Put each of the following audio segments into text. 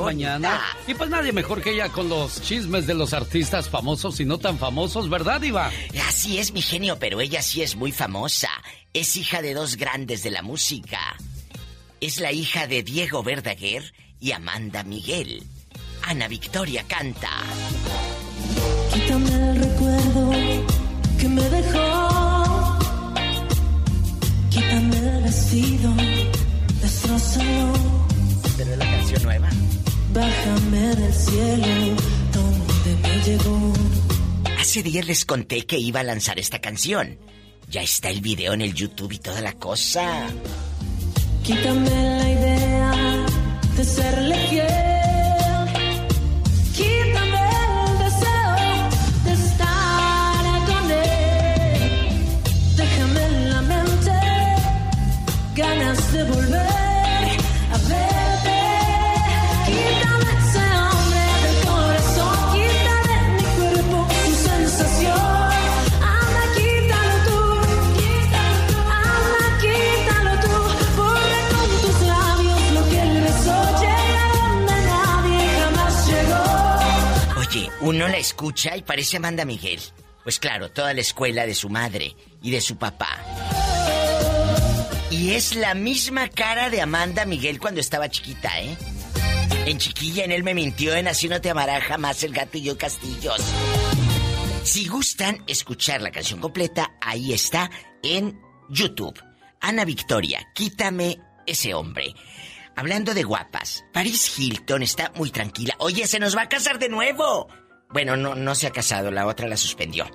mañana. Y pues nadie mejor que ella con los chismes de los artistas famosos y no tan famosos, ¿verdad, Iva? Así es, mi genio, pero ella sí es muy famosa. Es hija de dos grandes de la música. Es la hija de Diego Verdaguer y Amanda Miguel. Ana Victoria canta. Quítame el recuerdo que me dejó. Quítame el vestido, Bájame del cielo donde me llegó. Hace días les conté que iba a lanzar esta canción. Ya está el video en el YouTube y toda la cosa. Quítame la idea de serle fiel. Uno la escucha y parece Amanda Miguel. Pues claro, toda la escuela de su madre y de su papá. Y es la misma cara de Amanda Miguel cuando estaba chiquita, ¿eh? En chiquilla en él me mintió, en así no te amará jamás el gato y yo castillos. Si gustan escuchar la canción completa, ahí está en YouTube. Ana Victoria, quítame ese hombre. Hablando de guapas, Paris Hilton está muy tranquila. Oye, se nos va a casar de nuevo. Bueno, no, no se ha casado, la otra la suspendió.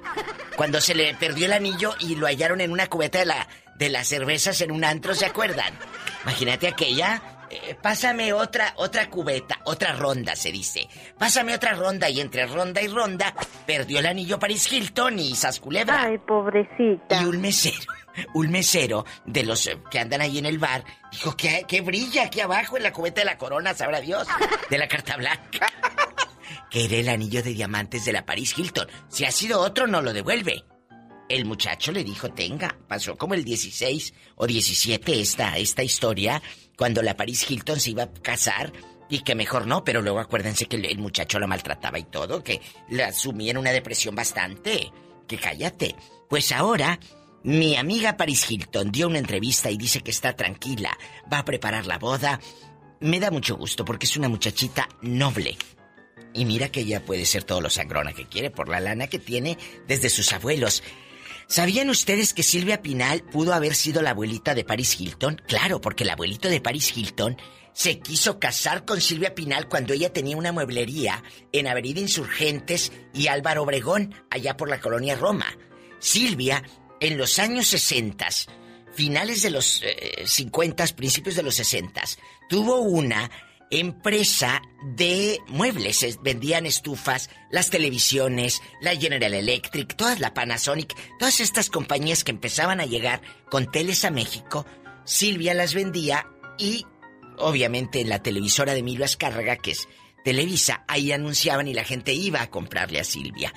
Cuando se le perdió el anillo y lo hallaron en una cubeta de, la, de las cervezas en un antro, ¿se acuerdan? Imagínate aquella. eh, pásame otra, otra cubeta, otra ronda, se dice. Pásame otra ronda y entre ronda y ronda perdió el anillo Paris Hilton y Sas Culebra. Ay, pobrecita. Y un mesero, un mesero de los eh, que andan ahí en el bar, dijo que, que brilla aquí abajo en la cubeta de la corona, sabrá Dios, de la carta blanca. que era el anillo de diamantes de la Paris Hilton. Si ha sido otro, no lo devuelve. El muchacho le dijo, tenga, pasó como el 16 o 17 esta, esta historia, cuando la Paris Hilton se iba a casar y que mejor no, pero luego acuérdense que el, muchacho la maltrataba y todo, que la sumía en una depresión bastante. Que cállate. Pues ahora, mi amiga Paris Hilton dio una entrevista y dice que está tranquila, va a preparar la boda. Me da mucho gusto porque es una muchachita noble. Y mira que ella puede ser todo lo sangrona que quiere por la lana que tiene desde sus abuelos. ¿Sabían ustedes que Silvia Pinal pudo haber sido la abuelita de Paris Hilton? Claro, porque el abuelito de Paris Hilton se quiso casar con Silvia Pinal cuando ella tenía una mueblería en Avenida Insurgentes y Álvaro Obregón, allá por la colonia Roma. Silvia, en los años 60, finales de los eh, 50, principios de los 60, tuvo una empresa de muebles. Es- Vendían estufas, las televisiones, la General Electric, todas la Panasonic, todas estas compañías que empezaban a llegar con teles a México. Silvia las vendía y, obviamente, en la televisora de Emilio Azcárraga, que es Televisa, ahí anunciaban y la gente iba a comprarle a Silvia.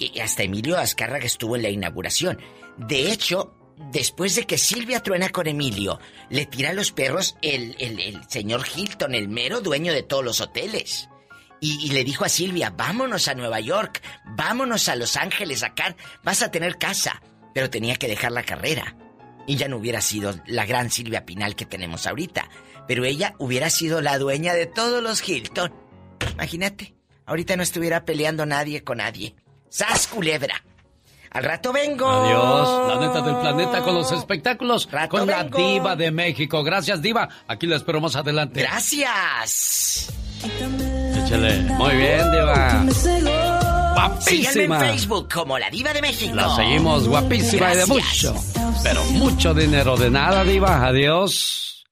Y hasta Emilio Azcárraga estuvo en la inauguración. De hecho, después de que Silvia truena con Emilio, le tira a los perros el, el- señor Hilton, el mero dueño de todos los hoteles. Y, y le dijo a Silvia, vámonos a Nueva York, vámonos a Los Ángeles, acá vas a tener casa. Pero tenía que dejar la carrera. Y ya no hubiera sido la gran Silvia Pinal que tenemos ahorita. Pero ella hubiera sido la dueña de todos los Hilton. Imagínate, ahorita no estuviera peleando nadie con nadie. ¡Sas, culebra! Al rato vengo. Adiós, la neta del planeta con los espectáculos, Rato con la diva de México. Gracias, diva. Aquí la espero más adelante. Gracias. Échale. Muy bien, diva. Síganme en Guapísima. Facebook como la diva de México. La seguimos guapísima y de mucho, pero mucho dinero. De nada, diva. Adiós.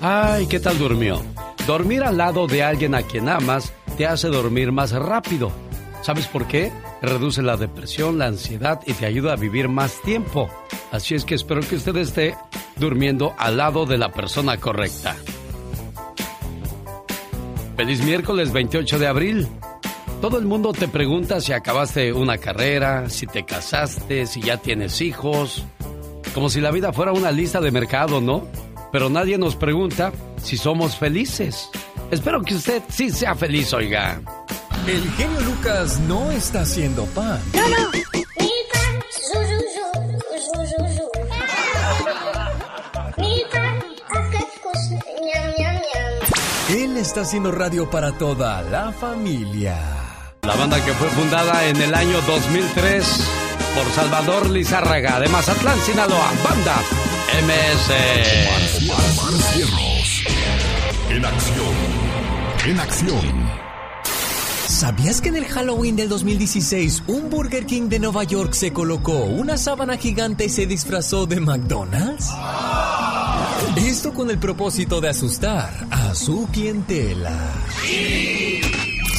Ay, ¿qué tal durmió? Dormir al lado de alguien a quien amas te hace dormir más rápido. ¿Sabes por qué? Reduce la depresión, la ansiedad y te ayuda a vivir más tiempo. Así es que espero que usted esté durmiendo al lado de la persona correcta. Feliz miércoles 28 de abril. Todo el mundo te pregunta si acabaste una carrera, si te casaste, si ya tienes hijos. Como si la vida fuera una lista de mercado, ¿no? Pero nadie nos pregunta si somos felices. Espero que usted sí sea feliz, oiga. El genio Lucas no está haciendo pan. No, no. Mi pan. Mi pan. Ñam, ñam, ñam. Él está haciendo radio para toda la familia. La banda que fue fundada en el año 2003 por Salvador Lizárraga de Mazatlán, Sinaloa. Banda MS. Omar. En acción. En acción. ¿Sabías que en el Halloween del 2016 un Burger King de Nueva York se colocó una sábana gigante y se disfrazó de McDonald's? Esto con el propósito de asustar a su clientela.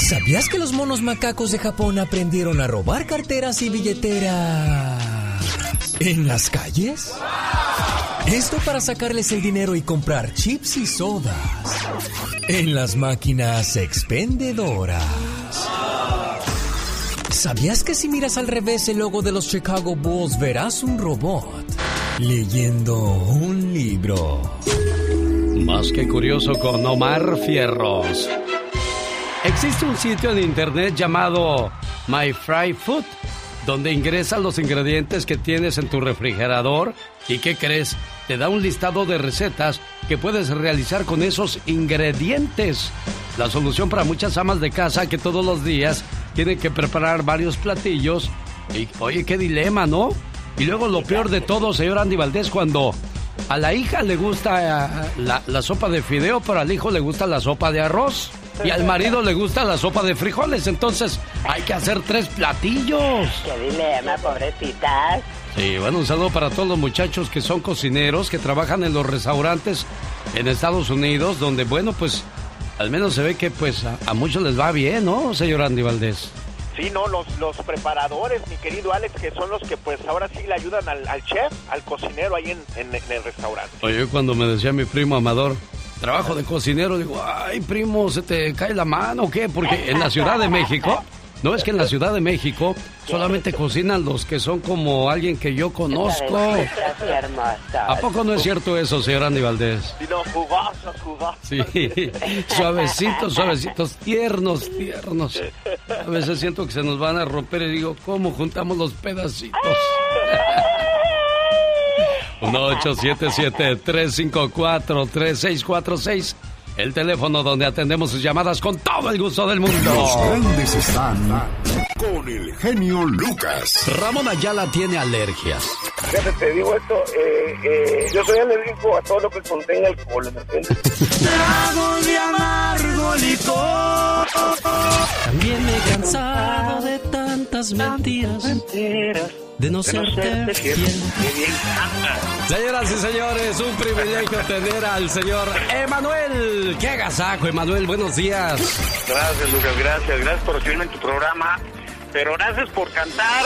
¿Sabías que los monos macacos de Japón aprendieron a robar carteras y billeteras en las calles? Esto para sacarles el dinero y comprar chips y sodas en las máquinas expendedoras. ¿Sabías que si miras al revés el logo de los Chicago Bulls verás un robot leyendo un libro? Más que curioso con Omar Fierros. Existe un sitio en internet llamado My Fry Food, donde ingresas los ingredientes que tienes en tu refrigerador y ¿qué crees? Te da un listado de recetas que puedes realizar con esos ingredientes. La solución para muchas amas de casa que todos los días tienen que preparar varios platillos. Y oye, qué dilema, ¿no? Y luego lo peor de todo, señor Andy Valdés, cuando a la hija le gusta eh, la, la sopa de fideo, pero al hijo le gusta la sopa de arroz. Y al marido le gusta la sopa de frijoles. Entonces hay que hacer tres platillos. Qué dilema, pobrecitas. Sí, bueno, un saludo para todos los muchachos que son cocineros, que trabajan en los restaurantes en Estados Unidos, donde, bueno, pues al menos se ve que pues a, a muchos les va bien, ¿no, señor Andy Valdés? Sí, no, los, los preparadores, mi querido Alex, que son los que pues ahora sí le ayudan al, al chef, al cocinero ahí en, en- en el restaurante. Oye, cuando me decía mi primo Amador, trabajo de cocinero, digo, ay, primo, ¿se te cae la mano o qué? Porque en la Ciudad de México, no es que en la Ciudad de México solamente cocinan los que son como alguien que yo conozco. ¿A poco no es cierto eso, señor Andy Valdés? Sí, suavecitos, suavecitos, tiernos, tiernos. A veces siento que se nos van a romper y digo, ¿cómo juntamos los pedacitos? 1-877-354-3646. El teléfono donde atendemos sus llamadas con todo el gusto del Los mundo. grandes están con el genio Lucas. Ramón Ayala tiene alergias. Fíjate, te digo esto, eh, eh, yo soy alérgico a todo lo que contenga alcohol, ¿me entiendes? También me he cansado de tantas mentiras. De no serte fiel. Señoras y señores, un privilegio tener al señor Emanuel. ¡Qué agasajo, Emanuel! Buenos días. Gracias, Lucas, gracias, gracias por recibirme en tu programa, pero gracias por cantar.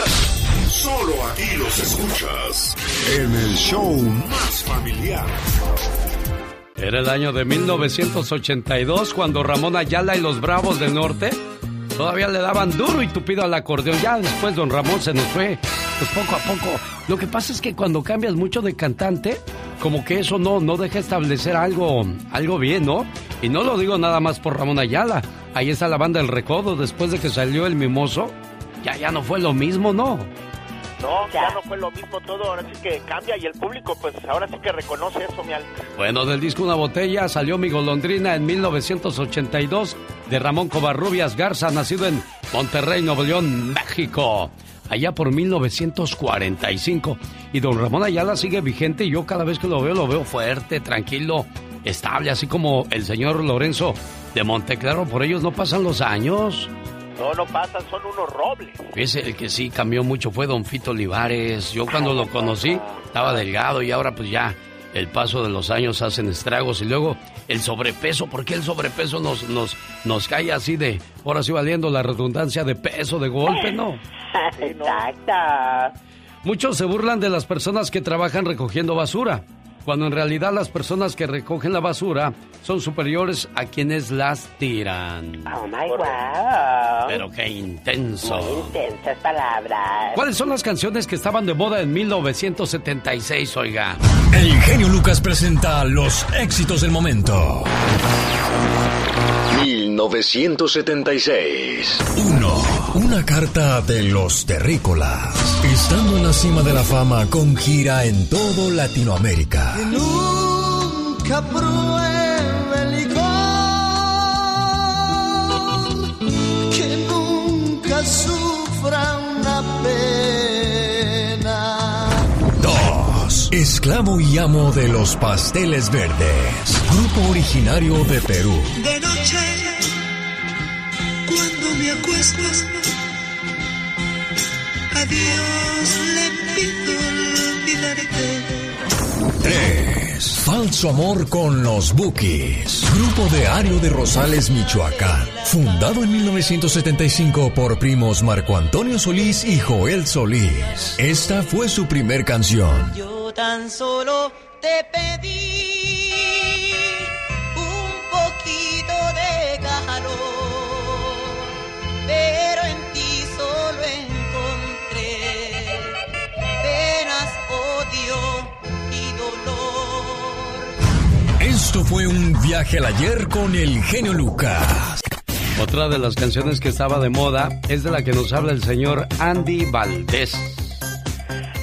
Solo aquí los escuchas en el show más familiar. Era el año de 1982 cuando Ramón Ayala y los Bravos del Norte todavía le daban duro y tupido al acordeón. Ya después don Ramón se nos fue, pues poco a poco. Lo que pasa es que cuando cambias mucho de cantante, como que eso no, no deja establecer algo, algo bien, ¿no? Y no lo digo nada más por Ramón Ayala. Ahí está la banda El Recodo, después de que salió El Mimoso. Ya, ya no fue lo mismo, ¿no? No, ya no fue lo mismo todo, ahora sí que cambia y el público pues ahora sí que reconoce eso, mi. Bueno, del disco Una Botella salió Mi Golondrina en 1982 de Ramón Covarrubias Garza, nacido en Monterrey, Nuevo León, México. Allá por 1945. Y don Ramón Ayala sigue vigente y yo cada vez que lo veo, lo veo fuerte, tranquilo, estable, así como el señor Lorenzo de Monteclaro. Por ellos no pasan los años. No, no pasan, son unos robles. Fíjese, el que sí cambió mucho fue don Fito Olivares. Yo cuando lo conocí estaba delgado y ahora pues ya el paso de los años hacen estragos. Y luego el sobrepeso, ¿por qué el sobrepeso nos, nos, nos cae así de, ahora sí valiendo la redundancia de peso de golpe, no? Exacto. Muchos se burlan de las personas que trabajan recogiendo basura. Cuando en realidad las personas que recogen la basura son superiores a quienes las tiran. Oh my wow. Pero qué intenso. Muy intensas palabras. ¿Cuáles son las canciones que estaban de moda en 1976, oiga? El genio Lucas presenta los éxitos del momento. 1976. 1. Una carta de los terrícolas. Estando en la cima de la fama con gira en todo Latinoamérica. Nunca pruebe el licor, que nunca sufra una pena. 2. Esclavo y amo de los pasteles verdes. Grupo originario de Perú. De noche, cuando me acuesto, a Dios le pido olvidarte. 3. Falso amor con los Bookies. Grupo de Ario de Rosales, Michoacán. Fundado en 1975 por primos Marco Antonio Solís y Joel Solís. Esta fue su primer canción. Yo tan solo te pedí Esto fue un viaje al ayer con el genio Lucas. Otra de las canciones que estaba de moda es de la que nos habla el señor Andy Valdés.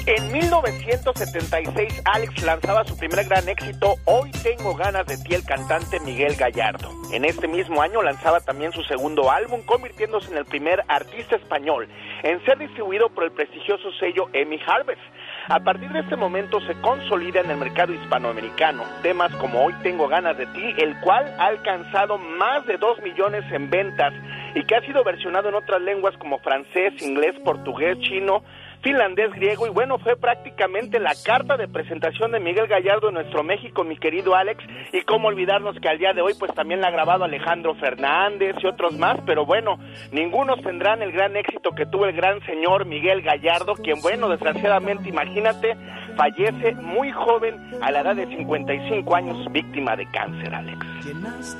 En 1976, Alex lanzaba su primer gran éxito, Hoy tengo ganas de ti, el cantante Miguel Gallardo. En este mismo año lanzaba también su segundo álbum, convirtiéndose en el primer artista español en ser distribuido por el prestigioso sello Emmy Harvest. A partir de este momento se consolida en el mercado hispanoamericano. Temas como Hoy tengo ganas de ti, el cual ha alcanzado más de 2 millones en ventas y que ha sido versionado en otras lenguas como francés, inglés, portugués, chino, finlandés, griego y bueno, fue prácticamente la carta de presentación de Miguel Gallardo en nuestro México, mi querido Alex, y cómo olvidarnos que al día de hoy pues también la ha grabado Alejandro Fernández y otros más, pero bueno, ningunos tendrán el gran éxito que tuvo el gran señor Miguel Gallardo, quien bueno, desgraciadamente, imagínate, fallece muy joven a la edad de 55 años víctima de cáncer, Alex.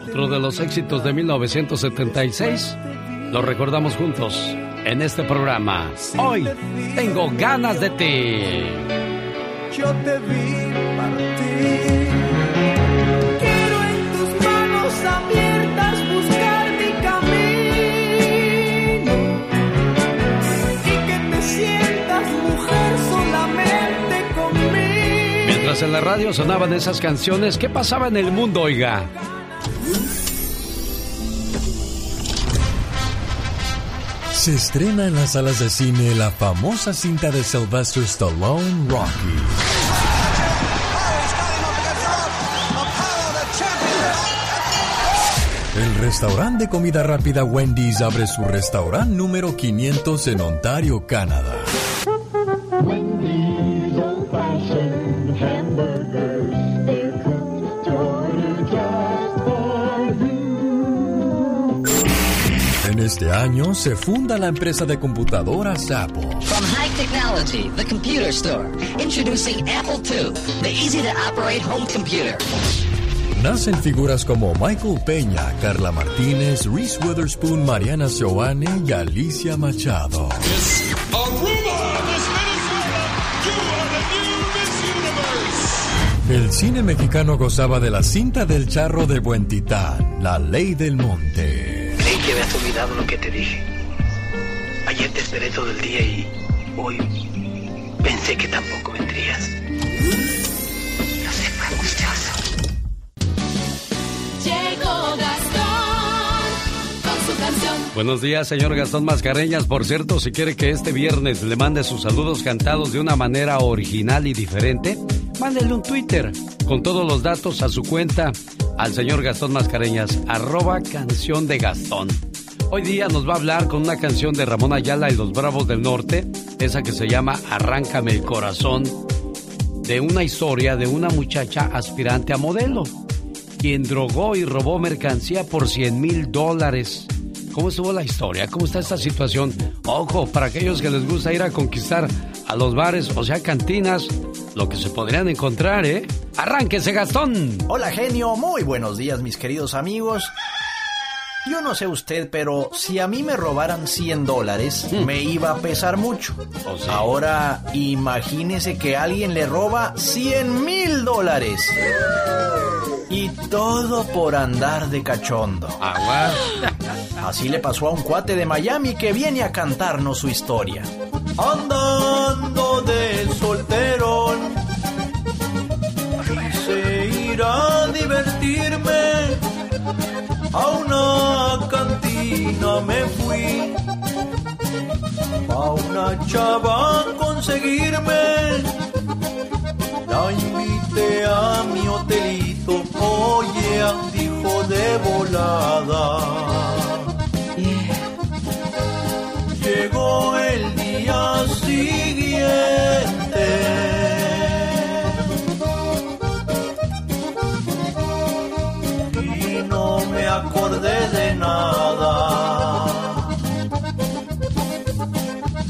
Otro de los éxitos de 1976 lo recordamos juntos en este programa. Hoy tengo ganas de ti. Yo te vi partir. Quiero en tus manos abiertas buscar mi camino y que te sientas mujer solamente conmigo. Mientras en la radio sonaban esas canciones, ¿qué pasaba en el mundo, oiga? Se estrena en las salas de cine la famosa cinta de Sylvester Stallone, Rocky. El restaurante de comida rápida Wendy's abre su restaurante número 500 en Ontario, Canadá. Este año se funda la empresa de computadoras Apple. From high technology, the computer store. Introducing Apple II, the easy to operate home computer. Nacen figuras como Michael Peña, Carla Martínez, Reese Witherspoon, Mariana Seoane y Alicia Machado. El cine mexicano gozaba de la cinta del charro de Buen Titán, La Ley del Monte. Que habías olvidado lo que te dije. Ayer te esperé todo el día y hoy pensé que tampoco vendrías. No sé, fue angustioso. Llegó Gastón con su canción. Buenos días, señor Gastón Mascareñas. Por cierto, si quiere que este viernes le mande sus saludos cantados de una manera original y diferente, mándele un Twitter con todos los datos a su cuenta al señor Gastón Mascareñas, arroba canción de Gastón. Hoy día nos va a hablar con una canción de Ramón Ayala y los Bravos del Norte, esa que se llama Arráncame el corazón, de una historia de una muchacha aspirante a modelo, quien drogó y robó mercancía por 100 mil dólares. ¿Cómo estuvo la historia? ¿Cómo está esta situación? Ojo, para aquellos que les gusta ir a conquistar a los bares, o sea, cantinas, lo que se podrían encontrar, ¿eh? Arránquese, Gastón. Hola, genio. Muy buenos días, mis queridos amigos. Yo no sé usted, pero si a mí me robaran 100 dólares, me iba a pesar mucho. Ahora, imagínese que alguien le roba 100 mil dólares. Y todo por andar de cachondo. Así le pasó a un cuate de Miami que viene a cantarnos su historia. Andando de solterón, quise ir a divertirme. A una cantina me fui. A una chava conseguirme. La invité a mi hotelito. Oye, dijo de volada. Llegó el día siguiente. De nada.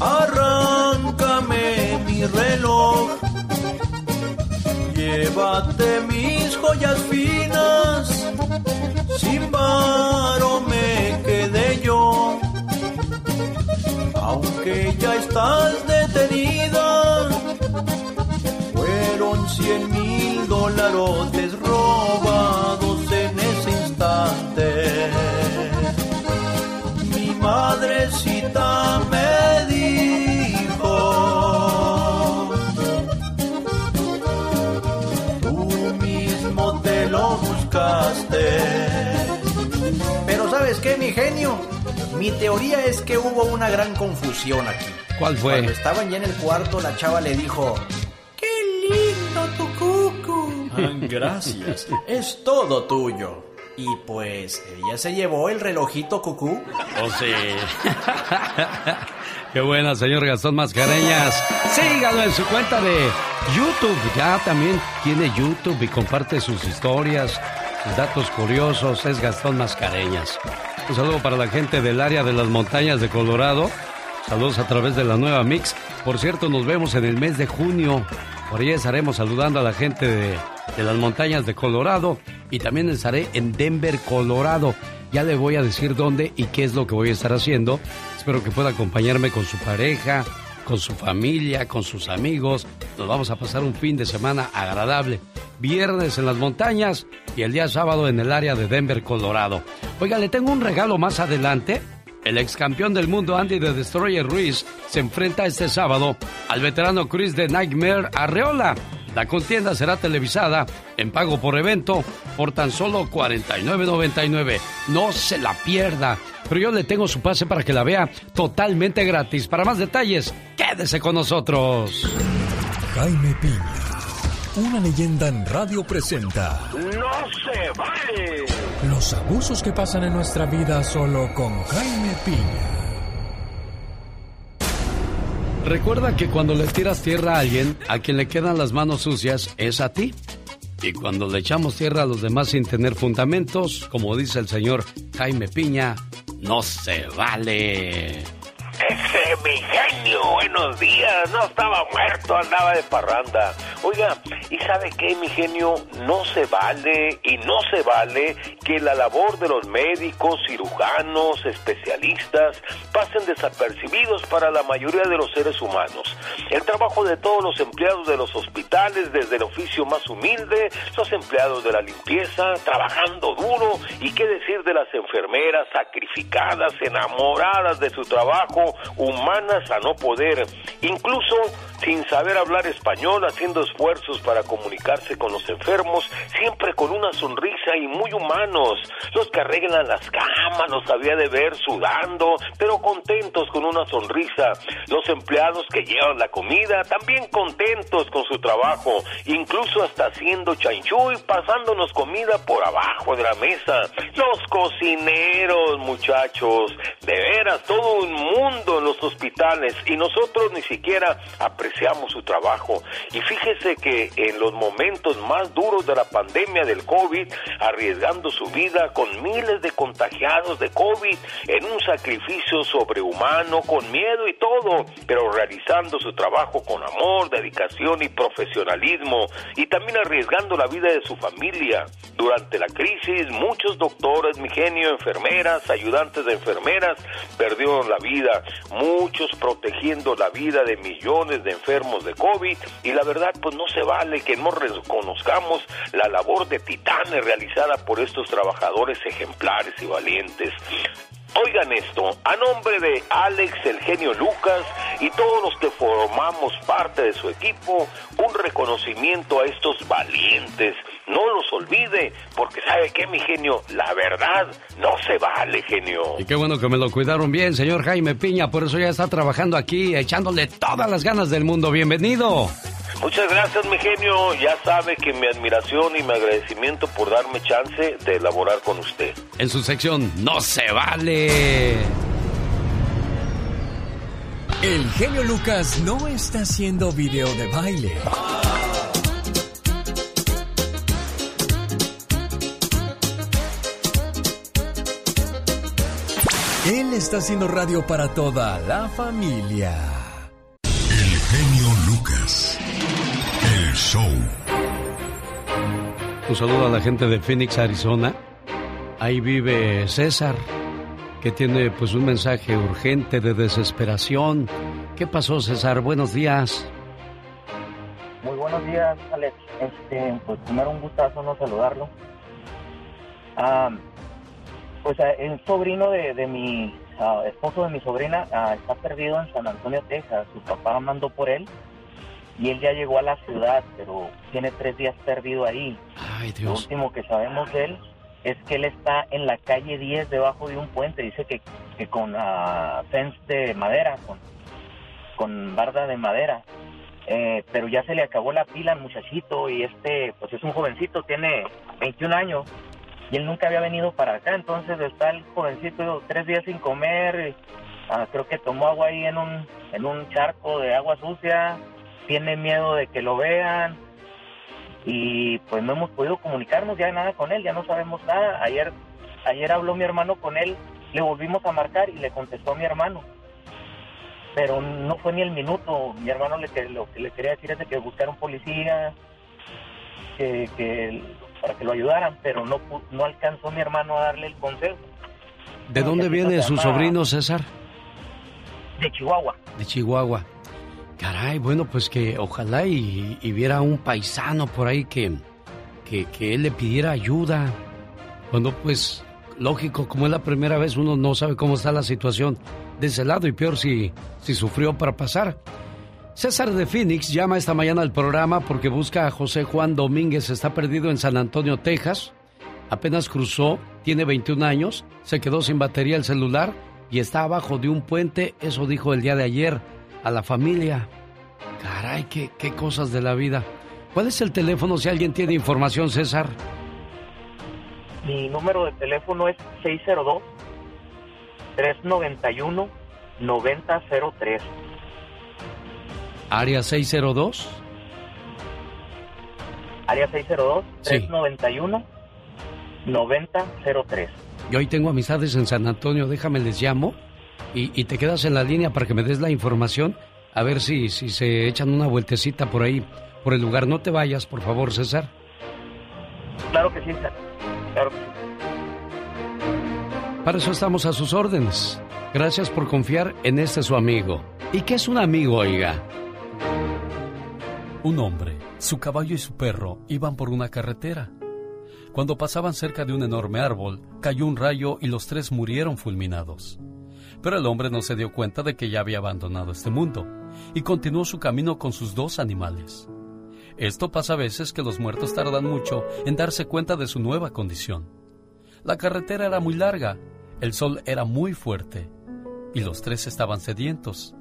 Arráncame mi reloj. Llévate mis joyas finas. Sin varo me quedé yo. Aunque ya estás detenida, fueron cien mil dólares ¿sabes qué, mi genio? Mi teoría es que hubo una gran confusión aquí. ¿Cuál fue? Cuando estaban ya en el cuarto, la chava le dijo... ¡Qué lindo tu cucu! "Ah, Gracias, es todo tuyo. Y pues ella se llevó el relojito cucú. Oh, sí. Qué buena, señor Gastón Mascareñas. Sígalo en su cuenta de YouTube. Ya también tiene YouTube y comparte sus historias, datos curiosos. Es Gastón Mascareñas. Un saludo para la gente del área de las montañas de Colorado. Saludos a través de la nueva Mix. Por cierto, nos vemos en el mes de junio. Por ahí estaremos saludando a la gente de, las montañas de Colorado. Y también estaré en Denver, Colorado. Ya le voy a decir dónde y qué es lo que voy a estar haciendo. Espero que pueda acompañarme con su pareja, con su familia, con sus amigos. Nos vamos a pasar un fin de semana agradable. Viernes en las montañas y el día sábado en el área de Denver, Colorado. Oiga, le tengo un regalo más adelante. El ex campeón del mundo Andy the Destroyer Ruiz se enfrenta este sábado al veterano Chris de Nightmare Arreola. La contienda será televisada en pago por evento por tan solo 49.99. No se la pierda. Pero yo le tengo su pase para que la vea totalmente gratis. Para más detalles, quédese con nosotros. Jaime Piña, una leyenda en radio presenta ¡No se vale! los abusos que pasan en nuestra vida solo con Jaime Piña. Recuerda que cuando le tiras tierra a alguien, a quien le quedan las manos sucias es a ti. Y cuando le echamos tierra a los demás sin tener fundamentos, como dice el señor Jaime Piña, no se vale. Mi genio, buenos días, no estaba muerto, andaba de parranda. Oiga, ¿y sabe qué, mi genio? No se vale y no se vale que la labor de los médicos, cirujanos, especialistas pasen desapercibidos para la mayoría de los seres humanos. El trabajo de todos los empleados de los hospitales, desde el oficio más humilde, los empleados de la limpieza, trabajando duro, y qué decir de las enfermeras sacrificadas, enamoradas de su trabajo, humanas a no poder, incluso sin saber hablar español, haciendo esfuerzos para comunicarse con los enfermos, siempre con una sonrisa y muy humanos. Los que arreglan las camas, los había de ver sudando, pero contentos con una sonrisa. Los empleados que llevan la comida, también contentos con su trabajo, incluso hasta haciendo chanchú y pasándonos comida por abajo de la mesa. Los cocineros, muchachos, de veras, todo un mundo en los hospitales y nosotros ni siquiera apreciamos su trabajo. Y fíjese que en los momentos más duros de la pandemia del COVID, arriesgando su vida con miles de contagiados de COVID, en un sacrificio sobrehumano, con miedo y todo, pero realizando su trabajo con amor, dedicación y profesionalismo, y también arriesgando la vida de su familia. Durante la crisis, muchos doctores, mi genio, enfermeras, ayudantes de enfermeras, perdieron la vida, muchos protegiendo la vida de millones de enfermos de COVID, y la verdad, pues no se vale que no reconozcamos la labor de titanes realizada por estos trabajadores ejemplares y valientes. Oigan esto, a nombre de Alex, el genio Lucas y todos los que formamos parte de su equipo, un reconocimiento a estos valientes. No los olvide, porque sabe que mi genio, la verdad no se vale, genio. Y qué bueno que me lo cuidaron bien, señor Jaime Piña, por eso ya está trabajando aquí, echándole todas las ganas del mundo. Bienvenido. Muchas gracias, mi genio. Ya sabe que mi admiración y mi agradecimiento por darme chance de elaborar con usted. En su sección No se vale. El genio Lucas no está haciendo video de baile. Él está haciendo radio para toda la familia. El genio Lucas. El show. Un saludo a la gente de Phoenix, Arizona. Ahí vive César, que tiene pues un mensaje urgente de desesperación. ¿Qué pasó, César? Buenos días. Muy buenos días, Alex. Este, pues primero un gustazo no saludarlo. Ah, pues el sobrino de, de mi ah, esposo de mi sobrina ah, está perdido en San Antonio, Texas. Su papá mandó por él y él ya llegó a la ciudad, pero tiene tres días perdido ahí. Ay, Lo Dios. último que sabemos de él es que él está en la calle 10 debajo de un puente. Dice que, que con ah, fence de madera, con, con barda de madera. Eh, pero ya se le acabó la pila al muchachito y este, pues es un jovencito, tiene 21 años y él nunca había venido para acá. Entonces está el jovencito tres días sin comer. ah, creo que tomó agua ahí en un, en un charco de agua sucia. Tiene miedo de que lo vean y pues no hemos podido comunicarnos ya nada con él, ya no sabemos nada. Ayer, ayer habló mi hermano con él, le volvimos a marcar y le contestó a mi hermano. Pero no fue ni el minuto. Mi hermano le, lo que le quería decir es que buscara un policía que, que- para que lo ayudaran, pero no, no alcanzó mi hermano a darle el consejo. ¿De dónde viene su sobrino, César? De Chihuahua. De Chihuahua. Caray, bueno, pues que ojalá y, y viera un paisano por ahí que, que, que él le pidiera ayuda. Cuando pues, lógico, como es la primera vez, uno no sabe cómo está la situación de ese lado y peor si, si sufrió para pasar. César de Phoenix llama esta mañana al programa porque busca a José Juan Domínguez, está perdido en San Antonio, Texas. Apenas cruzó, tiene 21 años, se quedó sin batería el celular y está abajo de un puente, eso dijo el día de ayer a la familia. Caray, qué, qué cosas de la vida. ¿Cuál es el teléfono si alguien tiene información, César? Mi número de teléfono es 602-391-9003. Área 602. Área 602-391-9003. Yo hoy tengo amistades en San Antonio, déjame les llamo y, y te quedas en la línea para que me des la información, a ver si, si se echan una vueltecita por ahí, por el lugar. No te vayas, por favor, César. Claro que sí, sir. claro que sí. Para eso estamos a sus órdenes. Gracias por confiar en este su amigo. ¿Y qué es un amigo, oiga? Un hombre, su caballo y su perro iban por una carretera. Cuando pasaban cerca de un enorme árbol, cayó un rayo y los tres murieron fulminados. Pero el hombre no se dio cuenta de que ya había abandonado este mundo y continuó su camino con sus dos animales. Esto pasa a veces que los muertos tardan mucho en darse cuenta de su nueva condición. La carretera era muy larga, el sol era muy fuerte y los tres estaban sedientos.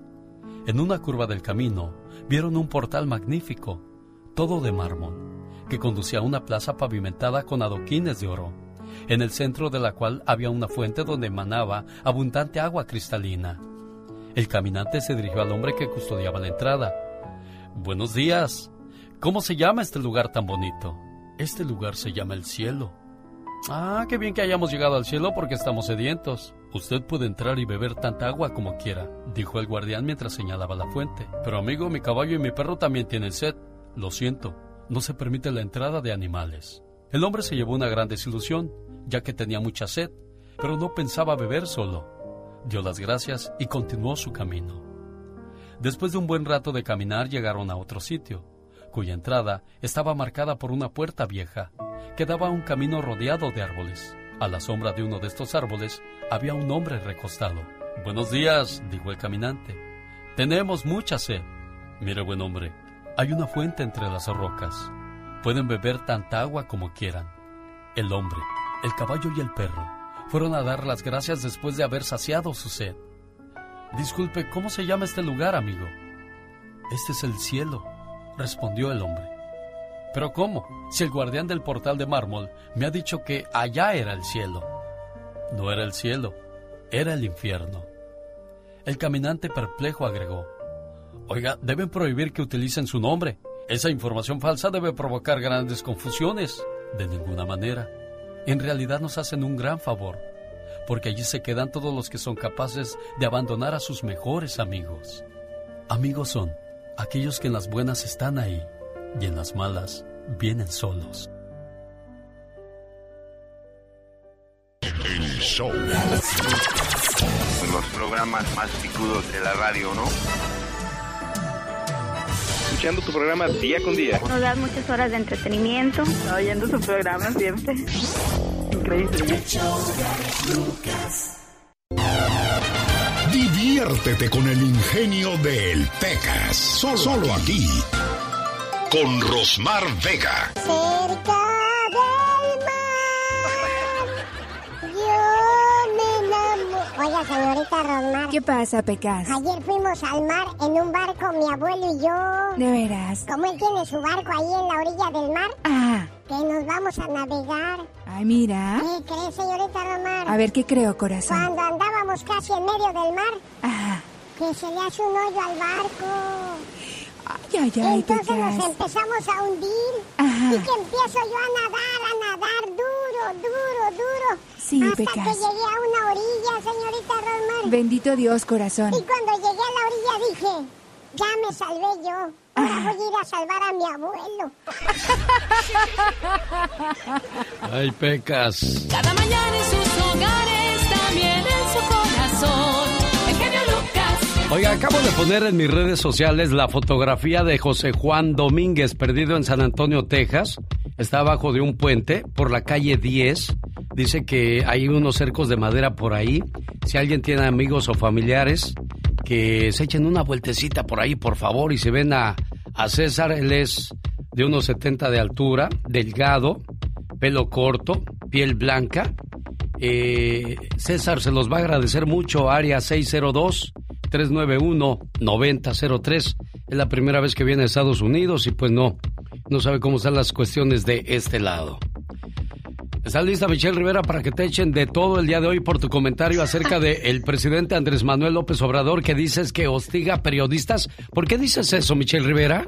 En una curva del camino vieron un portal magnífico, todo de mármol, que conducía a una plaza pavimentada con adoquines de oro, en el centro de la cual había una fuente donde emanaba abundante agua cristalina. El caminante se dirigió al hombre que custodiaba la entrada. Buenos días. ¿Cómo se llama este lugar tan bonito? Este lugar se llama el cielo. Ah, qué bien que hayamos llegado al cielo porque estamos sedientos. Usted puede entrar y beber tanta agua como quiera, dijo el guardián mientras señalaba la fuente. Pero amigo, mi caballo y mi perro también tienen sed. Lo siento, no se permite la entrada de animales. El hombre se llevó una gran desilusión, ya que tenía mucha sed, pero no pensaba beber solo. Dio las gracias y continuó su camino. Después de un buen rato de caminar llegaron a otro sitio, cuya entrada estaba marcada por una puerta vieja que daba a un camino rodeado de árboles. A la sombra de uno de estos árboles había un hombre recostado. Buenos días, dijo el caminante. Tenemos mucha sed. Mire, buen hombre, hay una fuente entre las rocas. Pueden beber tanta agua como quieran. El hombre, el caballo y el perro fueron a dar las gracias después de haber saciado su sed. Disculpe, ¿cómo se llama este lugar, amigo? Este es el cielo, respondió el hombre. Pero ¿cómo? Si el guardián del portal de mármol me ha dicho que allá era el cielo. No era el cielo, era el infierno. El caminante perplejo agregó, Oiga, deben prohibir que utilicen su nombre. Esa información falsa debe provocar grandes confusiones. De ninguna manera. En realidad nos hacen un gran favor, porque allí se quedan todos los que son capaces de abandonar a sus mejores amigos. Amigos son aquellos que en las buenas están ahí y en las malas vienen solos. El show. Los programas más picudos de la radio, ¿no? Escuchando tu programa día con día. Nos das muchas horas de entretenimiento. Oyendo su programa siempre. Increíble. Diviértete con el ingenio del Pecas. Solo, solo aquí. Con Rosmar Vega. Cerca del mar, yo me enamoro. Oiga, señorita Rosmar. ¿Qué pasa, Pecas? Ayer fuimos al mar en un barco, mi abuelo y yo. ¿De veras? Como él tiene su barco ahí en la orilla del mar, Ah, que nos vamos a navegar. ay, mira. ¿Qué cree, señorita Romar? A ver, ¿qué creo, corazón? Cuando andábamos casi en medio del mar, Ajá. que se le hace un hoyo al barco. Ay, ay, ay, Entonces nos empezamos a hundir. Ajá. Y que empiezo yo a nadar, a nadar duro, duro, duro. Sí, hasta Pecas. que llegué a una orilla, señorita Rosmar. Bendito Dios, corazón. Y cuando llegué a la orilla dije, ya me salvé yo. Ahora voy a ir a salvar a mi abuelo. Ay, pecas. Cada mañana en sus Oiga, acabo de poner en mis redes sociales la fotografía de José Juan Domínguez, perdido en San Antonio, Texas. Está abajo de un puente por la calle 10. Dice que hay unos cercos de madera por ahí. Si alguien tiene amigos o familiares, que se echen una vueltecita por ahí, por favor, y se ven a, a César. Él es de unos 70 de altura, delgado, pelo corto, piel blanca. Eh, César se los va a agradecer mucho. Área 602-391-9003. Es la primera vez que viene a Estados Unidos y pues no, no sabe cómo están las cuestiones de este lado. ¿Estás lista, Michelle Rivera, para que te echen de todo el día de hoy por tu comentario acerca del el presidente Andrés Manuel López Obrador que dices que hostiga a periodistas? ¿Por qué dices eso, Michelle Rivera?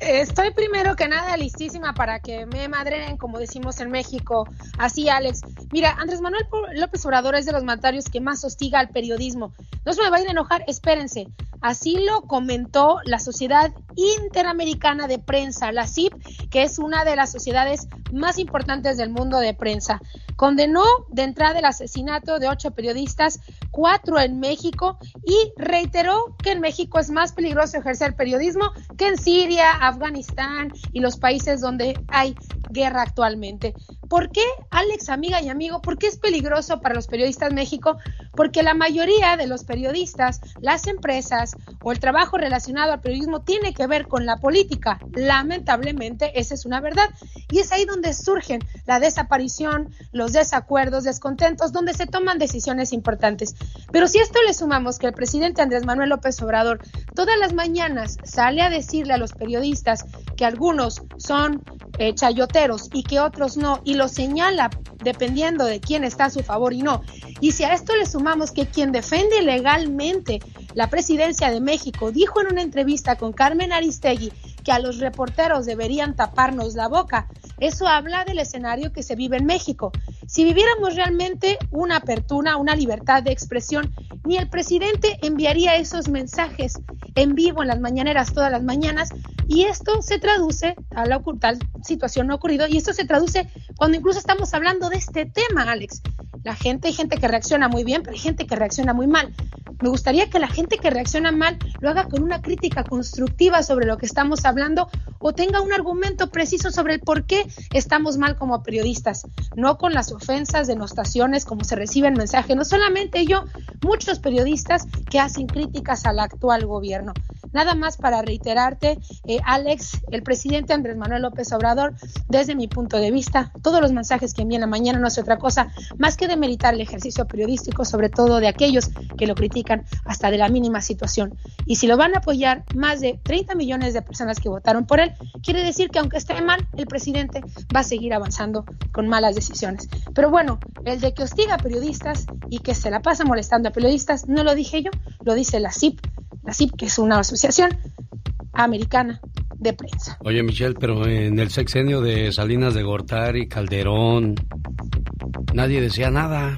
Estoy primero que nada listísima para que me madren, como decimos en México. Así, Alex. Mira, Andrés Manuel López Obrador es de los mandatarios que más hostiga al periodismo. No se me vayan a enojar, espérense. Así lo comentó la Sociedad Interamericana de Prensa, la CIP, que es una de las sociedades más importantes del mundo de prensa. Condenó de entrada el asesinato de ocho periodistas, cuatro en México, y reiteró que en México es más peligroso ejercer periodismo que en Siria, Afganistán y los países donde hay guerra actualmente. ¿Por qué, Alex, amiga y amigo, por qué es peligroso para los periodistas México? Porque la mayoría de los periodistas, las empresas o el trabajo relacionado al periodismo tiene que ver con la política. Lamentablemente, esa es una verdad. Y es ahí donde surgen la desaparición, los desacuerdos, descontentos, donde se toman decisiones importantes. Pero si esto le sumamos que el presidente Andrés Manuel López Obrador todas las mañanas sale a decirle a los periodistas que algunos son eh, chayoteros y que otros no, y lo señala dependiendo de quién está a su favor y no. Y si a esto le sumamos que quien defiende legalmente la presidencia de México dijo en una entrevista con Carmen Aristegui a los reporteros deberían taparnos la boca, eso habla del escenario que se vive en México. Si viviéramos realmente una apertura, una libertad de expresión, ni el presidente enviaría esos mensajes en vivo en las mañaneras todas las mañanas y esto se traduce a la tal situación no ocurrido y esto se traduce cuando incluso estamos hablando de este tema, Alex. La gente, hay gente que reacciona muy bien, pero hay gente que reacciona muy mal. Me gustaría que la gente que reacciona mal lo haga con una crítica constructiva sobre lo que estamos hablando o tenga un argumento preciso sobre el por qué estamos mal como periodistas, no con las ofensas, denostaciones, como se recibe el mensaje, no solamente yo, muchos periodistas que hacen críticas al actual gobierno. Nada más para reiterarte, eh, Alex, el presidente Andrés Manuel López Obrador, desde mi punto de vista, todos los mensajes que envían a mañana no es otra cosa más que demeritar el ejercicio periodístico, sobre todo de aquellos que lo critican hasta de la mínima situación. Y si lo van a apoyar más de 30 millones de personas que votaron por él, quiere decir que aunque esté mal, el presidente va a seguir avanzando con malas decisiones. Pero bueno, el de que hostiga a periodistas y que se la pasa molestando a periodistas, no lo dije yo, lo dice la CIP, la CIP que es una asociación americana de prensa. Oye, Michelle, pero en el sexenio de Salinas de Gortari, Calderón, nadie decía nada.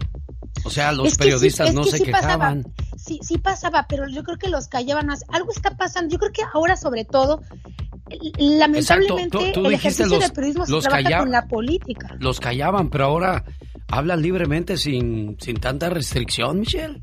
O sea, los periodistas no se quejaban. Sí, sí pasaba, pero yo creo que los callaban más. Algo está pasando. Yo creo que ahora, sobre todo, lamentablemente, el ejercicio de periodismo se trabaja con la política. Los callaban, pero ahora hablan libremente sin, sin tanta restricción, Michelle.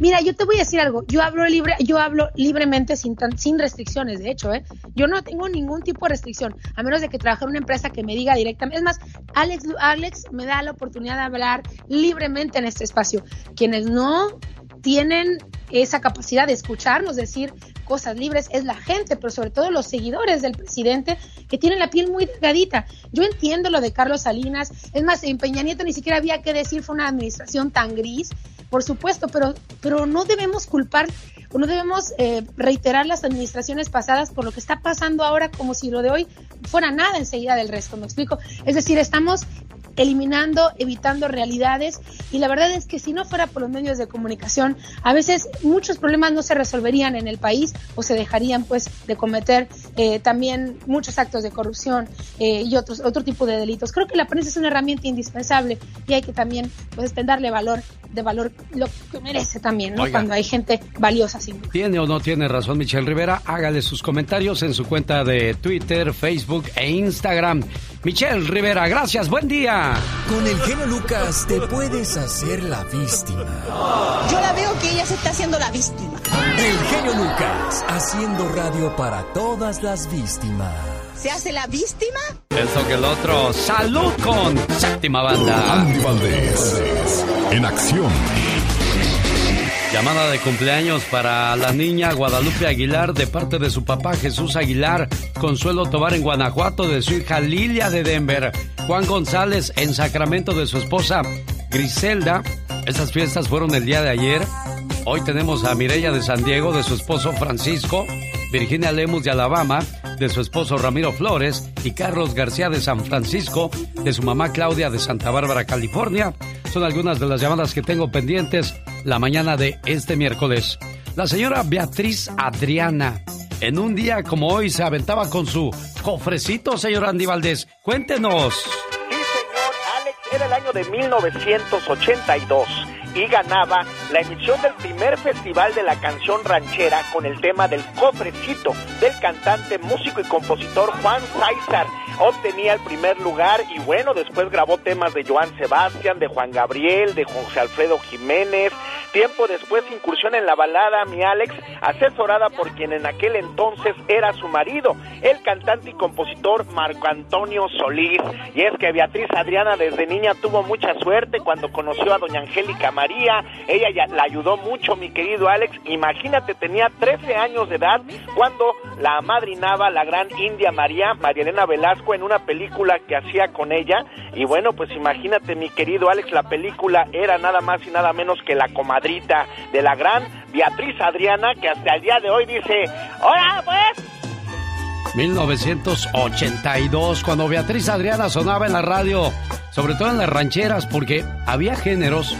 Mira, yo te voy a decir algo. Yo hablo libre, yo hablo libremente sin sin restricciones. De hecho, ¿eh? yo no tengo ningún tipo de restricción, a menos de que trabaje en una empresa que me diga directamente. Es más, Alex, Alex me da la oportunidad de hablar libremente en este espacio. Quienes no tienen esa capacidad de escucharnos decir cosas libres es la gente, pero sobre todo los seguidores del presidente que tienen la piel muy delgadita. Yo entiendo lo de Carlos Salinas, es más, en Peña Nieto ni siquiera había que decir fue una administración tan gris, por supuesto, pero, pero no debemos culpar o no debemos eh, reiterar las administraciones pasadas por lo que está pasando ahora como si lo de hoy fuera nada enseguida del resto, ¿me explico? Es decir, estamos eliminando, evitando realidades y la verdad es que si no fuera por los medios de comunicación, a veces muchos problemas no se resolverían en el país o se dejarían pues de cometer eh, también muchos actos de corrupción eh, y otros otro tipo de delitos. Creo que la prensa es una herramienta indispensable y hay que también pues darle valor de valor lo que merece también, ¿no? Cuando hay gente valiosa. Sin ¿Tiene o no tiene razón Michelle Rivera? Hágale sus comentarios en su cuenta de Twitter, Facebook e Instagram. Michelle Rivera, gracias, buen día. Con el genio Lucas te puedes hacer la víctima. Yo la veo que ella se está haciendo la víctima. El genio Lucas, haciendo radio para todas las víctimas. ¿Se hace la víctima? Eso que el otro. Salud con séptima banda. Andy Valdés, en acción. Llamada de cumpleaños para la niña Guadalupe Aguilar de parte de su papá Jesús Aguilar, Consuelo Tobar en Guanajuato de su hija Lilia de Denver, Juan González en Sacramento de su esposa Griselda. Esas fiestas fueron el día de ayer. Hoy tenemos a Mireya de San Diego de su esposo Francisco, Virginia Lemus de Alabama de su esposo Ramiro Flores y Carlos García de San Francisco de su mamá Claudia de Santa Bárbara, California. Son algunas de las llamadas que tengo pendientes la mañana de este miércoles. La señora Beatriz Adriana, en un día como hoy, se aventaba con su cofrecito, señor Andy Valdés. Cuéntenos. Era el año de 1982 y ganaba la emisión del primer festival de la canción ranchera con el tema del cofrecito del cantante, músico y compositor Juan César. Obtenía el primer lugar y bueno, después grabó temas de Joan Sebastián, de Juan Gabriel, de José Alfredo Jiménez. Tiempo después incursión en la balada Mi Alex, asesorada por quien en aquel entonces era su marido, el cantante y compositor Marco Antonio Solís. Y es que Beatriz Adriana desde niña tuvo mucha suerte cuando conoció a doña Angélica María. Ella la ayudó mucho, mi querido Alex. Imagínate, tenía 13 años de edad cuando la amadrinaba la gran India María, María Elena Velasco, en una película que hacía con ella. Y bueno, pues imagínate, mi querido Alex, la película era nada más y nada menos que La comadrita de la gran Beatriz Adriana, que hasta el día de hoy dice, ¡Hola, pues! 1982, cuando Beatriz Adriana sonaba en la radio, sobre todo en las rancheras, porque había géneros,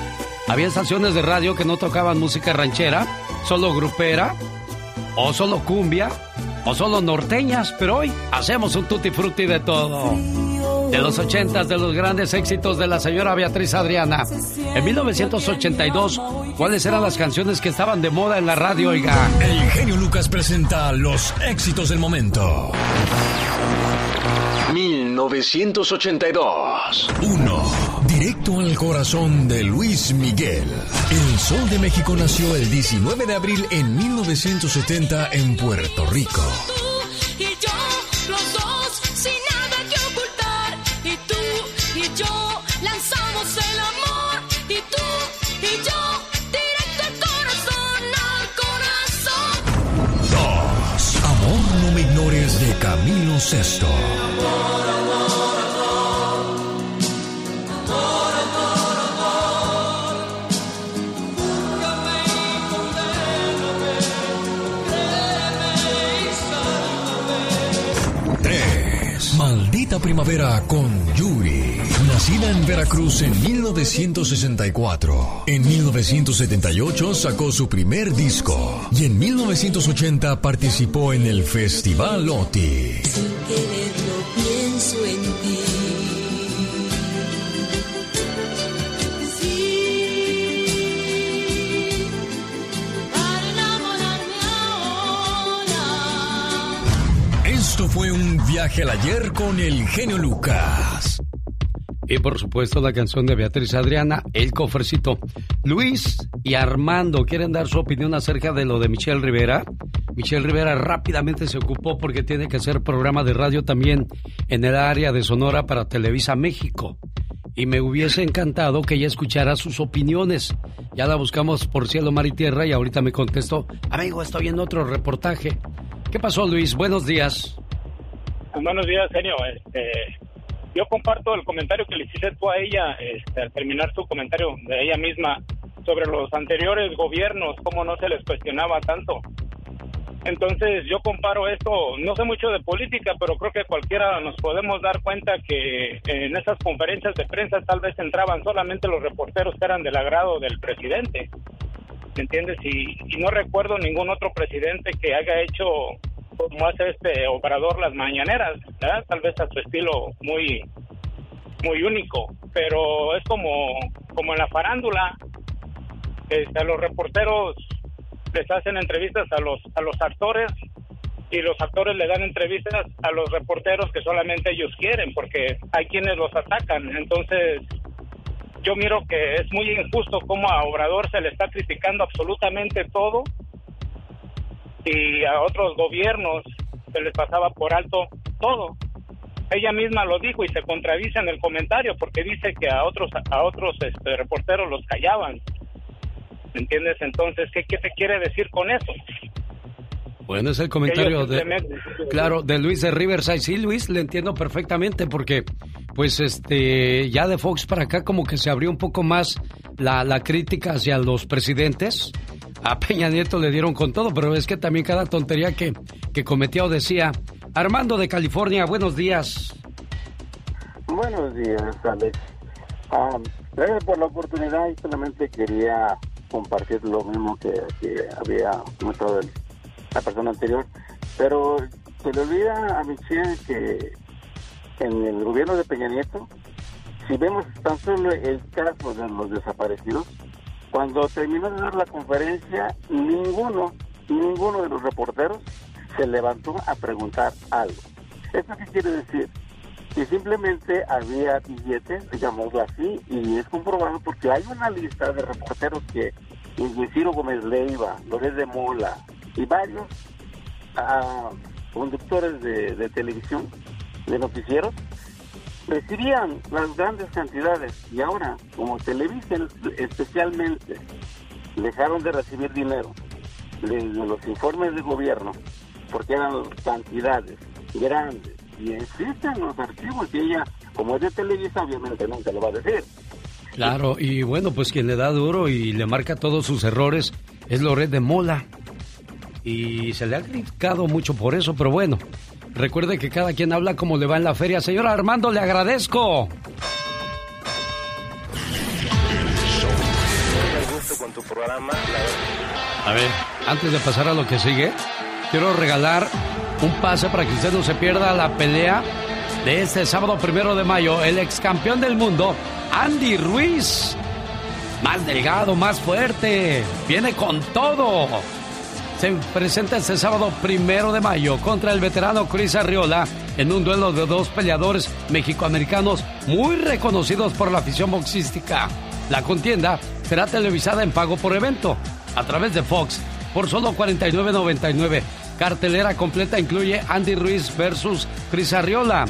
había estaciones de radio que no tocaban música ranchera, solo grupera, o solo cumbia, o solo norteñas, pero hoy hacemos un tutti frutti de todo. De los ochentas, de los grandes éxitos de la señora Beatriz Adriana. En 1982, ¿cuáles eran las canciones que estaban de moda en la radio, oiga? El genio Lucas presenta los éxitos del momento. 1982. 1. Directo al corazón de Luis Miguel. El Sol de México nació el 19 de abril en 1970 en Puerto Rico. Y yo, los dos, sin nada que ocultar. Y tú y yo lanzamos el amor. Y tú y yo, directo al corazón, al corazón. 2. Amor no me ignores de Camilo Sesto. Maldita primavera con Yuri. Nacida en Veracruz en 1964. En 1978 sacó su primer disco. Y en 1980 participó en el Festival OTI. Viaje al ayer con el genio Lucas. Y por supuesto la canción de Beatriz Adriana, El Cofrecito. Luis y Armando quieren dar su opinión acerca de lo de Michelle Rivera. Michelle Rivera rápidamente se ocupó porque tiene que hacer programa de radio también en el área de Sonora para Televisa México. Y me hubiese encantado que ella escuchara sus opiniones. Ya la buscamos por cielo, mar y tierra y ahorita me contestó, amigo, estoy en otro reportaje. ¿Qué pasó, Luis? Buenos días. Buenos días, genio. Este, yo comparto el comentario que le hiciste tú a ella este, al terminar su comentario de ella misma sobre los anteriores gobiernos, cómo no se les cuestionaba tanto. Entonces yo comparo esto, no sé mucho de política, pero creo que cualquiera nos podemos dar cuenta que en esas conferencias de prensa tal vez entraban solamente los reporteros que eran del agrado del presidente. ¿Me entiendes? Y, y no recuerdo ningún otro presidente que haya hecho como hace este Obrador las mañaneras. Tal vez a su estilo muy muy único, pero es como como en la farándula, este, a los reporteros les hacen entrevistas a los a los actores y los actores le dan entrevistas a los reporteros que solamente ellos quieren, porque hay quienes los atacan. Entonces, yo miro que es muy injusto cómo a Obrador se le está criticando absolutamente todo y a otros gobiernos se les pasaba por alto todo. Ella misma lo dijo y se contradice en el comentario porque dice que a otros a otros este, reporteros los callaban. ¿Me entiendes? Entonces, ¿qué, ¿qué te quiere decir con eso? Bueno, es el comentario de, claro, de Luis de Riverside. Sí, Luis, le entiendo perfectamente porque, pues, este, ya de Fox para acá como que se abrió un poco más la, la crítica hacia los presidentes. A Peña Nieto le dieron con todo, pero es que también cada tontería que, que cometía o decía. Armando de California, buenos días. Buenos días, Alex. Ah, gracias por la oportunidad y solamente quería compartir lo mismo que, que había comentado la persona anterior. Pero se le olvida a Michelle que en el gobierno de Peña Nieto, si vemos tan solo el caso de los desaparecidos, cuando terminó de dar la conferencia, ninguno, ninguno de los reporteros se levantó a preguntar algo. ¿Esto qué quiere decir? que simplemente había billetes, digámoslo así, y es comprobado porque hay una lista de reporteros que, Ciro Gómez Leiva, Loret de Mola y varios ah, conductores de televisión, de noticieros, recibían las grandes cantidades y ahora, como Televisa especialmente, dejaron de recibir dinero de, los informes de gobierno porque eran cantidades grandes y existen los archivos y ella, como es de Televisa, obviamente nunca lo va a decir. Claro, y bueno, pues quien le da duro y le marca todos sus errores es Loret de Mola. Y se le ha criticado mucho por eso, pero bueno, recuerde que cada quien habla como le va en la feria. Señor Armando, le agradezco. con tu programa. A ver, antes de pasar a lo que sigue, quiero regalar un pase para que usted no se pierda la pelea de este sábado primero de mayo. El ex campeón del mundo, Andy Ruiz. Más delgado, más fuerte. Viene con todo. Se presenta este sábado primero de mayo contra el veterano Chris Arriola en un duelo de dos peleadores mexicoamericanos muy reconocidos por la afición boxística. La contienda será televisada en pago por evento a través de Fox por solo 49.99. Cartelera completa incluye Andy Ruiz versus Chris Arriola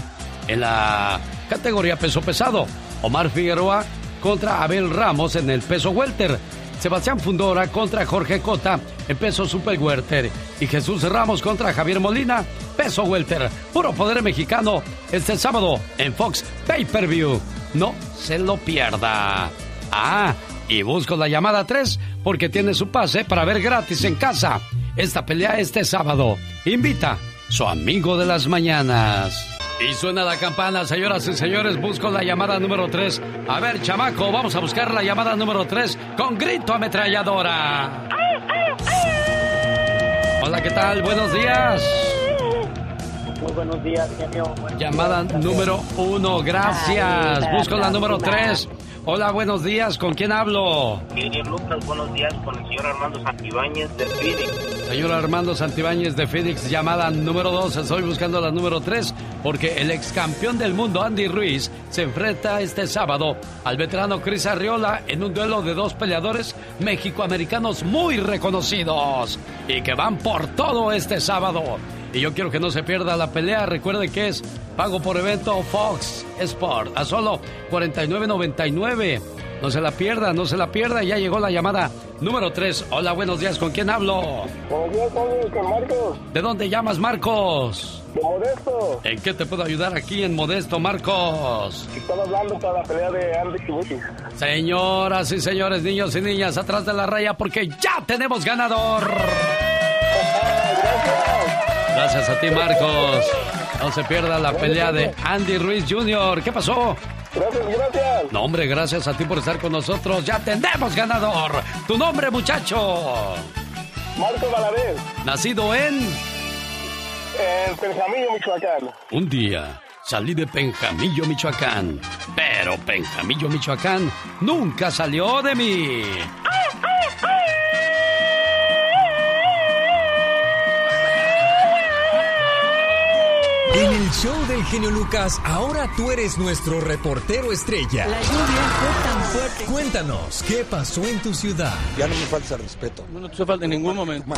en la categoría peso pesado. Omar Figueroa contra Abel Ramos en el peso welter. Sebastián Fundora contra Jorge Cota en peso super welter. Y Jesús Ramos contra Javier Molina, peso welter. Puro poder mexicano este sábado en Fox Pay Per View. No se lo pierda. Ah, y busco la llamada 3 porque tiene su pase para ver gratis en casa. Esta pelea este sábado. Invita su amigo de las mañanas. Y suena la campana, señoras y señores, busco la llamada número 3. A ver, chamaco, vamos a buscar la llamada número 3 con grito ametralladora. Hola, ¿qué tal? Buenos días. Muy buenos días, genio. Llamada número 1, gracias. Busco la número 3. Hola, buenos días. ¿Con quién hablo? Genio Lucas, buenos días con el señor Armando Santibáñez de Phoenix. Señor Armando Santibáñez de Phoenix, llamada número 2. Estoy buscando la número 3 porque el ex campeón del mundo, Andy Ruiz, se enfrenta este sábado al veterano Chris Arriola en un duelo de dos peleadores mexicoamericanos muy reconocidos y que van por todo este sábado. Y yo quiero que no se pierda la pelea. Recuerde que es pago por evento Fox Sport a solo 49.99. No se la pierda, no se la pierda. Ya llegó la llamada número 3. Hola, buenos días. ¿Con quién hablo? Buenos días, con Marcos. ¿De dónde llamas, Marcos? De Modesto. ¿En qué te puedo ayudar aquí en Modesto, Marcos? Estaba hablando para la pelea de Andy Kibuti. Señoras y señores, niños y niñas, atrás de la raya porque ya tenemos ganador. Gracias a ti, Marcos. No se pierda la pelea de Andy Ruiz Jr. ¿Qué pasó? Gracias, gracias. No, hombre, gracias a ti por estar con nosotros. Ya tenemos ganador. Tu nombre, muchacho. Marco Valadez. Nacido en... En Penjamillo, Michoacán. Un día salí de Penjamillo, Michoacán. Pero Penjamillo, Michoacán nunca salió de mí. En el show del genio Lucas, ahora tú eres nuestro reportero estrella. La lluvia fue tan fuerte. Cuéntanos, ¿qué pasó en tu ciudad? Ya no me falta respeto. No te falta en ningún momento.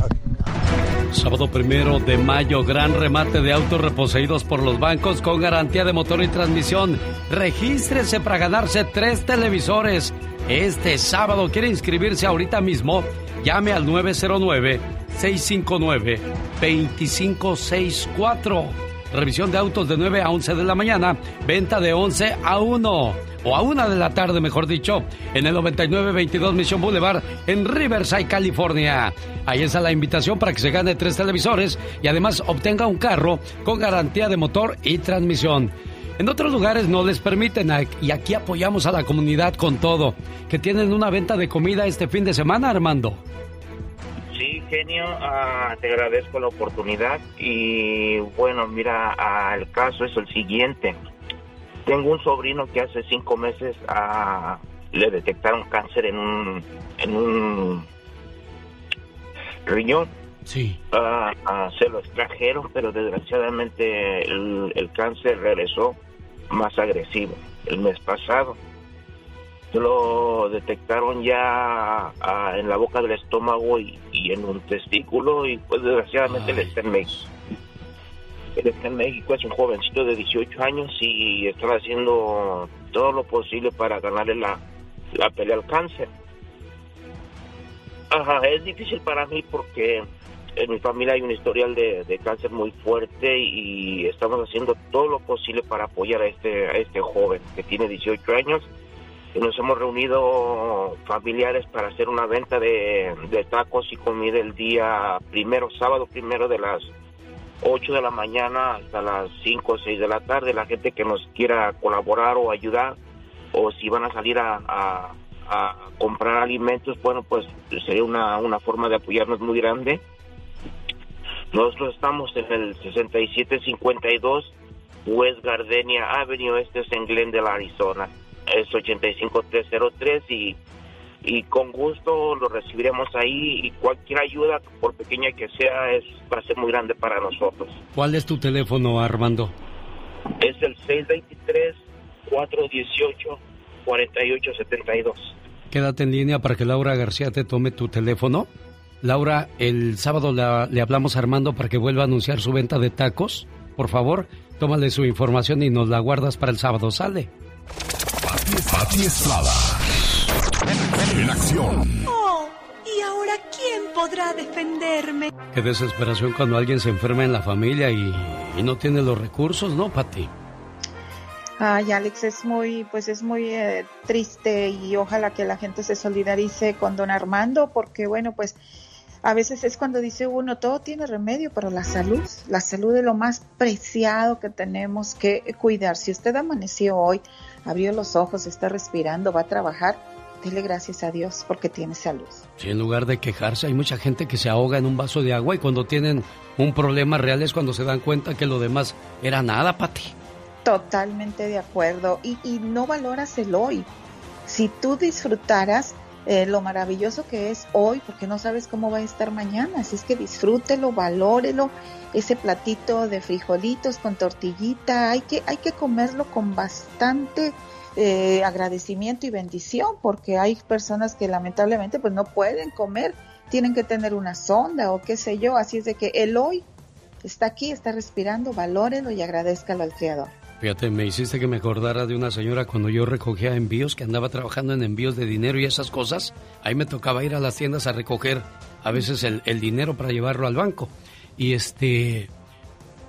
Sábado primero de mayo, gran remate de autos reposeídos por los bancos con garantía de motor y transmisión. Regístrese para ganarse tres televisores. Este sábado quiere inscribirse ahorita mismo. Llame al 909-659-2564. Revisión de autos de 9 a 11 de la mañana, venta de 11 a 1 o a 1 de la tarde, mejor dicho, en el 9922 Mission Boulevard en Riverside, California. Ahí está la invitación para que se gane tres televisores y además obtenga un carro con garantía de motor y transmisión. En otros lugares no les permiten y aquí apoyamos a la comunidad con todo. Que tienen una venta de comida este fin de semana, Armando. Sí, genio, ah, te agradezco la oportunidad y bueno, mira, ah, el caso es el siguiente. Tengo un sobrino que hace cinco meses ah, le detectaron cáncer en un, en un riñón. Sí. Ah, se lo extrajeron, pero desgraciadamente el, el cáncer regresó más agresivo el mes pasado. Lo detectaron ya ah, en la boca del estómago y, y en un testículo y pues desgraciadamente él está en México. Él está en México, es un jovencito de 18 años y están haciendo todo lo posible para ganarle la, la pelea al cáncer. Ajá, es difícil para mí porque en mi familia hay un historial de, de cáncer muy fuerte y estamos haciendo todo lo posible para apoyar a este, a este joven que tiene 18 años nos hemos reunido familiares para hacer una venta de, tacos y comida el día primero, sábado primero de las 8 de la mañana hasta las 5 o 6 de la tarde. La gente que nos quiera colaborar o ayudar, o si van a salir a comprar alimentos, bueno, pues sería una, una forma de apoyarnos muy grande. Nosotros estamos en el 6752 West Gardenia Avenue, este es en Glendale, Arizona. Es 85303 y, y con gusto lo recibiremos ahí y cualquier ayuda, por pequeña que sea, es, va a ser muy grande para nosotros. ¿Cuál es tu teléfono, Armando? Es el 623-418-4872. Quédate en línea para que Laura García te tome tu teléfono. Laura, el sábado la- le hablamos a Armando para que vuelva a anunciar su venta de tacos. Por favor, tómale su información y nos la guardas para el sábado. Sale. Pati Estrada. En acción. Oh, ¿y ahora quién podrá defenderme? Qué desesperación cuando alguien se enferma en la familia y, y no tiene los recursos, ¿no, Pati? Ay, Alex, es muy, pues es muy eh, triste y ojalá que la gente se solidarice con don Armando, porque bueno, pues a veces es cuando dice uno, todo tiene remedio, pero la salud, la salud es lo más preciado que tenemos que cuidar. Si usted amaneció hoy, abrió los ojos, está respirando, va a trabajar, dele gracias a Dios porque tiene salud. Sí, en lugar de quejarse, hay mucha gente que se ahoga en un vaso de agua y cuando tienen un problema real es cuando se dan cuenta que lo demás era nada, Pati. Totalmente de acuerdo. Y, y no valoras el hoy. Si tú disfrutaras eh, lo maravilloso que es hoy, porque no sabes cómo va a estar mañana. Así es que disfrútelo, valórelo. Ese platito de frijolitos con tortillita, hay que, hay que comerlo con bastante eh, agradecimiento y bendición, porque hay personas que lamentablemente pues no pueden comer, tienen que tener una sonda o qué sé yo. Así es de que el hoy está aquí, está respirando, valórelo y agradezcalo al Creador. Fíjate, me hiciste que me acordara de una señora cuando yo recogía envíos, que andaba trabajando en envíos de dinero y esas cosas. Ahí me tocaba ir a las tiendas a recoger a veces el, dinero para llevarlo al banco. Y este,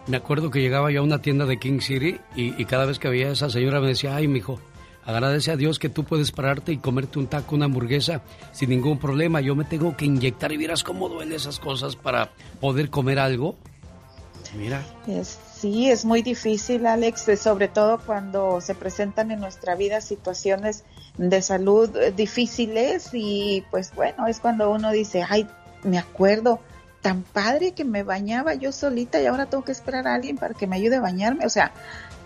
me acuerdo que llegaba yo a una tienda de King City y, cada vez que veía a esa señora me decía, ay, mijo, agradece a Dios que tú puedes pararte y comerte un taco, una hamburguesa sin ningún problema. Yo me tengo que inyectar y vieras cómo duele esas cosas para poder comer algo. Mira. Es- sí, es muy difícil, Alex, eh, sobre todo cuando se presentan en nuestra vida situaciones de salud eh, difíciles y pues bueno, es cuando uno dice, ay, me acuerdo tan padre que me bañaba yo solita y ahora tengo que esperar a alguien para que me ayude a bañarme. O sea,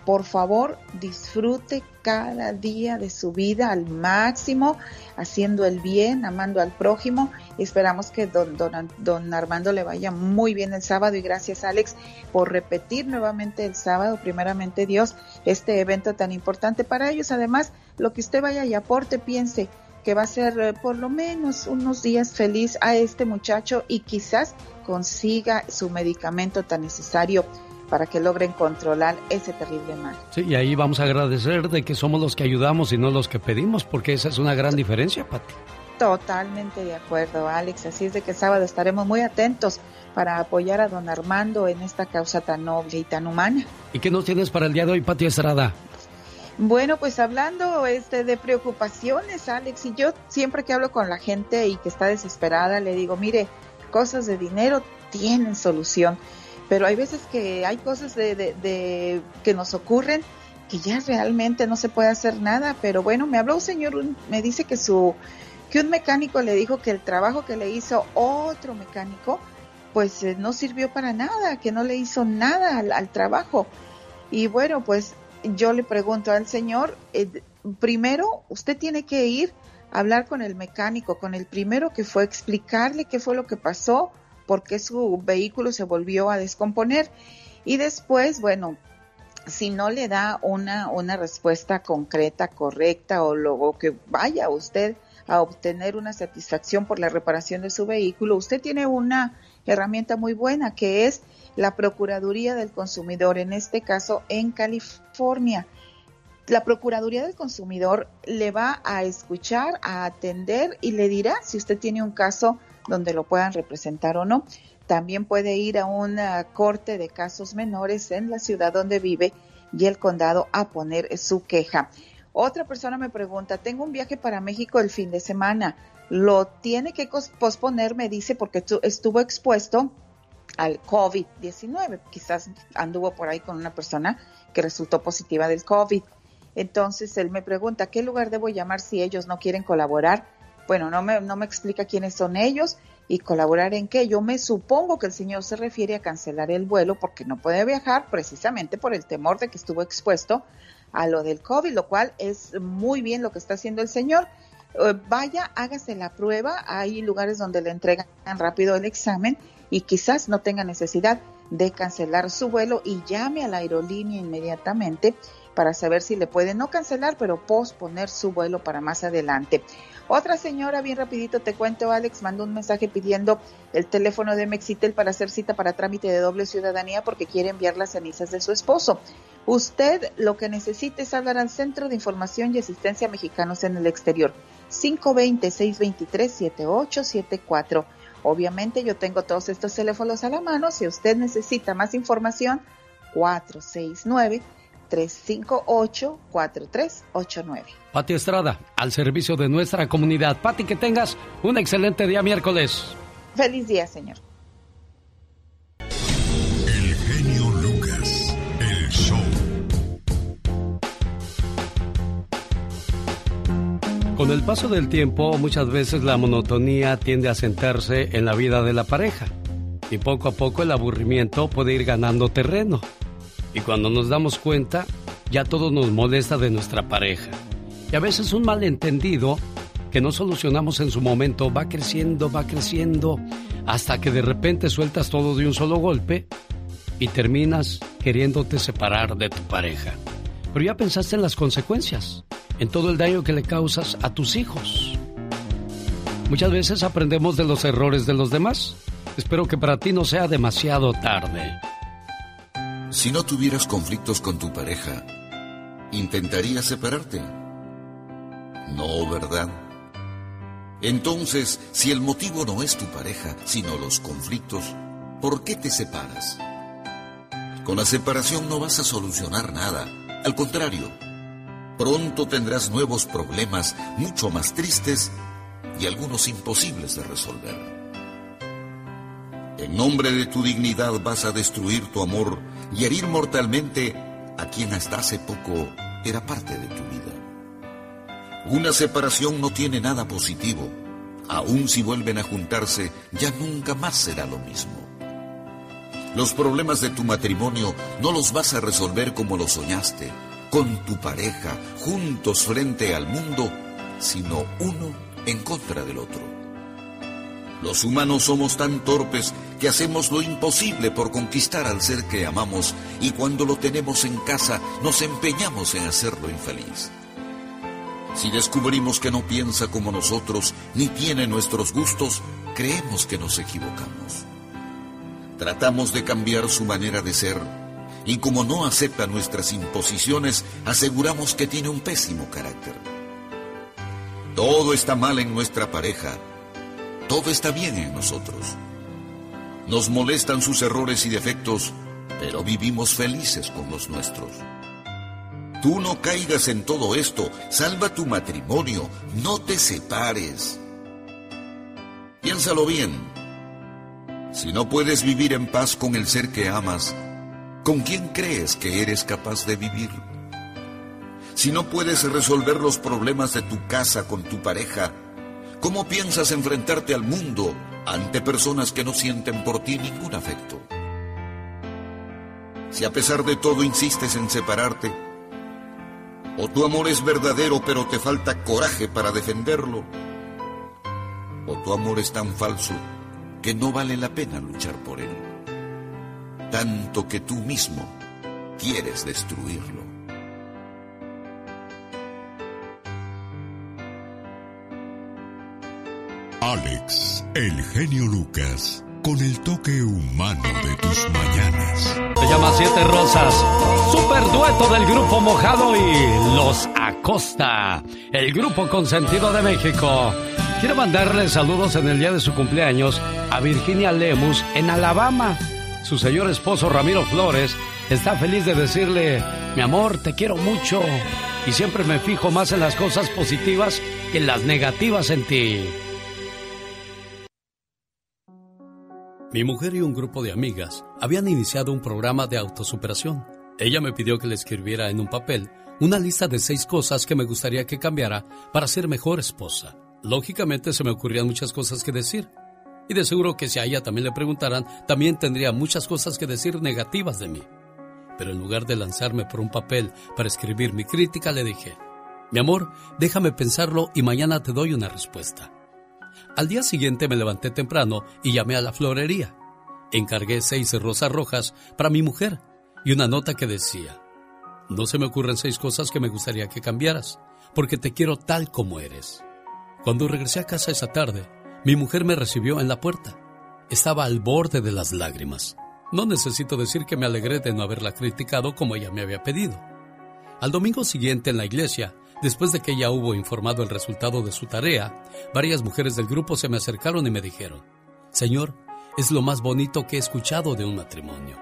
por favor, disfrute cada día de su vida al máximo, haciendo el bien, amando al prójimo. Esperamos que don, don, don Armando le vaya muy bien el sábado. Y gracias, Alex, por repetir nuevamente el sábado, primeramente Dios, este evento tan importante para ellos. Además, lo que usted vaya y aporte, piense que va a ser eh, por lo menos unos días feliz a este muchacho y quizás consiga su medicamento tan necesario para que logren controlar ese terrible mal. Sí, y ahí vamos a agradecer de que somos los que ayudamos y no los que pedimos, porque esa es una gran diferencia, Pati. Totalmente de acuerdo, Alex. Así es de que el sábado estaremos muy atentos para apoyar a don Armando en esta causa tan noble y tan humana. ¿Y qué nos tienes para el día de hoy, Pati Estrada? Bueno, pues hablando este de preocupaciones, Alex, y yo siempre que hablo con la gente y que está desesperada, le digo, mire, cosas de dinero tienen solución, pero hay veces que hay cosas de, de- de- que nos ocurren que ya realmente no se puede hacer nada, pero bueno, me habló un señor, me dice que su que un mecánico le dijo que el trabajo que le hizo otro mecánico, pues eh, no sirvió para nada, que no le hizo nada al, trabajo. Y bueno, pues yo le pregunto al señor, eh, primero usted tiene que ir a hablar con el mecánico, con el primero que fue, explicarle qué fue lo que pasó, por qué su vehículo se volvió a descomponer. Y después, bueno, si no le da una, una respuesta concreta, correcta, o luego que vaya usted a obtener una satisfacción por la reparación de su vehículo, usted tiene una herramienta muy buena que es la Procuraduría del Consumidor, en este caso en California. La Procuraduría del Consumidor le va a escuchar, a atender y le dirá si usted tiene un caso donde lo puedan representar o no. También puede ir a una corte de casos menores en la ciudad donde vive y el condado a poner su queja. Otra persona me pregunta, tengo un viaje para México el fin de semana, lo tiene que posponer, me dice, porque tu- estuvo expuesto al COVID-19. Quizás anduvo por ahí con una persona que resultó positiva del COVID. Entonces él me pregunta, ¿a qué lugar debo llamar si ellos no quieren colaborar? Bueno, no me, no me explica quiénes son ellos y colaborar en qué. Yo me supongo que el señor se refiere a cancelar el vuelo porque no puede viajar precisamente por el temor de que estuvo expuesto a lo del COVID, lo cual es muy bien lo que está haciendo el señor. Eh, vaya, hágase la prueba. Hay lugares donde le entregan rápido el examen y quizás no tenga necesidad de cancelar su vuelo y llame a la aerolínea inmediatamente para saber si le puede no cancelar, pero posponer su vuelo para más adelante. Otra señora, bien rapidito te cuento, Alex, mandó un mensaje pidiendo el teléfono de Mexitel para hacer cita para trámite de doble ciudadanía porque quiere enviar las cenizas de su esposo. Usted lo que necesita es hablar al Centro de Información y Asistencia Mexicanos en el Exterior, 520-623-7874. Obviamente yo tengo todos estos teléfonos a la mano. Si usted necesita más información, 469-358-4389. Pati Estrada, al servicio de nuestra comunidad. Pati, que tengas un excelente día miércoles. Feliz día, señor. El genio Lucas, el show. Con el paso del tiempo, muchas veces la monotonía tiende a sentarse en la vida de la pareja. Y poco a poco el aburrimiento puede ir ganando terreno. Y cuando nos damos cuenta, ya todo nos molesta de nuestra pareja. Y a veces un malentendido que no solucionamos en su momento va creciendo, va creciendo, hasta que de repente sueltas todo de un solo golpe y terminas queriéndote separar de tu pareja. Pero ya pensaste en las consecuencias, en todo el daño que le causas a tus hijos. Muchas veces aprendemos de los errores de los demás. Espero que para ti no sea demasiado tarde. Si no tuvieras conflictos con tu pareja, ¿intentarías separarte? No, ¿verdad? Entonces, si el motivo no es tu pareja, sino los conflictos, ¿por qué te separas? Con la separación no vas a solucionar nada. Al contrario, pronto tendrás nuevos problemas mucho más tristes y algunos imposibles de resolver. En nombre de tu dignidad vas a destruir tu amor y herir mortalmente a quien hasta hace poco era parte de tu vida. Una separación no tiene nada positivo. Aun si vuelven a juntarse, ya nunca más será lo mismo. Los problemas de tu matrimonio no los vas a resolver como lo soñaste, con tu pareja, juntos frente al mundo, sino uno en contra del otro. Los humanos somos tan torpes que hacemos lo imposible por conquistar al ser que amamos y cuando lo tenemos en casa nos empeñamos en hacerlo infeliz. Si descubrimos que no piensa como nosotros ni tiene nuestros gustos, creemos que nos equivocamos. Tratamos de cambiar su manera de ser y como no acepta nuestras imposiciones, aseguramos que tiene un pésimo carácter. Todo está mal en nuestra pareja, todo está bien en nosotros. Nos molestan sus errores y defectos, pero vivimos felices con los nuestros. Tú no caigas en todo esto, salva tu matrimonio, no te separes. Piénsalo bien. Si no puedes vivir en paz con el ser que amas, ¿con quién crees que eres capaz de vivir? Si no puedes resolver los problemas de tu casa con tu pareja, ¿cómo piensas enfrentarte al mundo ante personas que no sienten por ti ningún afecto? Si a pesar de todo insistes en separarte, o tu amor es verdadero pero te falta coraje para defenderlo, o tu amor es tan falso que no vale la pena luchar por él, tanto que tú mismo quieres destruirlo. Alex, el genio Lucas, con el toque humano de tus mañanas. Se llama Siete Rosas. Super dueto del grupo Mojado y Los Acosta. El grupo consentido de México. Quiero mandarle saludos en el día de su cumpleaños a Virginia Lemus en Alabama. Su señor esposo Ramiro Flores está feliz de decirle, mi amor, te quiero mucho. y siempre me fijo más en las cosas positivas que en las negativas en ti. Mi mujer y un grupo de amigas habían iniciado un programa de autosuperación. Ella me pidió que le escribiera en un papel una lista de seis cosas que me gustaría que cambiara para ser mejor esposa. Lógicamente se me ocurrían muchas cosas que decir. Y de seguro que si a ella también le preguntaran, también tendría muchas cosas que decir negativas de mí. Pero en lugar de lanzarme por un papel para escribir mi crítica, le dije, mi amor, déjame pensarlo y mañana te doy una respuesta. Al día siguiente me levanté temprano y llamé a la florería. Encargué seis rosas rojas para mi mujer y una nota que decía, no se me ocurren seis cosas que me gustaría que cambiaras, porque te quiero tal como eres. Cuando regresé a casa esa tarde, mi mujer me recibió en la puerta. Estaba al borde de las lágrimas. No necesito decir que me alegré de no haberla criticado como ella me había pedido. Al domingo siguiente en la iglesia, después de que ella hubo informado el resultado de su tarea, varias mujeres del grupo se me acercaron y me dijeron, Señor, es lo más bonito que he escuchado de un matrimonio.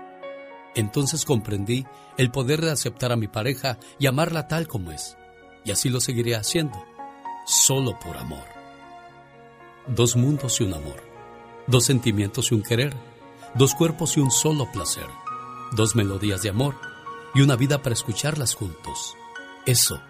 Entonces comprendí el poder de aceptar a mi pareja y amarla tal como es. Y así lo seguiré haciendo, solo por amor. Dos mundos y un amor, dos sentimientos y un querer, dos cuerpos y un solo placer, dos melodías de amor y una vida para escucharlas juntos. Eso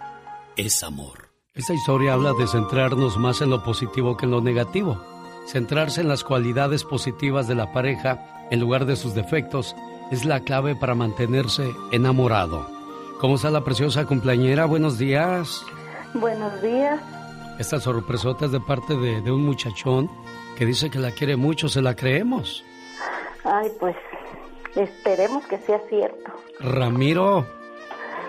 es amor. Esta historia habla de centrarnos más en lo positivo que en lo negativo, centrarse en las cualidades positivas de la pareja en lugar de sus defectos es la clave para mantenerse enamorado. ¿Cómo está la preciosa cumpleañera? Buenos días. Buenos días. Esta sorpresota es de parte de, de un muchachón que dice que la quiere mucho, ¿se la creemos? Ay, pues esperemos que sea cierto. Ramiro.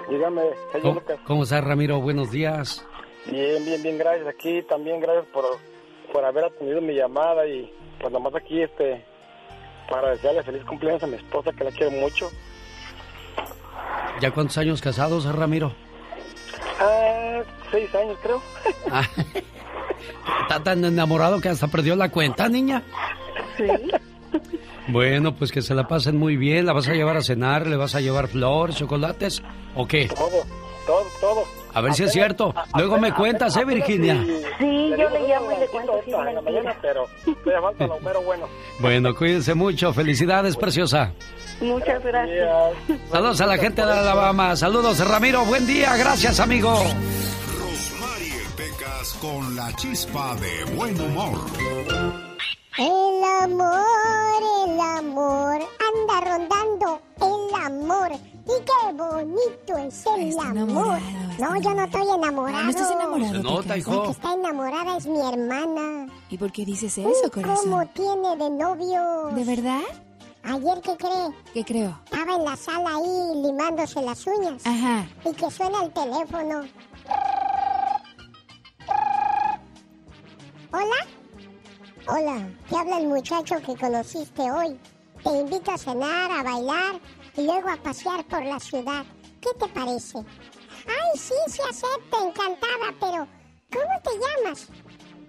Dígame, señor ¿Cómo, Lucas. cómo está Ramiro? Buenos días. Bien, bien, bien, gracias. Aquí también gracias por, por haber atendido mi llamada y pues nomás aquí este para desearle feliz cumpleaños a mi esposa que la quiero mucho. ¿Ya cuántos años casados, Ramiro? Ah, seis años creo. Ah, ¿Está tan enamorado que hasta perdió la cuenta, niña? Sí. Bueno, pues que se la pasen muy bien. ¿La vas a llevar a cenar? ¿Le vas a llevar flores, chocolates? ¿O qué? Todo, todo, todo. A ver si es cierto. Luego me cuentas, ¿eh, Virginia? Sí, yo le llamo y le cuento si ratito es en la mentira. mañana, pero todavía falta lo mero bueno. Bueno, cuídense mucho. Felicidades, preciosa. Muchas gracias. Saludos a la gente de Alabama. Saludos, Ramiro. Buen día. Gracias, amigo. Rosmarie Pecas con la chispa de buen humor. El amor, el amor, anda rondando el amor. Y qué bonito es el amor. No, yo no estoy enamorado. No estás enamorado, Se nota, hijo. La que está enamorada es mi hermana. ¿Y por qué dices Uy, eso, corazón? ¿Cómo tiene de novio? ¿De verdad? Ayer, ¿qué cree? ¿Qué creo? Estaba en la sala ahí limándose las uñas. Ajá. Y que suena el teléfono. ¿Hola? Hola, te habla el muchacho que conociste hoy. Te invito a cenar, a bailar y luego a pasear por la ciudad. ¿Qué te parece? Ay, sí, sí acepto, encantada, pero ¿cómo te llamas?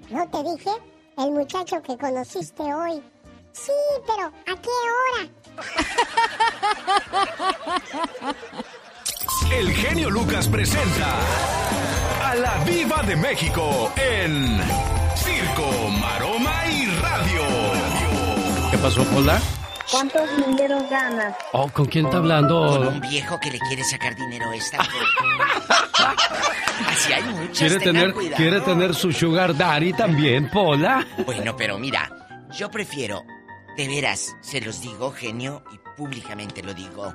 ¿No te dije? El muchacho que conociste hoy. Sí, pero ¿a qué hora? El genio Lucas presenta a la Viva de México en Circo, Maroma Radio. ¿Qué pasó, Pola? ¿Cuántos dinero ganas? Oh, ¿con quién está hablando? Un viejo que le quiere sacar dinero a esta. Así hay muchos. ¿Quiere tener, cuidado. ¿Quiere tener su sugar daddy también, Pola? Bueno, pero mira, yo prefiero, de veras, se los digo, genio, y públicamente lo digo,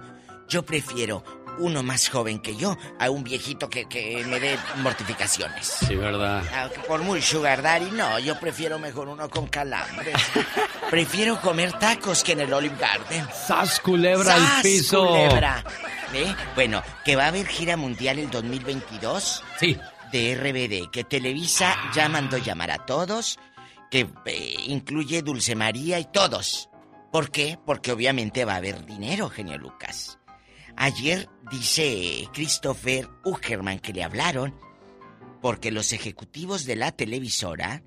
yo prefiero uno más joven que yo a un viejito que, que me dé mortificaciones. Sí, verdad. Aunque por muy sugar daddy, no, yo prefiero mejor uno con calambres. prefiero comer tacos que en el Olive Garden. ¡Sas, culebra al ¡Sas, piso! culebra! ¿Eh? Bueno, que va a haber gira mundial el 2022. Sí. De RBD, que Televisa ya mandó llamar a todos, que eh, incluye Dulce María y todos. ¿Por qué? Porque obviamente va a haber dinero, genio Lucas. Ayer dice Christopher Ugerman que le hablaron porque los ejecutivos de la televisora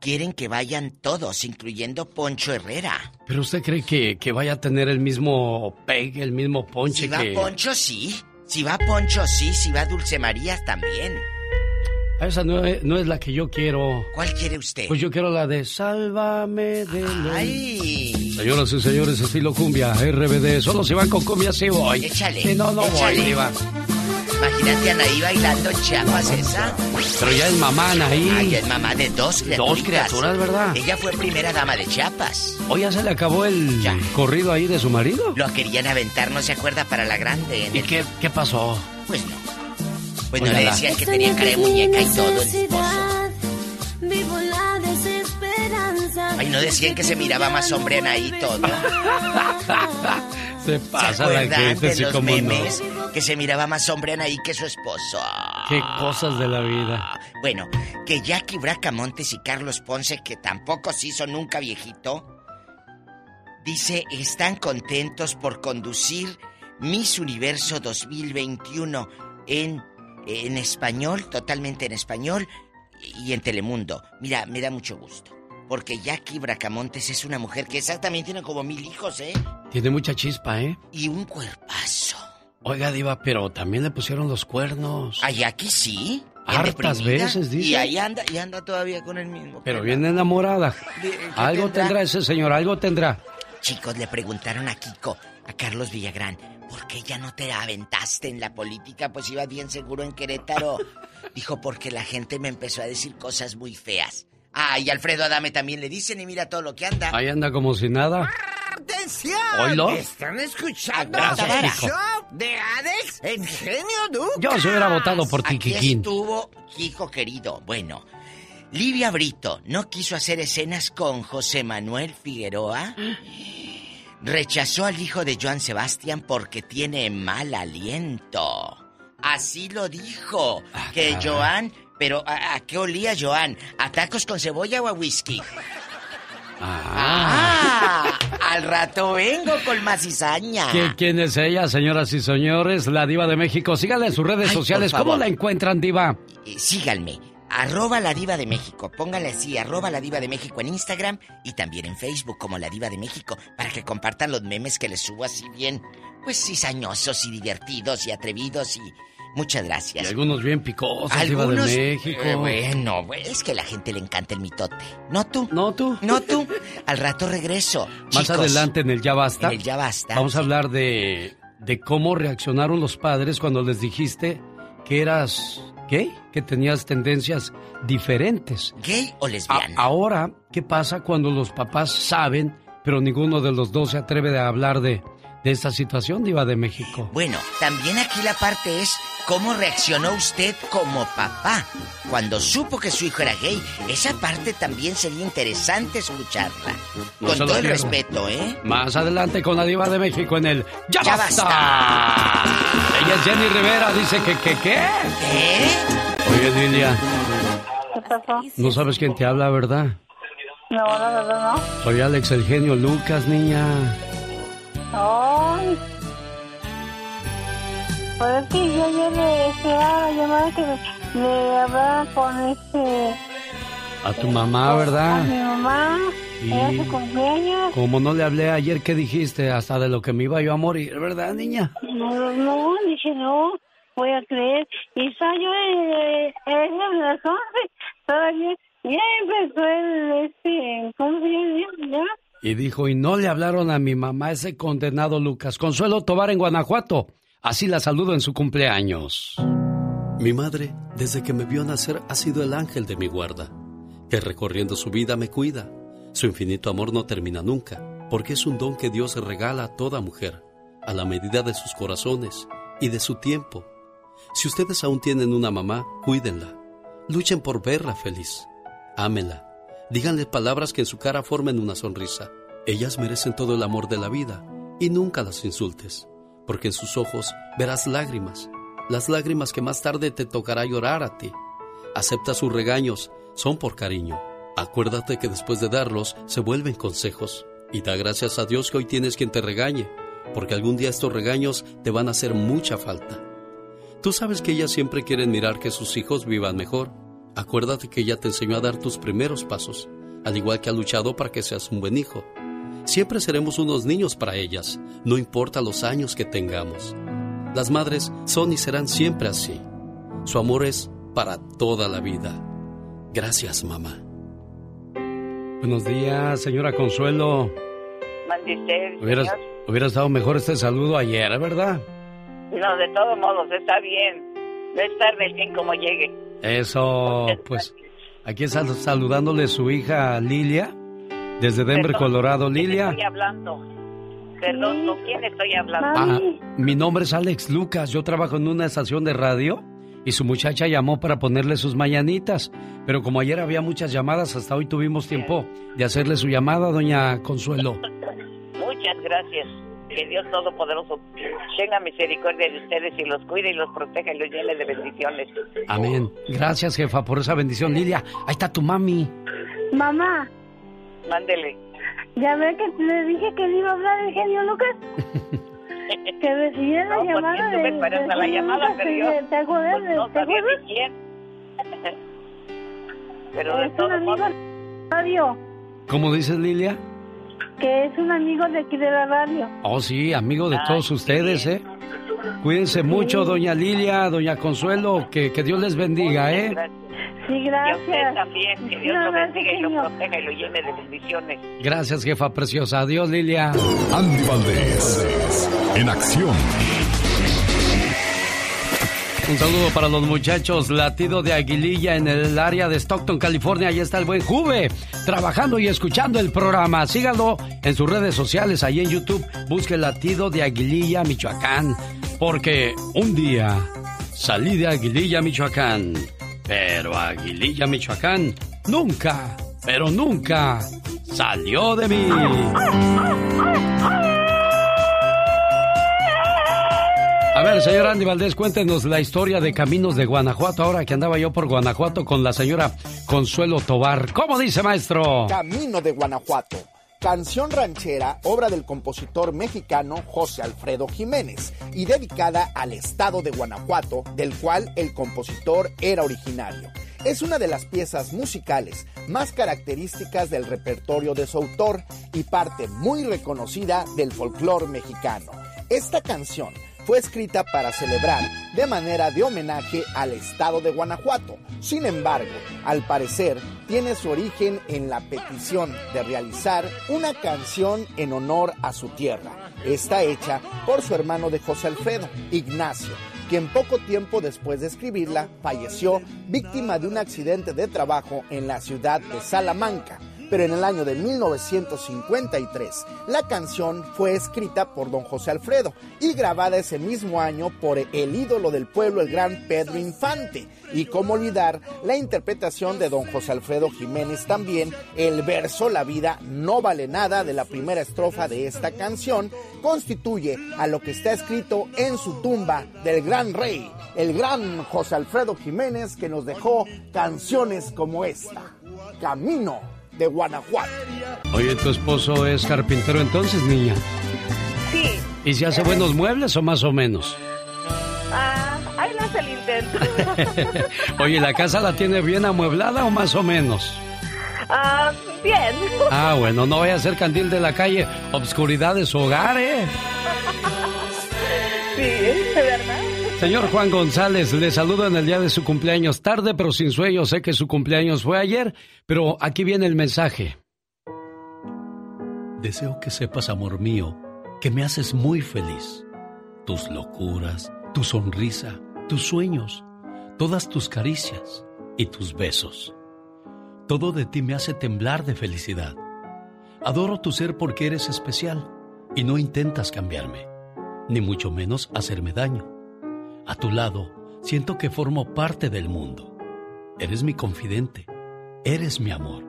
quieren que vayan todos, incluyendo Poncho Herrera. ¿Pero usted cree que, que vaya a tener el mismo pegue, el mismo ponche Si va que... Poncho, sí. Si va Poncho, sí, si va Dulce María, también. Esa no es, no es la que yo quiero. ¿Cuál quiere usted? Pues yo quiero la de Sálvame de. Ay. Señoras y señores, estilo cumbia, RBD. Solo si van con cumbia sí voy. Échale. Si no, no échale. voy, Diva. Imagínate a Anaí bailando en Chiapas esa. Pero ya es mamá, Anaí. Ay, es mamá de dos criaturas. Dos criaturas, ¿verdad? Ella fue primera dama de Chiapas. ¿O ya se le acabó el corrido ahí de su marido? Lo querían aventar, ¿no se acuerda? Para la grande. en ¿Y el- qué, qué pasó? Pues no. Pues no le decían que tenía cara de muñeca y todo el esposo. Vivo la desesperanza. Ay, no decían que se miraba más hombre y todo. Se ¿Se pasa la acuerdan gente, de sí, los como no. memes? Que se miraba más hombre Anaí que su esposo. Qué cosas de la vida. Bueno, que Jackie Bracamontes y Carlos Ponce, que tampoco se hizo nunca viejito, dice, están contentos por conducir Miss Universo 2021 en, en español, totalmente en español, y en Telemundo. Mira, me da mucho gusto. Porque Jackie Bracamontes es una mujer que exactamente tiene como mil hijos, ¿eh? Tiene mucha chispa, ¿eh? Y un cuerpazo. Oiga, Diva, pero también le pusieron los cuernos. A Jackie sí. Hartas veces, dice. Y ahí anda, y anda todavía con el mismo. Pero bien enamorada. ¿Qué Algo tendrá? tendrá ese señor, algo tendrá. Chicos, le preguntaron a Kiko, a Carlos Villagrán, ¿por qué ya no te aventaste en la política? Pues iba bien seguro en Querétaro. Dijo, porque la gente me empezó a decir cosas muy feas. Ah, y Alfredo Adame también le dicen y mira todo lo que anda. Ahí anda como si nada. ¡Atención! ¿Oílo? Están escuchando Gracias, el show de Alex en Genio Lucas. Yo se hubiera votado por Aquí Tiquiquín. estuvo Kiko querido. Bueno, Livia Brito no quiso hacer escenas con José Manuel Figueroa. Rechazó al hijo de Joan Sebastián porque tiene mal aliento. Así lo dijo. que Joan. Pero ¿a, a qué olía Joan? ¿A tacos con cebolla o a whisky? Ah, al rato vengo con más cizaña. ¿Qui- ¿Quién es ella, señoras y señores? La diva de México. Síganla en sus redes Ay, sociales. ¿Cómo la encuentran, diva? Eh, síganme. Arroba la diva de México. Póngale así, arroba la diva de México en Instagram y también en Facebook como la diva de México para que compartan los memes que les subo así bien, pues cizañosos y divertidos y atrevidos y muchas Y gracias. algunos bien picosos, diva Algunos, de México. eh, bueno, güey, es que a la gente le encanta el mitote. ¿No tú? ¿No tú? ¿No tú? Al rato regreso. Más Chicos, adelante en el Ya Basta. En el Ya Basta. Vamos a hablar de, de cómo reaccionaron los padres cuando les dijiste que eras gay, que tenías tendencias diferentes. ¿Gay o A- lesbiana? ahora, ¿qué pasa cuando los papás saben, pero ninguno de los dos se atreve a hablar de, de esta situación, Diva de México? Bueno, también aquí la parte es cómo reaccionó usted como papá cuando supo que su hijo era gay. Esa parte también sería interesante escucharla. No Con todo el respeto, ¿eh? Más adelante con la Diva de México en el Ya, Ya basta. Ella es Jenny Rivera, dice que, que, ¿qué? ¿Eh? Oye, Lilia, ¿Qué pasó? no sabes quién te habla, ¿verdad? No, la verdad no. Soy Alex, el genio Lucas, niña. Ay. Pues es que yo ayer le esperaba la llamada que le, le hablaba con este... A tu mamá, A mi ¿verdad? mamá. Era su cumpleaños. Como no le hablé ayer, ¿qué dijiste? Hasta de lo que me iba yo a morir, ¿verdad, niña? No, no, dije no, voy a creer. Y yo eh, en las 11, todavía, ya empezó el, este, ¿cómo se llama? Y dijo, y no le hablaron a mi mamá ese condenado Lucas. Consuelo Tobar en Guanajuato. Así la saludo en su cumpleaños. Mi madre, desde que me vio nacer, ha sido el ángel de mi guarda, que recorriendo su vida me cuida. Su infinito amor no termina nunca, porque es un don que Dios regala a toda mujer, a la medida de sus corazones y de su tiempo. Si ustedes aún tienen una mamá, cuídenla. Luchen por verla feliz. Ámenla. Díganle palabras que en su cara formen una sonrisa. Ellas merecen todo el amor de la vida y nunca las insultes, porque en sus ojos verás lágrimas, las lágrimas que más tarde te tocará llorar a ti. Acepta sus regaños, son por cariño. Acuérdate que después de darlos se vuelven consejos y da gracias a Dios que hoy tienes quien te regañe, porque algún día estos regaños te van a hacer mucha falta. Tú sabes que ellas siempre quieren mirar que sus hijos vivan mejor. Acuérdate que ella te enseñó a dar tus primeros pasos, al igual que ha luchado para que seas un buen hijo. Siempre seremos unos niños para ellas, no importa los años que tengamos. Las madres son y serán siempre así. Su amor es para toda la vida. Gracias, mamá. Buenos días, señora Consuelo. Mande Hubiera, señor. hubiera estado mejor este saludo ayer, ¿verdad? No, de todos modos, está bien. No es tarde el fin como llegue. Eso, pues aquí está saludándole su hija Lilia, desde Denver, Perdón, Colorado. ¿con quién Lilia, Estoy hablando. Perdón, ¿con quién estoy hablando? ah, mi nombre es Alex Lucas, yo trabajo en una estación de radio y su muchacha llamó para ponerle sus mañanitas, pero como ayer había muchas llamadas, hasta hoy tuvimos tiempo de hacerle su llamada, doña Consuelo. Muchas gracias. Que Dios Todopoderoso tenga misericordia de ustedes y los cuide y los proteja y los llene de bendiciones. Amén. Gracias, jefa, por esa bendición. Lilia, ahí está tu mami. Mamá, Mándele. ya ve que le dije que le iba a hablar el genio Lucas. que recibiera la No, pues, llamada de, me a la llamada, pero ¿te- yo, ¿Te acuerdas? pues, no ¿Te sabía acuerdas? ni quién. Pero de Es un todos amigo modos, de la radio. ¿Cómo dices, Lilia? Que es un amigo de aquí de la radio. Oh, sí, amigo de todos ustedes, ¿eh? Cuídense mucho, doña Lilia, doña Consuelo, que, que Dios les bendiga, ¿eh? Sí, y a gracias. usted también. Que Dios No, lo gracias, bendiga y lo proteja y lo llene de bendiciones. Gracias, jefa preciosa. Adiós, Lilia. Andy Valdés, en acción. Un saludo para los muchachos latido de Aguililla en el área de Stockton, California. Ahí está el buen Juve, trabajando y escuchando el programa. Síganlo en sus redes sociales, ahí en YouTube. Busque latido de Aguililla, Michoacán. Porque un día salí de Aguililla, Michoacán. Pero Aguililla, Michoacán, nunca, pero nunca salió de mí. Señor Andy Valdés, cuéntenos la historia de Caminos de Guanajuato, ahora que andaba yo por Guanajuato con la señora Consuelo Tobar. ¿Cómo dice, maestro? Camino de Guanajuato. Canción ranchera, obra del compositor mexicano José Alfredo Jiménez y dedicada al estado de Guanajuato, del cual el compositor era originario. Es una de las piezas musicales más características del repertorio de su autor y parte muy reconocida del folclore mexicano. Esta canción fue escrita para celebrar de manera de homenaje al estado de Guanajuato. Sin embargo, al parecer, tiene su origen en la petición de realizar una canción en honor a su tierra. Está hecha por su hermano de José Alfredo, Ignacio, quien poco tiempo después de escribirla falleció víctima de un accidente de trabajo en la ciudad de Salamanca pero en el año de 1953 la canción fue escrita por don José Alfredo y grabada ese mismo año por el ídolo del pueblo, el gran Pedro Infante. Y cómo olvidar la interpretación de don José Alfredo Jiménez también, el verso La vida no vale nada de la primera estrofa de esta canción, constituye a lo que está escrito en su tumba del gran rey, el gran José Alfredo Jiménez que nos dejó canciones como esta, Camino de Guanajuato. Oye, ¿tu esposo es carpintero entonces, niña? Sí. ¿Y si hace buenos muebles o más o menos? Ah, ahí no hace el intento. Oye, ¿la casa la tiene bien amueblada o más o menos? Ah, bien. Ah, bueno, no vaya a ser candil de la calle, obscuridad de su hogar, ¿eh? Sí, de verdad. Señor Juan González, le saludo en el día de su cumpleaños. Tarde pero sin sueño, sé que su cumpleaños fue ayer, pero aquí viene el mensaje. Deseo que sepas, amor mío, que me haces muy feliz. Tus locuras, tu sonrisa, tus sueños, todas tus caricias y tus besos. Todo de ti me hace temblar de felicidad. Adoro tu ser porque eres especial y no intentas cambiarme, ni mucho menos hacerme daño. A tu lado, siento que formo parte del mundo. Eres mi confidente, eres mi amor,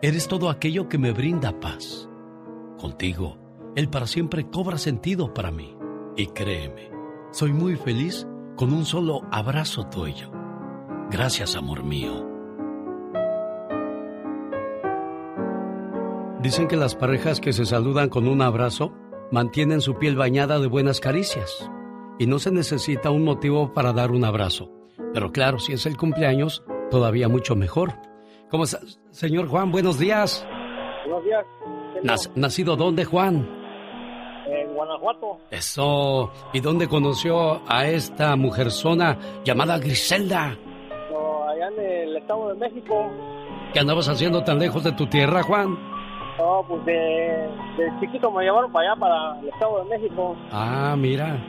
eres todo aquello que me brinda paz. Contigo, el para siempre cobra sentido para mí. Y créeme, soy muy feliz con un solo abrazo tuyo. Gracias, amor mío. Dicen que las parejas que se saludan con un abrazo mantienen su piel bañada de buenas caricias y no se necesita un motivo para dar un abrazo. Pero claro, si es el cumpleaños, todavía mucho mejor. ¿Cómo está, señor Juan? Buenos días. Buenos días. ¿Nacido dónde, Juan? En Guanajuato. Eso. ¿Y dónde conoció a esta mujerzona llamada Griselda? No, allá en el Estado de México. ¿Qué andabas haciendo tan lejos de tu tierra, Juan? No, pues de, de chiquito me llevaron para allá, para el Estado de México. Ah, mira.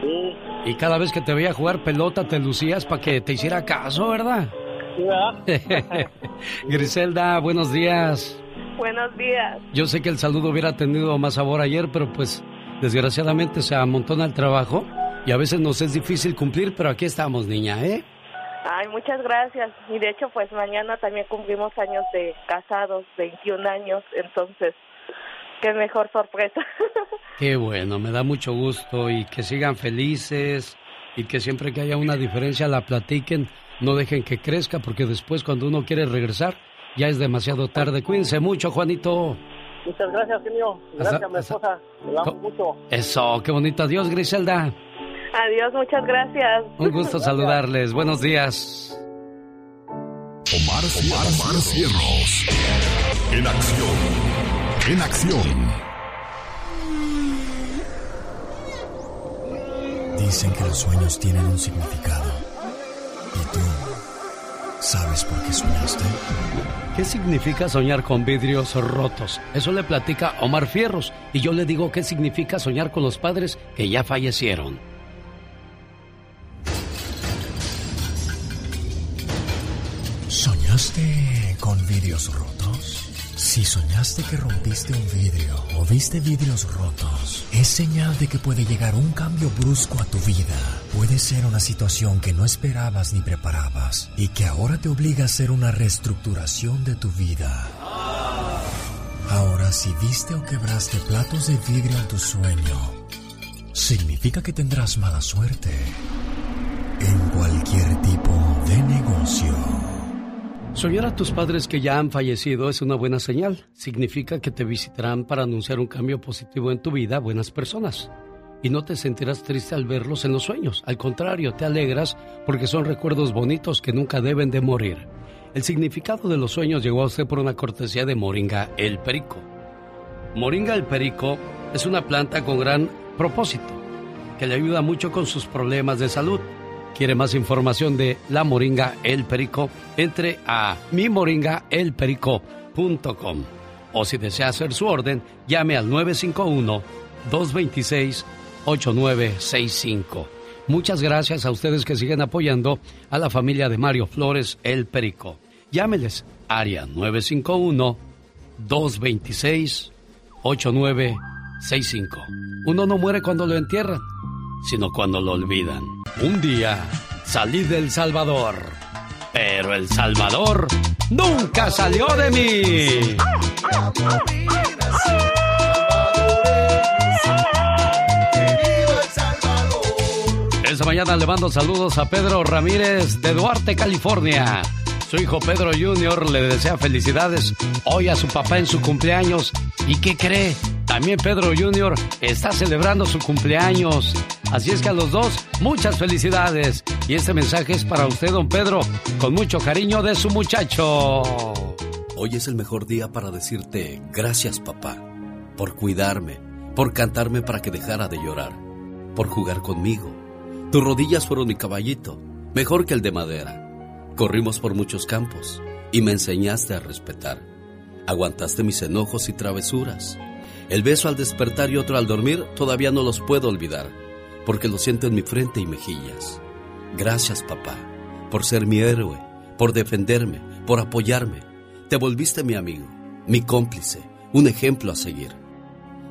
Sí, Y cada vez que te veía jugar pelota te lucías para que te hiciera caso, ¿verdad? sí, ¿verdad? Griselda, buenos días. Buenos días. Yo sé que el saludo hubiera tenido más sabor ayer, pero pues desgraciadamente se amontona el trabajo y a veces nos es difícil cumplir, pero aquí estamos, niña, ¿eh? Ay, muchas gracias. Y de hecho, pues mañana también cumplimos años de casados, 21 años, entonces, qué mejor sorpresa. Qué bueno, me da mucho gusto y que sigan felices y que siempre que haya una diferencia la platiquen, no dejen que crezca porque después cuando uno quiere regresar ya es demasiado tarde. Cuídense mucho, Juanito. Muchas gracias, genio. Gracias a mi esposa. Le amo mucho. Eso, qué bonito. Adiós, Griselda. Adiós, muchas gracias. Un gusto saludarles. Buenos días. Omar, Omar, Omar Cierros. En acción. En acción. Dicen que los sueños tienen un significado. ¿Y tú sabes por qué soñaste? ¿Qué significa soñar con vidrios rotos? Eso le platica Omar Fierros y yo le digo qué significa soñar con los padres que ya fallecieron. ¿Soñaste con vidrios rotos? Si soñaste que rompiste un vidrio o viste vidrios rotos, es señal de que puede llegar un cambio brusco a tu vida. Puede ser una situación que no esperabas ni preparabas y que ahora te obliga a hacer una reestructuración de tu vida. Ahora, si viste o quebraste platos de vidrio en tu sueño, significa que tendrás mala suerte en cualquier tipo de negocio. Soñar a tus padres que ya han fallecido es una buena señal. Significa que te visitarán para anunciar un cambio positivo en tu vida, buenas personas. Y no te sentirás triste al verlos en los sueños. Al contrario, te alegras porque son recuerdos bonitos que nunca deben de morir. El significado de los sueños llegó a usted por una cortesía de Moringa el Perico. Moringa el Perico es una planta con gran propósito que le ayuda mucho con sus problemas de salud. ¿Quiere más información de la Moringa El Perico? Entre a mimoringaelperico.com. O si desea hacer su orden, llame al 951-226-8965. Muchas gracias a ustedes que siguen apoyando a la familia de Mario Flores El Perico. Llámeles, área 951-226-8965. Uno no muere cuando lo entierran, sino cuando lo olvidan. Un día salí del Salvador, pero el Salvador nunca salió de mí. Esta mañana le mando saludos a Pedro Ramírez de Duarte, California. Su hijo Pedro Jr. le desea felicidades hoy a su papá en su cumpleaños. ¿Y qué cree? También Pedro Jr. está celebrando su cumpleaños. Así es que a los dos, muchas felicidades. Y este mensaje es para usted, don Pedro, con mucho cariño de su muchacho. Hoy es el mejor día para decirte gracias papá, por cuidarme, por cantarme para que dejara de llorar, por jugar conmigo. Tus rodillas fueron mi caballito, mejor que el de madera. Corrimos por muchos campos y me enseñaste a respetar. Aguantaste mis enojos y travesuras. El beso al despertar y otro al dormir todavía no los puedo olvidar, porque lo siento en mi frente y mejillas. Gracias papá, por ser mi héroe, por defenderme, por apoyarme. Te volviste mi amigo, mi cómplice, un ejemplo a seguir.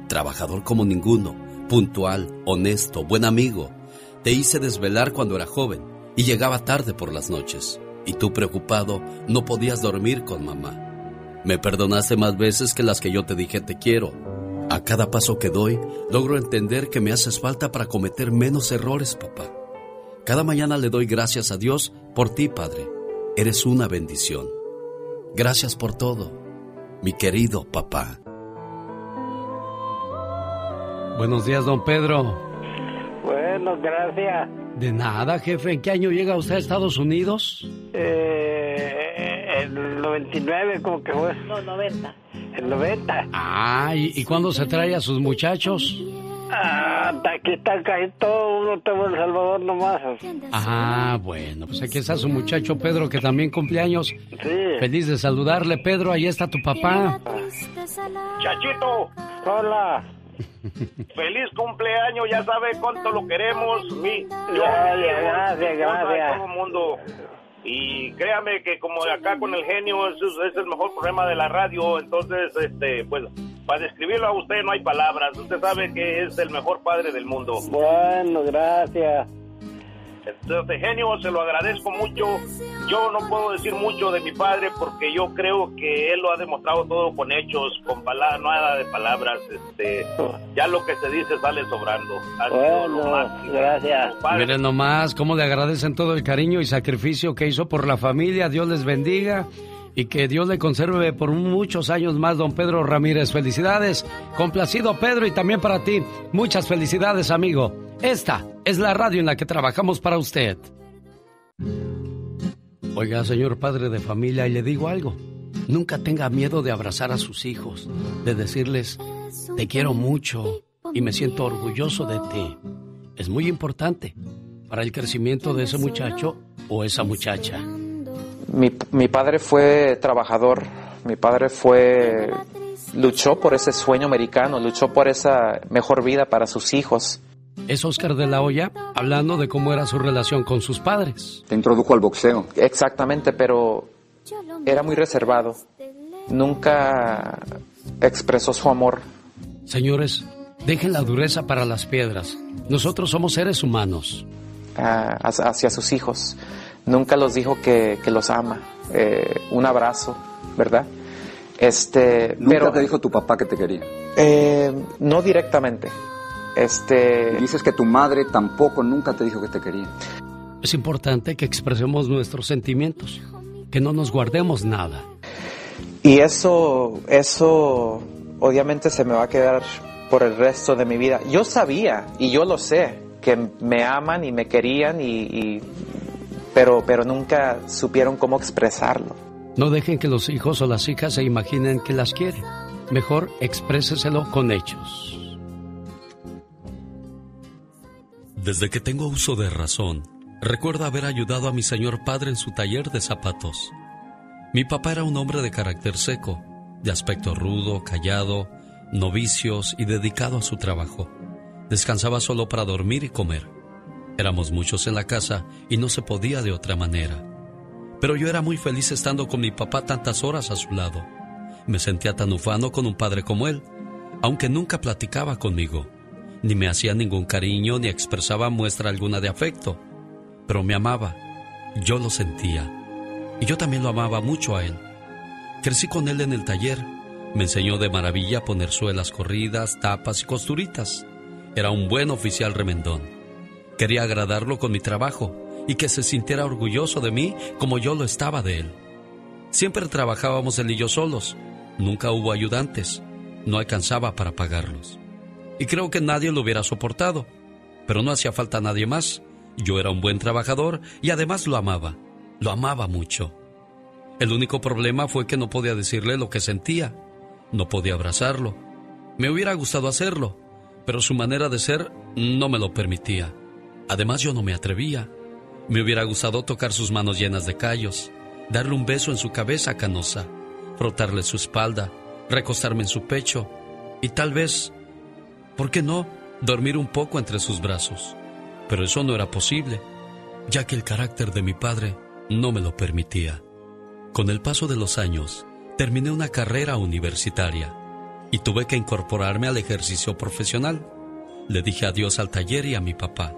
Trabajador como ninguno, puntual, honesto, buen amigo. Te hice desvelar cuando era joven y llegaba tarde por las noches. Y tú preocupado no podías dormir con mamá. Me perdonaste más veces que las que yo te dije te quiero. A cada paso que doy, logro entender que me haces falta para cometer menos errores, papá. Cada mañana le doy gracias a Dios por ti, Padre. Eres una bendición. Gracias por todo, mi querido papá. Buenos días, don Pedro. Bueno, gracias. De nada, jefe. ¿En qué año llega usted a Estados Unidos? Eh, el 99, como que fue. No, 90. El 90. Ah, ¿y, y cuándo se trae a sus muchachos? Ah, aquí está casi todo uno tengo El Salvador nomás. Ah, bueno, pues aquí está su muchacho Pedro que también cumpleaños. Sí. Feliz de saludarle, Pedro. Ahí está tu papá. Chachito. Hola. Feliz cumpleaños, ya sabe cuánto lo queremos. Mi, yo, Gracias, gracias, gracias. Todo el mundo. Y créame que como acá con el genio es, es el mejor programa de la radio, entonces, este, pues, para describirlo a usted no hay palabras. Usted sabe que es el mejor padre del mundo. Bueno, gracias. Entonces, genio, se lo agradezco mucho. Yo no puedo decir mucho de mi padre porque yo creo que él lo ha demostrado todo con hechos, con palabras, nada de palabras. Este, ya lo que se dice sale sobrando. Lo Bueno, gracias. Miren nomás cómo le agradecen todo el cariño y sacrificio que hizo por la familia. Dios les bendiga y que Dios le conserve por muchos años más, don Pedro Ramírez. Felicidades. Complacido, Pedro, y también para ti. Muchas felicidades, amigo. Esta es la radio en la que trabajamos para usted. Oiga, señor padre de familia, y le digo algo. Nunca tenga miedo de abrazar a sus hijos, de decirles, te quiero mucho y me siento orgulloso de ti. Es muy importante para el crecimiento de ese muchacho o esa muchacha. Mi, mi padre fue trabajador, mi padre fue luchó por ese sueño americano, luchó por esa mejor vida para sus hijos. Es Oscar de la Hoya hablando de cómo era su relación con sus padres. Te introdujo al boxeo. Exactamente, pero era muy reservado. Nunca expresó su amor. Señores, dejen la dureza para las piedras. Nosotros somos seres humanos. ah, hacia hacia sus hijos. Nunca los dijo que, que los ama. Eh, un abrazo, ¿verdad? Este, ¿Nunca pero, te dijo tu papá que te quería? eh, no directamente. Este, Dices que tu madre tampoco nunca te dijo que te quería. Es importante que expresemos nuestros sentimientos, que no nos guardemos nada. Y eso, eso obviamente se me va a quedar por el resto de mi vida. Yo sabía, y yo lo sé, que me aman y me querían, y, y- pero, pero nunca supieron cómo expresarlo. No dejen que los hijos o las hijas se imaginen que las quieren. Mejor expréseselo con hechos. Desde que tengo uso de razón, recuerdo haber ayudado a mi señor padre en su taller de zapatos. Mi papá era un hombre de carácter seco, de aspecto rudo, callado, novicios y dedicado a su trabajo. Descansaba solo para dormir y comer. Éramos muchos en la casa y no se podía de otra manera. Pero yo era muy feliz estando con mi papá tantas horas a su lado. Me sentía tan ufano con un padre como él, aunque nunca platicaba conmigo, ni me hacía ningún cariño ni expresaba muestra alguna de afecto. Pero me amaba, yo lo sentía, y yo también lo amaba mucho a él. Crecí con él en el taller, me enseñó de maravilla a poner suelas corridas, tapas y costuritas. Era un buen oficial remendón. Quería agradarlo con mi trabajo y que se sintiera orgulloso de mí como yo lo estaba de él. Siempre trabajábamos él y yo solos. Nunca hubo ayudantes. No alcanzaba para pagarlos. Y creo que nadie lo hubiera soportado. Pero no hacía falta nadie más. Yo era un buen trabajador y además lo amaba. Lo amaba mucho. El único problema fue que no podía decirle lo que sentía. No podía abrazarlo. Me hubiera gustado hacerlo, pero su manera de ser no me lo permitía. Además yo no me atrevía. Me hubiera gustado tocar sus manos llenas de callos, darle un beso en su cabeza canosa, frotarle su espalda, recostarme en su pecho y tal vez, ¿por qué no?, dormir un poco entre sus brazos. Pero eso no era posible, ya que el carácter de mi padre no me lo permitía. Con el paso de los años, terminé una carrera universitaria y tuve que incorporarme al ejercicio profesional. Le dije adiós al taller y a mi papá.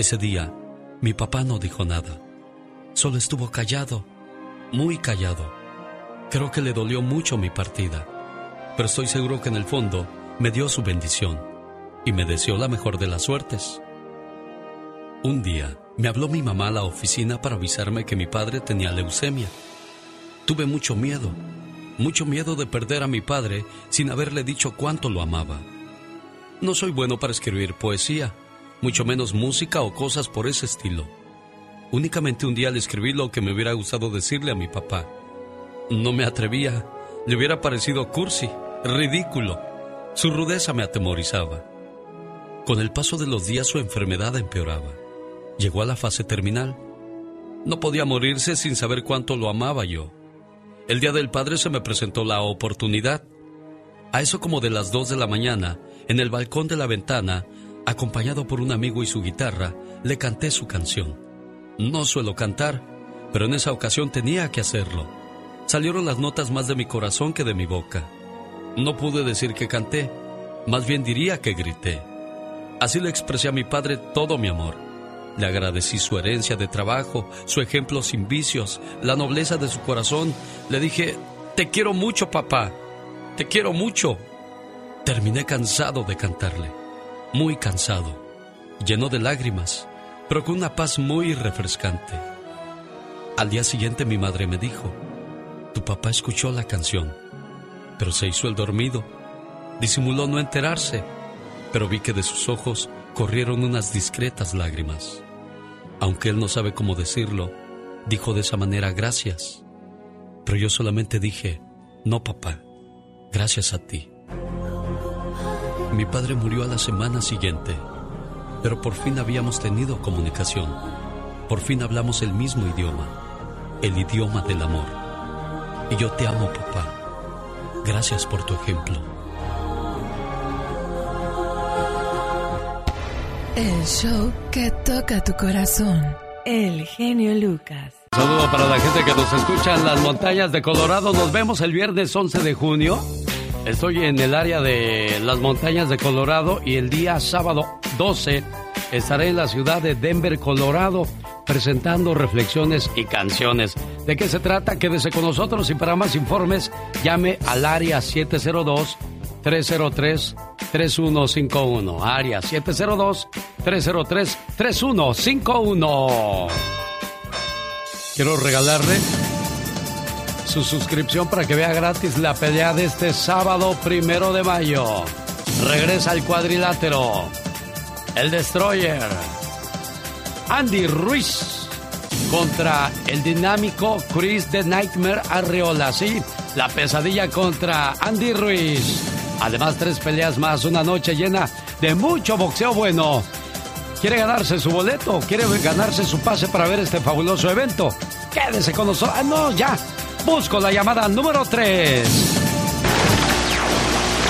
Ese día, mi papá no dijo nada. Solo estuvo callado, muy callado. Creo que le dolió mucho mi partida, pero estoy seguro que en el fondo me dio su bendición y me deseó la mejor de las suertes. Un día me habló mi mamá a la oficina para avisarme que mi padre tenía leucemia. Tuve mucho miedo, mucho miedo de perder a mi padre sin haberle dicho cuánto lo amaba. No soy bueno para escribir poesía, mucho menos música o cosas por ese estilo. Únicamente un día le escribí lo que me hubiera gustado decirle a mi papá. No me atrevía, le hubiera parecido cursi, ridículo. Su rudeza me atemorizaba. Con el paso de los días su enfermedad empeoraba. Llegó a la fase terminal. No podía morirse sin saber cuánto lo amaba yo. El día del padre se me presentó la oportunidad. A eso como de las dos de la mañana, en el balcón de la ventana, acompañado por un amigo y su guitarra, le canté su canción. No suelo cantar, pero en esa ocasión tenía que hacerlo. Salieron las notas más de mi corazón que de mi boca. No pude decir que canté, más bien diría que grité. Así le expresé a mi padre todo mi amor. Le agradecí su herencia de trabajo, su ejemplo sin vicios, la nobleza de su corazón. Le dije, te quiero mucho, papá. Te quiero mucho. Terminé cansado de cantarle, muy cansado, lleno de lágrimas, pero con una paz muy refrescante. Al día siguiente mi madre me dijo, tu papá escuchó la canción, pero se hizo el dormido. Disimuló no enterarse, pero vi que de sus ojos corrieron unas discretas lágrimas. Aunque él no sabe cómo decirlo, dijo de esa manera gracias. Pero yo solamente dije, no papá, gracias a ti. Mi padre murió a la semana siguiente, pero por fin habíamos tenido comunicación. Por fin hablamos el mismo idioma, el idioma del amor. Y yo te amo, papá. Gracias por tu ejemplo. El show que toca tu corazón. El genio Lucas. Un saludo para la gente que nos escucha en las montañas de Colorado. Nos vemos el viernes 11 de junio. Estoy en el área de las montañas de Colorado y el día sábado 12 estaré en la ciudad de Denver, Colorado, presentando reflexiones y canciones. ¿De qué se trata? Quédese con nosotros y para más informes llame al área 702 303 3151. Área 702 303 3151. Quiero regalarle su suscripción para que vea gratis la pelea de este sábado primero de mayo. Regresa al cuadrilátero. El Destroyer. Andy Ruiz contra el dinámico Chris the Nightmare Arreola. Sí, la pesadilla contra Andy Ruiz. Además, tres peleas más, una noche llena de mucho boxeo bueno. ¿Quiere ganarse su boleto? ¿Quiere ganarse su pase para ver este fabuloso evento? Quédese con nosotros. Ah, no, ya. Busco la llamada número 3.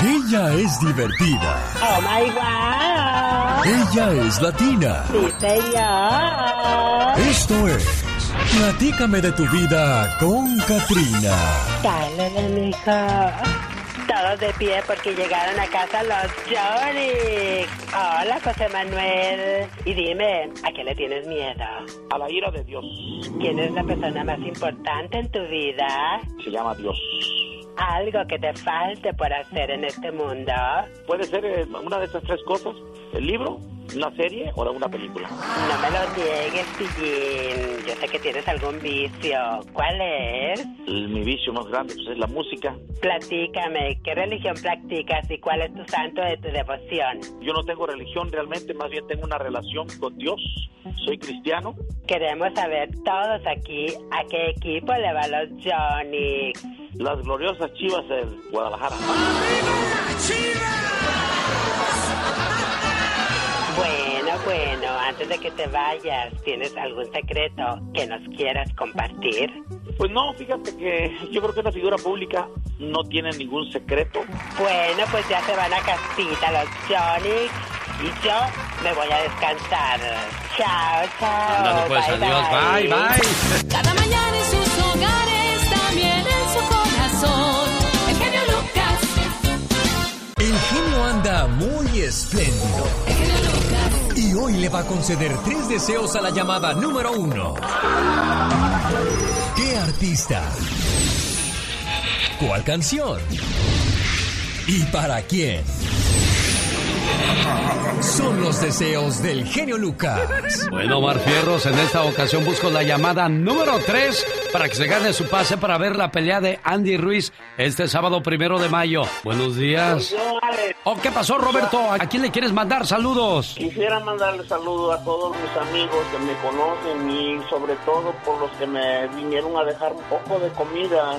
Ella es divertida. Oh my God. Ella es latina. Sí, señor. Esto es Platícame de tu vida con Katrina. Dale, mijo. Todos de pie porque llegaron a casa los Johnny. Hola, José Manuel. Y dime, ¿a qué le tienes miedo? A la ira de Dios. ¿Quién es la persona más importante en tu vida? Se llama Dios. Algo que te falte por hacer en este mundo. Puede ser eh, una de esas tres cosas. El libro, una serie o una película. No me lo niegues, Pillín. Yo sé que tienes algún vicio. ¿Cuál es? El- mi vicio más grande pues, es la música. Platícame, ¿qué religión practicas y cuál es tu santo de tu devoción? Yo no tengo religión realmente, más bien tengo una relación con Dios. Soy cristiano. Queremos saber todos aquí a qué equipo le va los Johnny. Las gloriosas chivas del Guadalajara. Bueno, bueno, antes de que te vayas, ¿tienes algún secreto que nos quieras compartir? Pues no, fíjate que yo creo que una figura pública no tiene ningún secreto. Bueno, pues ya se van a casita los Johnny y yo me voy a descansar. Chao, chao. Pues, Bye, adiós. Bye, bye. Cada mañana en sus hogares, El genio anda muy espléndido. Y hoy le va a conceder tres deseos a la llamada número uno. ¿Qué artista? ¿Cuál canción? ¿Y para quién? Son los deseos del genio Lucas. Bueno, Omar Fierros, en esta ocasión busco la llamada número 3 para que se gane su pase para ver la pelea de Andy Ruiz este sábado primero de mayo. Buenos días. Oh, ¿Qué pasó, Roberto? ¿A quién le quieres mandar saludos? Quisiera mandarle saludos a todos mis amigos que me conocen y sobre todo por los que me vinieron a dejar un poco de comida.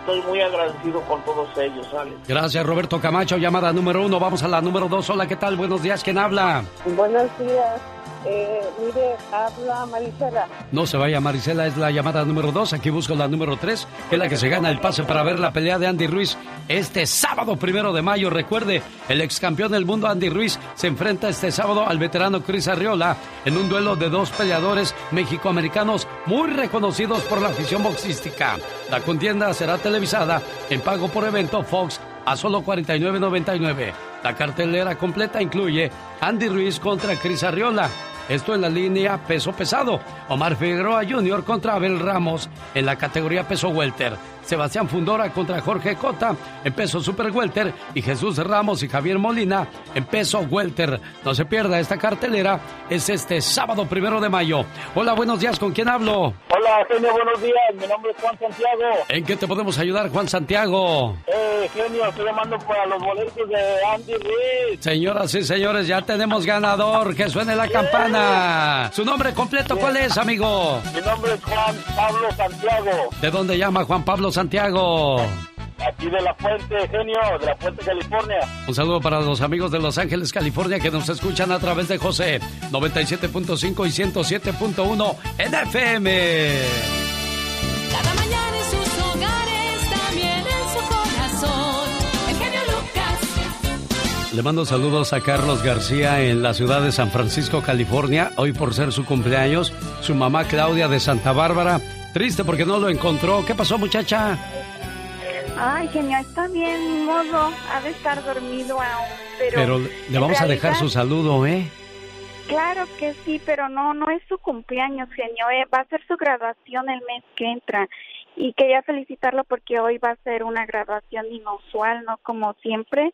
Estoy muy agradecido con todos ellos, Alex. Gracias, Roberto Camacho. Llamada número uno. Vamos a la número dos. Hola, ¿qué tal? Buenos días. ¿Quién habla? Buenos días. Eh, mire, habla Marisela. No se vaya, Marisela, es la llamada número dos. Aquí busco la número tres, que es la que se gana el pase para ver la pelea de Andy Ruiz este sábado primero de mayo. Recuerde, el ex campeón del mundo Andy Ruiz se enfrenta este sábado al veterano Chris Arriola en un duelo de dos peleadores mexicoamericanos muy reconocidos por la afición boxística. La contienda será televisada en pago por evento Fox a solo 49.99. La cartelera completa incluye Andy Ruiz contra Chris Arriola. Esto en la línea peso pesado. Omar Figueroa Jr. contra Abel Ramos en la categoría peso welter. Sebastián Fundora contra Jorge Cota en peso super welter y Jesús Ramos y Javier Molina en peso welter. No se pierda esta cartelera. Es este sábado primero de mayo. Hola, buenos días. ¿Con quién hablo? Hola, genio, buenos días. Mi nombre es Juan Santiago. ¿En qué te podemos ayudar, Juan Santiago? Eh, genio, estoy llamando para los boletos de Andy Ruiz. Señoras y señores, ya tenemos ganador. Que suene la campana. ¿Su nombre completo cuál es, amigo? Mi nombre es Juan Pablo Santiago. ¿De dónde llama Juan Pablo Santiago? Aquí de la Fuente, genio, de la Fuente, California. Un saludo para los amigos de Los Ángeles, California, que nos escuchan a través de José 97.5 y 107.1 en FM. Cada mañana Le mando saludos a Carlos García en la ciudad de San Francisco, California. Hoy por ser su cumpleaños, su mamá Claudia de Santa Bárbara. Triste porque no lo encontró. ¿Qué pasó, muchacha? Ay, genio, está bien, modo. Ha de estar dormido aún. Pero, Pero le vamos a dejar su saludo, ¿eh? Claro que sí, pero no, no es su cumpleaños, genio. eh, Va a ser su graduación el mes que entra. Y quería felicitarlo porque hoy va a ser una graduación inusual, no como siempre.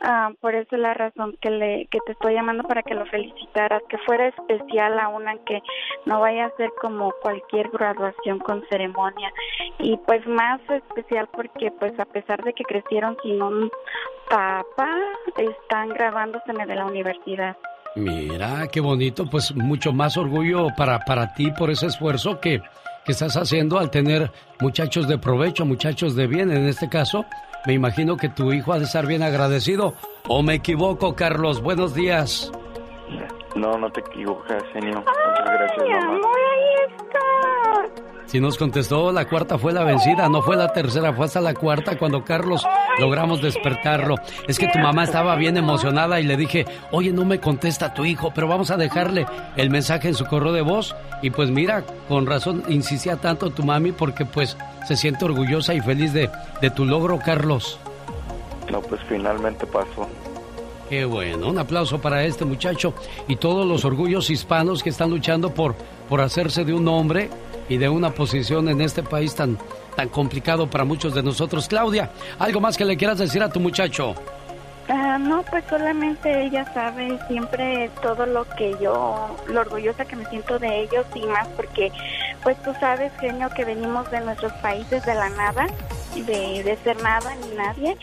Ah, por eso es la razón que le que te estoy llamando para que lo felicitaras, que fuera especial aún aunque no vaya a ser como cualquier graduación con ceremonia y pues más especial porque pues a pesar de que crecieron sin un papá, están graduándoseme de la universidad. Mira, qué bonito. Pues mucho más orgullo para, para ti por ese esfuerzo que, que estás haciendo al tener muchachos de provecho, muchachos de bien. En este caso, me imagino que tu hijo ha de estar bien agradecido. ¿O me equivoco, Carlos? Buenos días. No, no te equivocas, genio. Muchas gracias, Mi mamá. amor, ahí está. Si nos contestó, la cuarta fue la vencida, no fue la tercera, fue hasta la cuarta cuando Carlos logramos despertarlo. Es que tu mamá estaba bien emocionada y le dije, oye, no me contesta tu hijo, pero vamos a dejarle el mensaje en su correo de voz. Y pues mira, con razón insistía tanto tu mami porque pues se siente orgullosa y feliz de, de tu logro, Carlos. No, pues finalmente pasó. Qué bueno, un aplauso para este muchacho y todos los orgullos hispanos que están luchando por, por hacerse de un hombre y de una posición en este país tan, tan complicado para muchos de nosotros. Claudia, ¿algo más que le quieras decir a tu muchacho? Ah, no, pues solamente ella sabe siempre todo lo que yo, lo orgullosa que me siento de ellos y más porque, pues tú sabes, genio, que venimos de nuestros países de la nada, de, de ser nada ni nadie,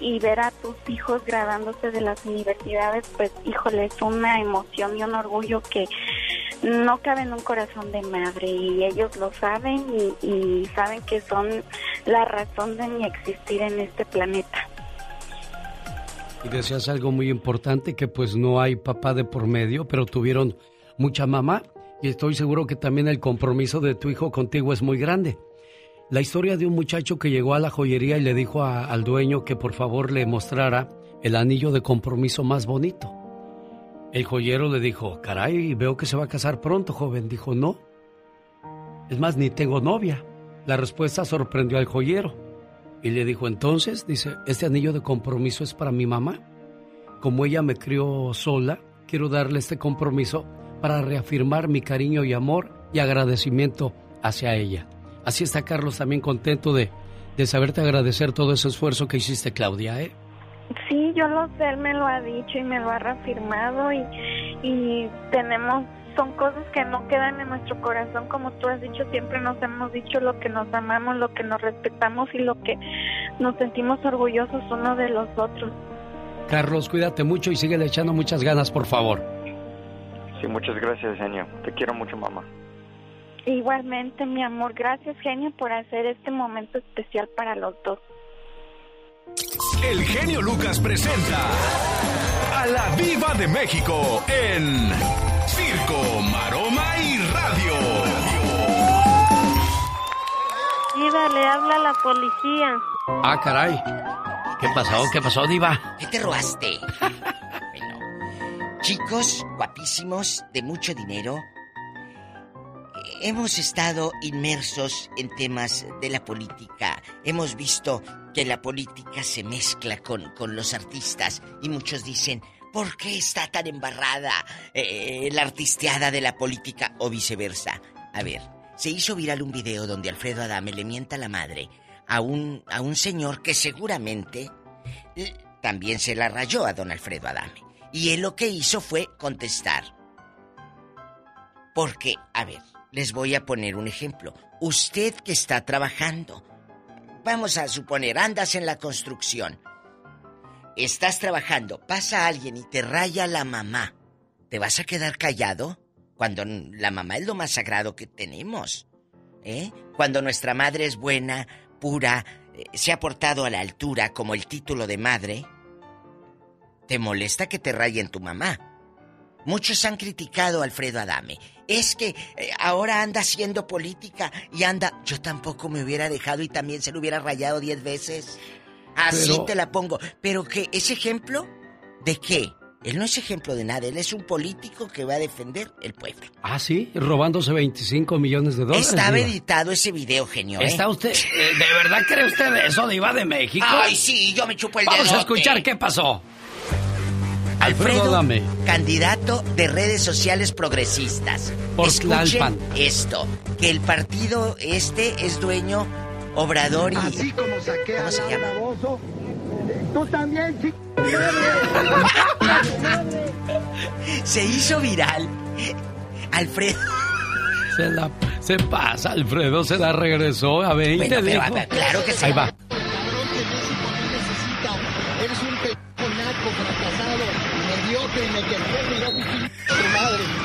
y ver a tus hijos graduándose de las universidades, pues híjole, es una emoción y un orgullo que no cabe en un corazón de madre y ellos lo saben y, y saben que son la razón de mi existir en este planeta. Y decías algo muy importante, que pues no hay papá de por medio, pero tuvieron mucha mamá y estoy seguro que también el compromiso de tu hijo contigo es muy grande. La historia de un muchacho que llegó a la joyería y le dijo al dueño que por favor le mostrara el anillo de compromiso más bonito. El joyero le dijo, caray, veo que se va a casar pronto, joven. Dijo, no. Es más, ni tengo novia. La respuesta sorprendió al joyero. Y le dijo, entonces, dice, este anillo de compromiso es para mi mamá. Como ella me crió sola, quiero darle este compromiso para reafirmar mi cariño y amor y agradecimiento hacia ella. Así está Carlos también contento de, de saberte agradecer todo ese esfuerzo que hiciste, Claudia, ¿eh? Sí, yo lo sé, él me lo ha dicho y me lo ha reafirmado y, y tenemos son cosas que no quedan en nuestro corazón, como tú has dicho, siempre nos hemos dicho lo que nos amamos, lo que nos respetamos y lo que nos sentimos orgullosos uno de los otros. Carlos, cuídate mucho y sigue echando muchas ganas, por favor. Sí, muchas gracias, genio. Te quiero mucho, mamá. Igualmente, mi amor, gracias genio por hacer este momento especial para los dos. El genio Lucas presenta a la Viva de México en Circo, Maroma y Radio. Diva, le habla la policía. Ah, caray. ¿Qué pasó? ¿Qué pasó, Diva? ¿Qué te robaste? bueno, chicos guapísimos, de mucho dinero, hemos estado inmersos en temas de la política. Hemos visto que la política se mezcla con, con los artistas y muchos dicen, ¿por qué está tan embarrada eh, la artisteada de la política o viceversa? A ver, se hizo viral un video donde Alfredo Adame le mienta la madre a un, a un señor que seguramente también se la rayó a don Alfredo Adame. Y él lo que hizo fue contestar. Porque, a ver, les voy a poner un ejemplo. Usted que está trabajando, vamos a suponer, andas en la construcción, estás trabajando, pasa alguien y te raya la mamá, ¿te vas a quedar callado? Cuando la mamá es lo más sagrado que tenemos. ¿Eh? Cuando nuestra madre es buena, pura, eh, se ha portado a la altura como el título de madre, ¿te molesta que te rayen tu mamá? Muchos han criticado a Alfredo Adame. Es que eh, ahora anda haciendo política y anda... Yo tampoco me hubiera dejado y también se lo hubiera rayado diez veces. Así Pero- te la pongo. Pero que es ejemplo de qué? Él no es ejemplo de nada. Él es un político que va a defender el pueblo. Ah, sí, robándose 25 millones de dólares. Estaba Diva. editado ese video, genio. ¿eh? ¿Está usted, eh, de verdad cree usted eso, Diva de México? Ay, sí, yo me chupo el Vamos a escuchar qué pasó. Alfredo Alfredo, Adame. candidato de redes sociales progresistas. Por Escuchen Tlalpan. esto, que el partido este es dueño Obrador y... Así como saqué ¿Cómo a se llama? Bozo, tú también, chico. Se hizo viral. Alfredo... Se la se pasa, Alfredo, se la regresó a 20. Bueno, pero, a ver, claro que sí. Ahí va.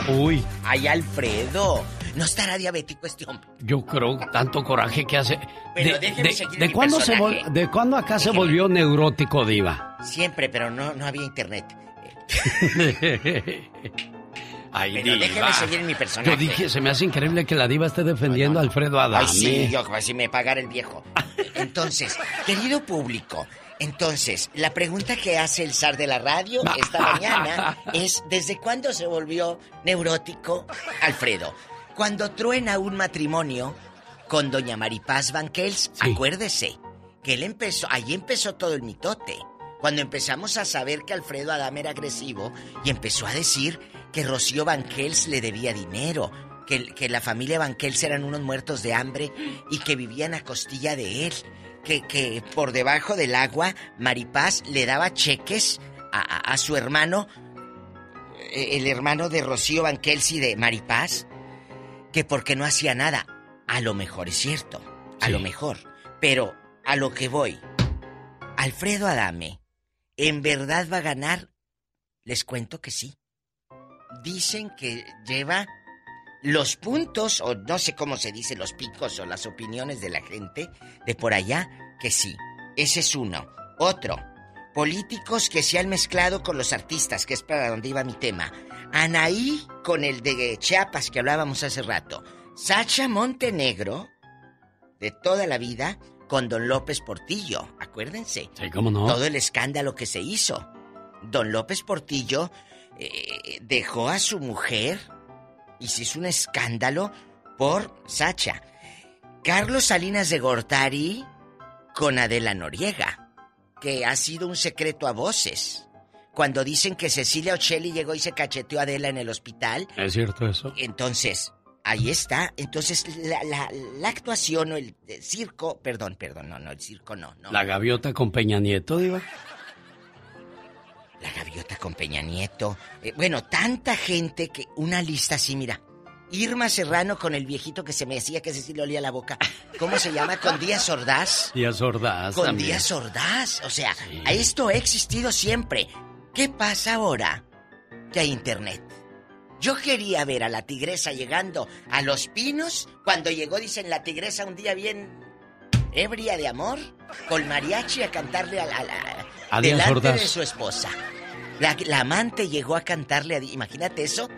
Uy, Ay, Alfredo. No estará diabético este hombre. yo creo tanto coraje que hace. Pero de, déjeme de- seguir de mi cuándo se vol- ¿De cuándo acá se volvió neurótico, Diva? Siempre, pero no, no había internet. Ay, Pero Diva. déjeme seguir en mi personaje. Yo dije, se me hace increíble que la Diva esté defendiendo a Alfredo Adame. Ay, sí, yo, pues, si me pagara el viejo. Entonces, querido público, entonces, la pregunta que hace el zar de la radio esta mañana es, ¿desde cuándo se volvió neurótico Alfredo? Cuando truena un matrimonio con doña Maripaz Banquels, acuérdese que él empezó, ahí empezó todo el mitote. Cuando empezamos a saber que Alfredo Adame era agresivo y empezó a decir que Rocío Banquels le debía dinero, que, que la familia Banquels eran unos muertos de hambre y que vivían a costilla de él, que, que por debajo del agua Maripaz le daba cheques a, a- a su hermano, eh, el hermano de Rocío Banquels y de Maripaz, que porque no hacía nada. A lo mejor es cierto, a lo mejor, pero a lo que voy, Alfredo Adame, ¿en verdad va a ganar? Les cuento que sí. Dicen que lleva los puntos, o no sé cómo se dice, los picos o las opiniones de la gente de por allá, que sí. Ese es uno. Otro, políticos que se han mezclado con los artistas, que es para donde iba mi tema. Anaí con el de Chiapas que hablábamos hace rato. Sacha Montenegro, de toda la vida, con Don López Portillo, acuérdense. Sí, cómo no. Todo el escándalo que se hizo. Don López Portillo eh, dejó a su mujer y se hizo un escándalo por Sacha. Carlos Salinas de Gortari con Adela Noriega, que ha sido un secreto a voces. Cuando dicen que Cecilia Ocelli llegó y se cacheteó a Adela en el hospital, ¿Es cierto eso? entonces, ahí está. Entonces, la, la- la actuación o el, el circo, perdón, perdón, no, no, el circo no, no. La gaviota con Peña Nieto, Diva. La gaviota con Peña Nieto. Eh, bueno, tanta gente que una lista así, mira. Irma Serrano con el viejito que se me decía que sí le olía la boca. ¿Cómo se llama? Con Díaz Ordaz. Díaz Ordaz. Con también. Díaz Ordaz. O sea, esto ha existido siempre. ¿Qué pasa ahora? Que hay internet. Yo quería ver a la tigresa llegando a los pinos. Cuando llegó, dicen, la tigresa un día bien ebria de amor, con mariachi a cantarle a la... la- A delante Ordaz. de su esposa. La, la amante llegó a cantarle a... Imagínate eso.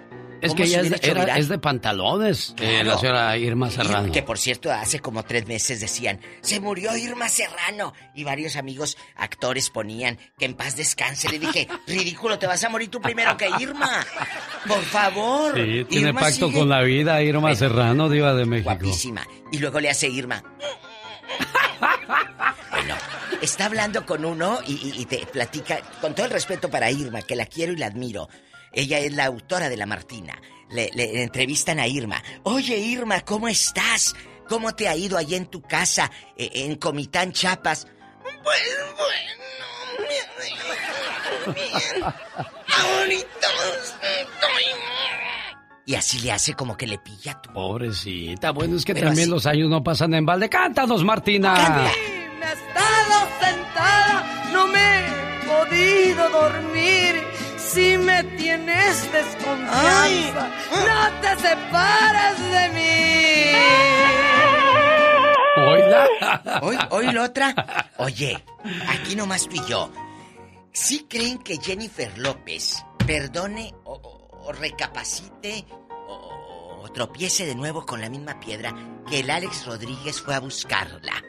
Es ¿Cómo que ella es de, era- viral? es de pantalones, eh, Claro. la señora Irma Serrano. Que por cierto, hace como tres meses decían, se murió Irma Serrano. Y varios amigos actores ponían que en paz descanse. Le dije, ridículo, te vas a morir tú primero que Irma. Por favor. Sí, tiene Irma pacto sigue con la vida, Irma Serrano, diva de México. Guapísima. Y luego le hace Irma. Bueno, está hablando con uno y, y- y te platica, con todo el respeto para Irma, que la quiero y la admiro. Ella es la autora de La Martina. Le, le entrevistan a Irma. Oye, Irma, ¿cómo estás? ¿Cómo te ha ido allá en tu casa, eh, en Comitán, Chiapas? Pues bueno, bien. Ahorita estoy... Y así le hace como que le pilla tu... Pobrecita, bueno, es que Pero también así- los años no pasan en balde. ¡Cántanos, Martina! Me he estado sentada, no me he podido dormir. Si me tienes desconfianza, no te separes de mí. Oiga. Hoy, hoy la otra. Oye, aquí nomás tú y yo. ¿Sí creen que Jennifer López perdone o, o- recapacite o, o tropiece de nuevo con la misma piedra que el Alex Rodríguez fue a buscarla?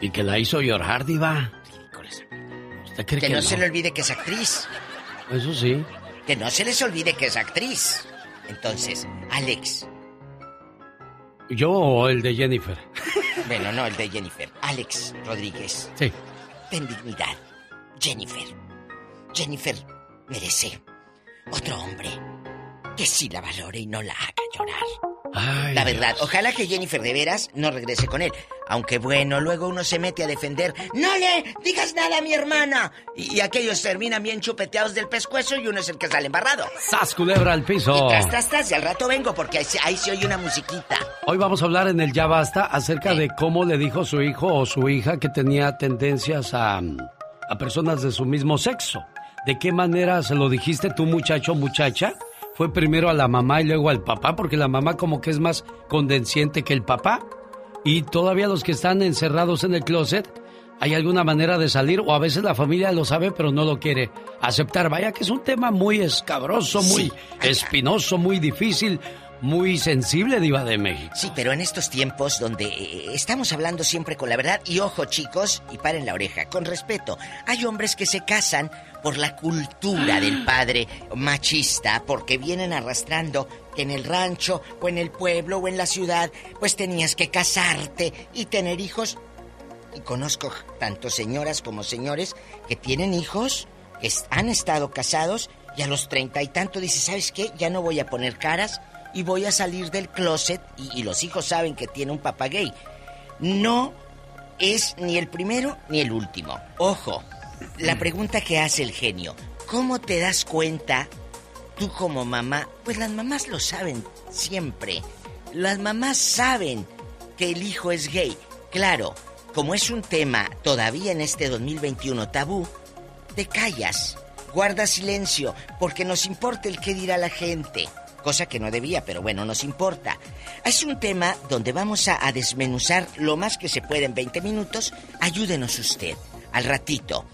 Y que la hizo llorar, diva. ¿Usted cree Que que, no se le olvide que es actriz. Eso sí. Que no se les olvide que es actriz. Entonces, Alex. Yo o el de Jennifer. Bueno, no, el de Jennifer. Alex Rodríguez. Sí. Ten dignidad. Jennifer. Jennifer merece otro hombre que sí la valore y no la haga llorar. Ay, la verdad, ojalá que Jennifer de veras no regrese con él. Aunque bueno, luego uno se mete a defender. ¡No le digas nada a mi hermana! Y, y aquellos terminan bien chupeteados del pescuezo y uno es el que sale embarrado. ¡Sas, culebra al piso! Y tras, tras, tras, y al rato vengo porque ahí, ahí se oye una musiquita. Hoy vamos a hablar en el Ya Basta acerca de cómo le dijo su hijo o su hija que tenía tendencias a, a personas de su mismo sexo. ¿De qué manera se lo dijiste tú, muchacho, muchacha? ¿Fue primero a la mamá y luego al papá? Porque la mamá como que es más condesciente que el papá. Y todavía los que están encerrados en el closet, ¿hay alguna manera de salir? O a veces la familia lo sabe pero no lo quiere aceptar. Vaya que es un tema muy escabroso, muy espinoso, muy difícil, muy sensible, Diva de México. Sí, pero en estos tiempos donde eh, estamos hablando siempre con la verdad, y ojo chicos, y paren la oreja, con respeto, hay hombres que se casan por la cultura del padre machista, porque vienen arrastrando que en el rancho, o en el pueblo, o en la ciudad, pues tenías que casarte y tener hijos. Y conozco tanto señoras como señores que tienen hijos, que han estado casados, y a los treinta y tanto dice, ¿sabes qué? Ya no voy a poner caras y voy a salir del closet y, y los hijos saben que tiene un papá gay. No es ni el primero ni el último. Ojo, la pregunta que hace el genio, ¿cómo te das cuenta tú como mamá? Pues las mamás lo saben siempre. Las mamás saben que el hijo es gay. Claro, como es un tema todavía en este 2021 tabú, te callas, guarda silencio, porque nos importa el qué dirá la gente. Cosa que no debía, pero bueno, nos importa. Es un tema donde vamos a, a desmenuzar lo más que se puede en 20 minutos. Ayúdenos usted, al ratito.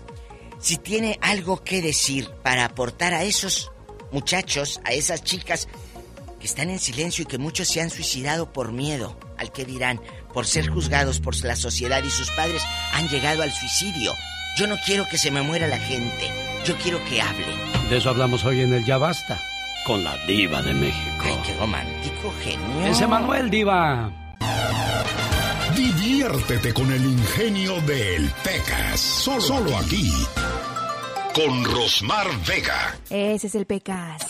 Si tiene algo que decir para aportar a esos muchachos, a esas chicas que están en silencio y que muchos se han suicidado por miedo al que dirán, por ser juzgados por la sociedad y sus padres han llegado al suicidio. Yo no quiero que se me muera la gente, yo quiero que hablen. De eso hablamos hoy en el Ya Basta, con la Diva de México. Ay, qué romántico, genio. Ese Manuel Diva. Diviértete con el ingenio del Pecas. Solo, solo aquí. Con Rosmar Vega. Ese es el pecas.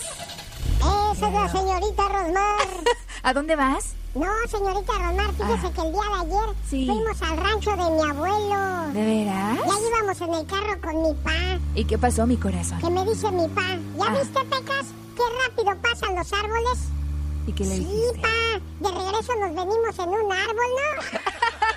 Esa es la señorita Rosmar. ¿A dónde vas? No, señorita Rosmar, fíjese Ah. que el día de ayer Sí. fuimos al rancho de mi abuelo. ¿De veras? Ya íbamos en el carro con mi pa, ¿Y qué pasó, mi corazón? que me dice mi pa, ¿ya Ah. viste, Pecas? Qué rápido pasan los árboles. ¿Y qué le Sí, dijiste? pa, de regreso nos venimos en un árbol, ¿no?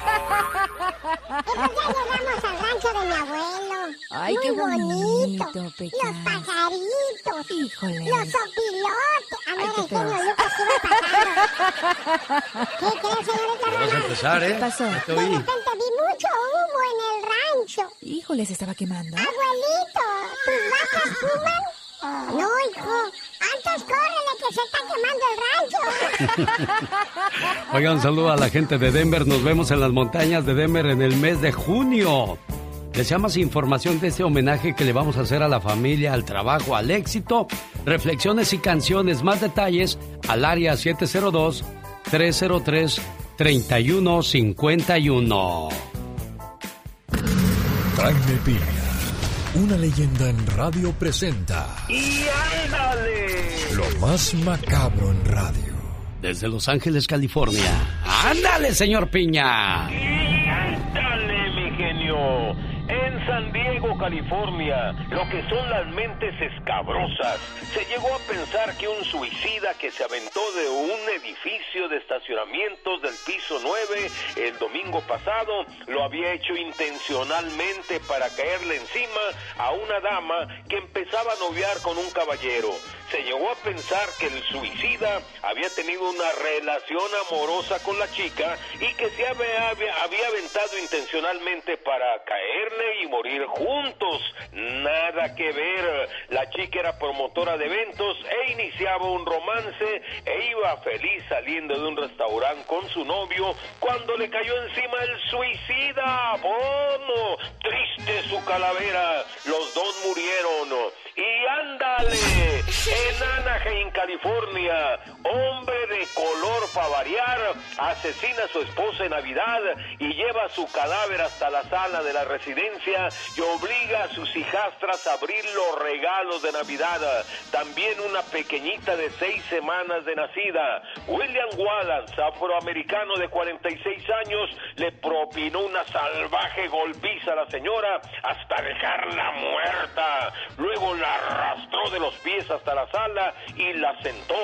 Entonces ya llegamos al rancho de mi abuelo. Ay, Muy qué bonito, Los Pecas. pajaritos. Híjole. Los sopilotes. Ah, era qué el genio. Lucas iba pasando. ¿Qué crees, señorita Vas a empezar, ¿eh? ¿Qué pasó? De repente vi mucho humo en el rancho. Híjole, se estaba quemando. Abuelito, ¿tus vacas fuman? No, hijo. Antes córrele que se está quemando el rancho. Oigan, un saludo a la gente de Denver. Nos vemos en las montañas de Denver en el mes de junio. Desea más información de este homenaje que le vamos a hacer a la familia, al trabajo, al éxito, reflexiones y canciones. Más detalles al área 702-303-3151. Jaime Piña, una leyenda en radio presenta ¡Y ándale! lo más macabro en radio. Desde Los Ángeles, California. ¡Ándale, señor Piña! San Diego, California, lo que son las mentes escabrosas. Se llegó a pensar que un suicida que se aventó de un edificio de estacionamientos del piso 9 el domingo pasado lo había hecho intencionalmente para caerle encima a una dama que empezaba a noviar con un caballero. Se llegó a pensar que el suicida había tenido una relación amorosa con la chica y que se había, había- aventado intencionalmente para caerle y morir juntos. Nada que ver. La chica era promotora de eventos e iniciaba un romance e iba feliz saliendo de un restaurante con su novio cuando le cayó encima el suicida. ¡Bono! Triste su calavera. Los dos murieron. Y ándale, en Anaheim, California, hombre de color para variar, asesina a su esposa en Navidad y lleva su cadáver hasta la sala de la residencia y obliga a sus hijastras a abrir los regalos de Navidad. También una pequeñita de seis semanas de nacida. William Wallace, afroamericano de 46 años, le propinó una salvaje golpiza a la señora hasta dejarla muerta. Luego la arrastró de los pies hasta la sala y la sentó.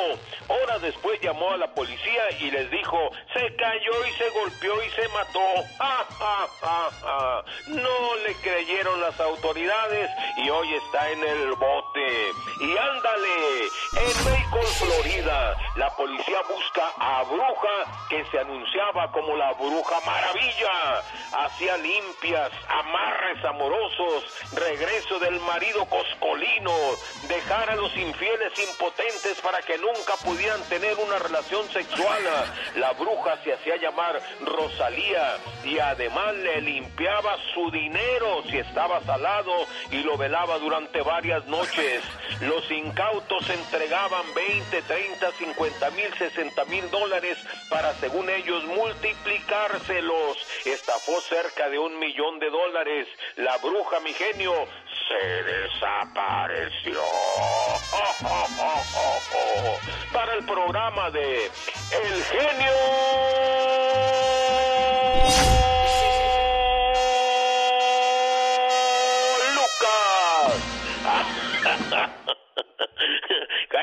Horas después llamó a la policía y les dijo, se cayó y se golpeó y se mató. ¡Ja, ja, ja, ja! No le creyeron las autoridades y hoy está en el bote. Y ándale, en Macon, Florida, la policía busca a bruja que se anunciaba como la bruja maravilla. Hacía limpias, amarres amorosos, regreso del marido coscolino, dejar a los infieles impotentes para que nunca pudieran tener una relación sexual. La bruja se hacía llamar Rosalía y además le limpiaba su dinero si estaba salado y lo velaba durante varias noches. Los incautos entregaban 20, 30, 50 mil, 60 mil dólares para, según ellos, multiplicárselos. Estafó cerca de un millón de dólares. La bruja, mi genio, se desapareció. Para el programa de El Genio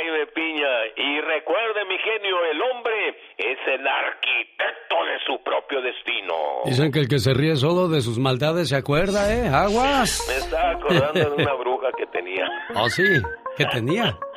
Jaime Piña, y recuerde mi genio, el hombre es el arquitecto de su propio destino. Dicen que el que se ríe solo de sus maldades se acuerda, ¿eh? Aguas. Me estaba acordando de una bruja que tenía. Oh, sí. ¿Qué tenía?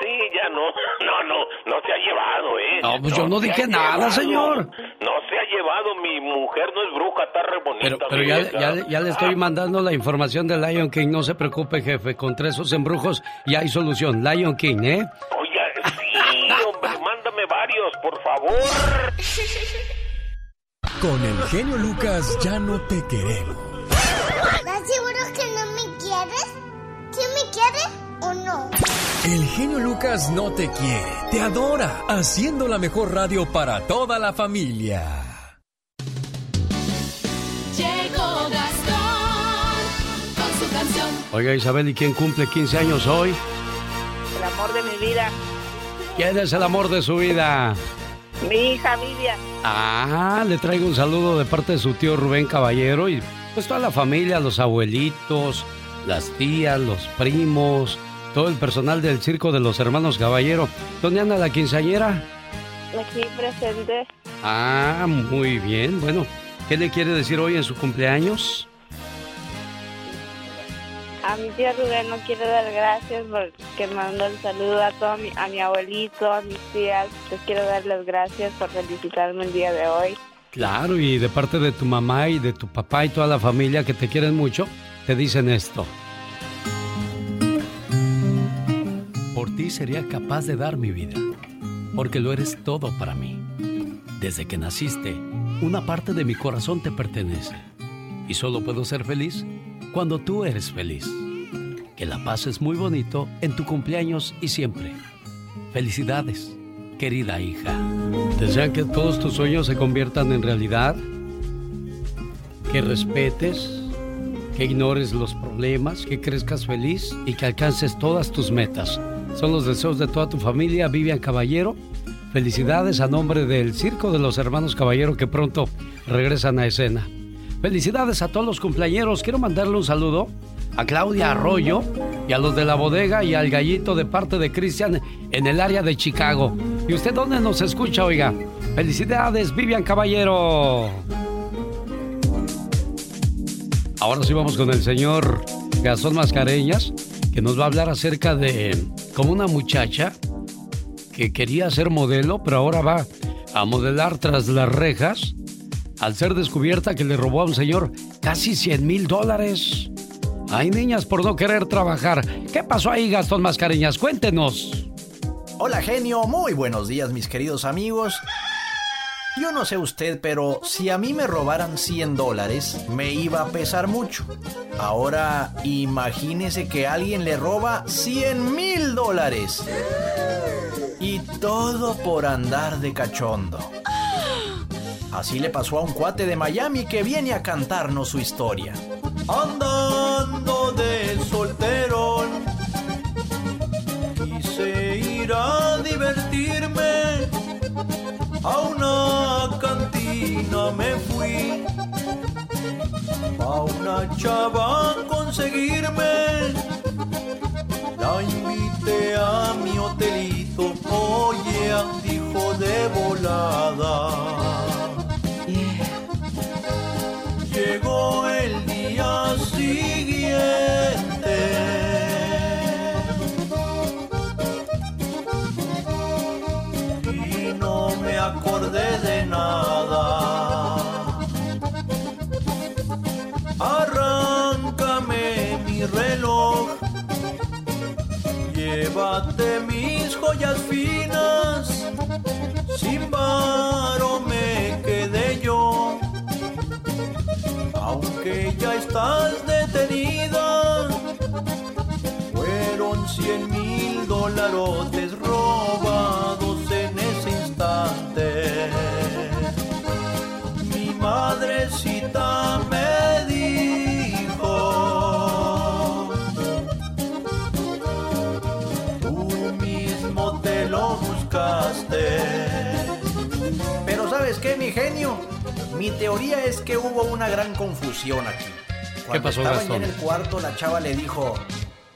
Sí, ya no, no, no, no se ha llevado, ¿eh? No, pues yo no se dije nada, llevado. señor. No se ha llevado, mi mujer no es bruja, está re bonita. Pero, pero ya, ya, ya le estoy mandando la información de Lion King. No se preocupe, jefe. Contra esos embrujos ya hay solución. Lion King, ¿eh? Oiga, sí, hombre, mándame varios, por favor. Con el genio Lucas ya no te queremos. ¿Estás seguro que no me quieres? ¿Sí me quieres o no? El genio Lucas no te quiere, te adora, haciendo la mejor radio para toda la familia. Llegó Gastón con su canción. Oiga, Isabel, ¿y quién cumple 15 años hoy? El amor de mi vida. ¿Quién es el amor de su vida? Mi hija Vivian. Ah, le traigo un saludo de parte de su tío Rubén Caballero y pues toda la familia, los abuelitos, las tías, los primos, todo el personal del circo de los hermanos Caballero. ¿Dónde anda la quinceañera? Aquí presente. Ah, muy bien. Bueno, ¿qué le quiere decir hoy en su cumpleaños? A mi tía Rubén no quiero dar gracias porque mandó el saludo a todo mi, a mi abuelito, a mis tías. Les quiero dar las gracias por felicitarme el día de hoy. Claro, y de parte de tu mamá y de tu papá y toda la familia que te quieren mucho, te dicen esto. Ti sería capaz de dar mi vida, porque lo eres todo para mí. Desde que naciste, una parte de mi corazón te pertenece. Y solo puedo ser feliz cuando tú eres feliz. Que la pases muy bonito en tu cumpleaños y siempre. Felicidades, querida hija. ¿Desean que todos tus sueños se conviertan en realidad? Que respetes, que ignores los problemas, que crezcas feliz y que alcances todas tus metas. Son los deseos de toda tu familia, Vivian Caballero. Felicidades a nombre del Circo de los Hermanos Caballero que pronto regresan a escena. Felicidades a todos los cumpleañeros. Quiero mandarle un saludo a Claudia Arroyo y a los de la bodega y al gallito de parte de Cristian en el área de Chicago. ¿Y usted dónde nos escucha, oiga? Felicidades, Vivian Caballero. Ahora sí vamos con el señor Gastón Mascareñas, que nos va a hablar acerca de cómo una muchacha que quería ser modelo, pero ahora va a modelar tras las rejas al ser descubierta que le robó a un señor casi 100 mil dólares. Hay niñas por no querer trabajar. ¿Qué pasó ahí, Gastón Mascareñas? Cuéntenos. Hola genio, muy buenos días mis queridos amigos. Yo no sé usted, pero si a mí me robaran 100 dólares, me iba a pesar mucho. Ahora imagínese que alguien le roba 100 mil dólares. Y todo por andar de cachondo. Así le pasó a un cuate de Miami que viene a cantarnos su historia. Andando de solterón, quise ir a divertirme. A una cantina me fui. A una chava a conseguirme. La invité a mi hotelito. Oye, dijo de volada. Llegó el día siguiente. Acordé de nada. Arráncame mi reloj. Llévate mis joyas finas. Sin varo me quedé yo. Aunque ya estás detenida, fueron cien mil dolarotes robados Mi teoría es que hubo una gran confusión aquí. Cuando pasó, estaban Gastón? ya en el cuarto, la chava le dijo,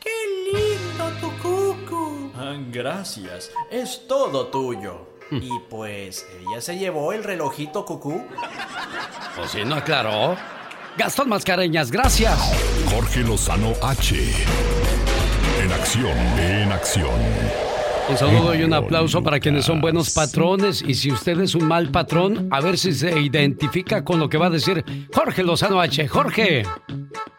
¡Qué lindo tu cucu! "Ah, gracias, es todo tuyo. y pues ella se llevó el relojito cucú. O si no aclaró. Gastón Mascareñas, gracias. Jorge Lozano H. En acción, en acción. Un saludo y un aplauso para quienes son buenos patrones. Y si usted es un mal patrón, a ver si se identifica con lo que va a decir Jorge Lozano H. Jorge.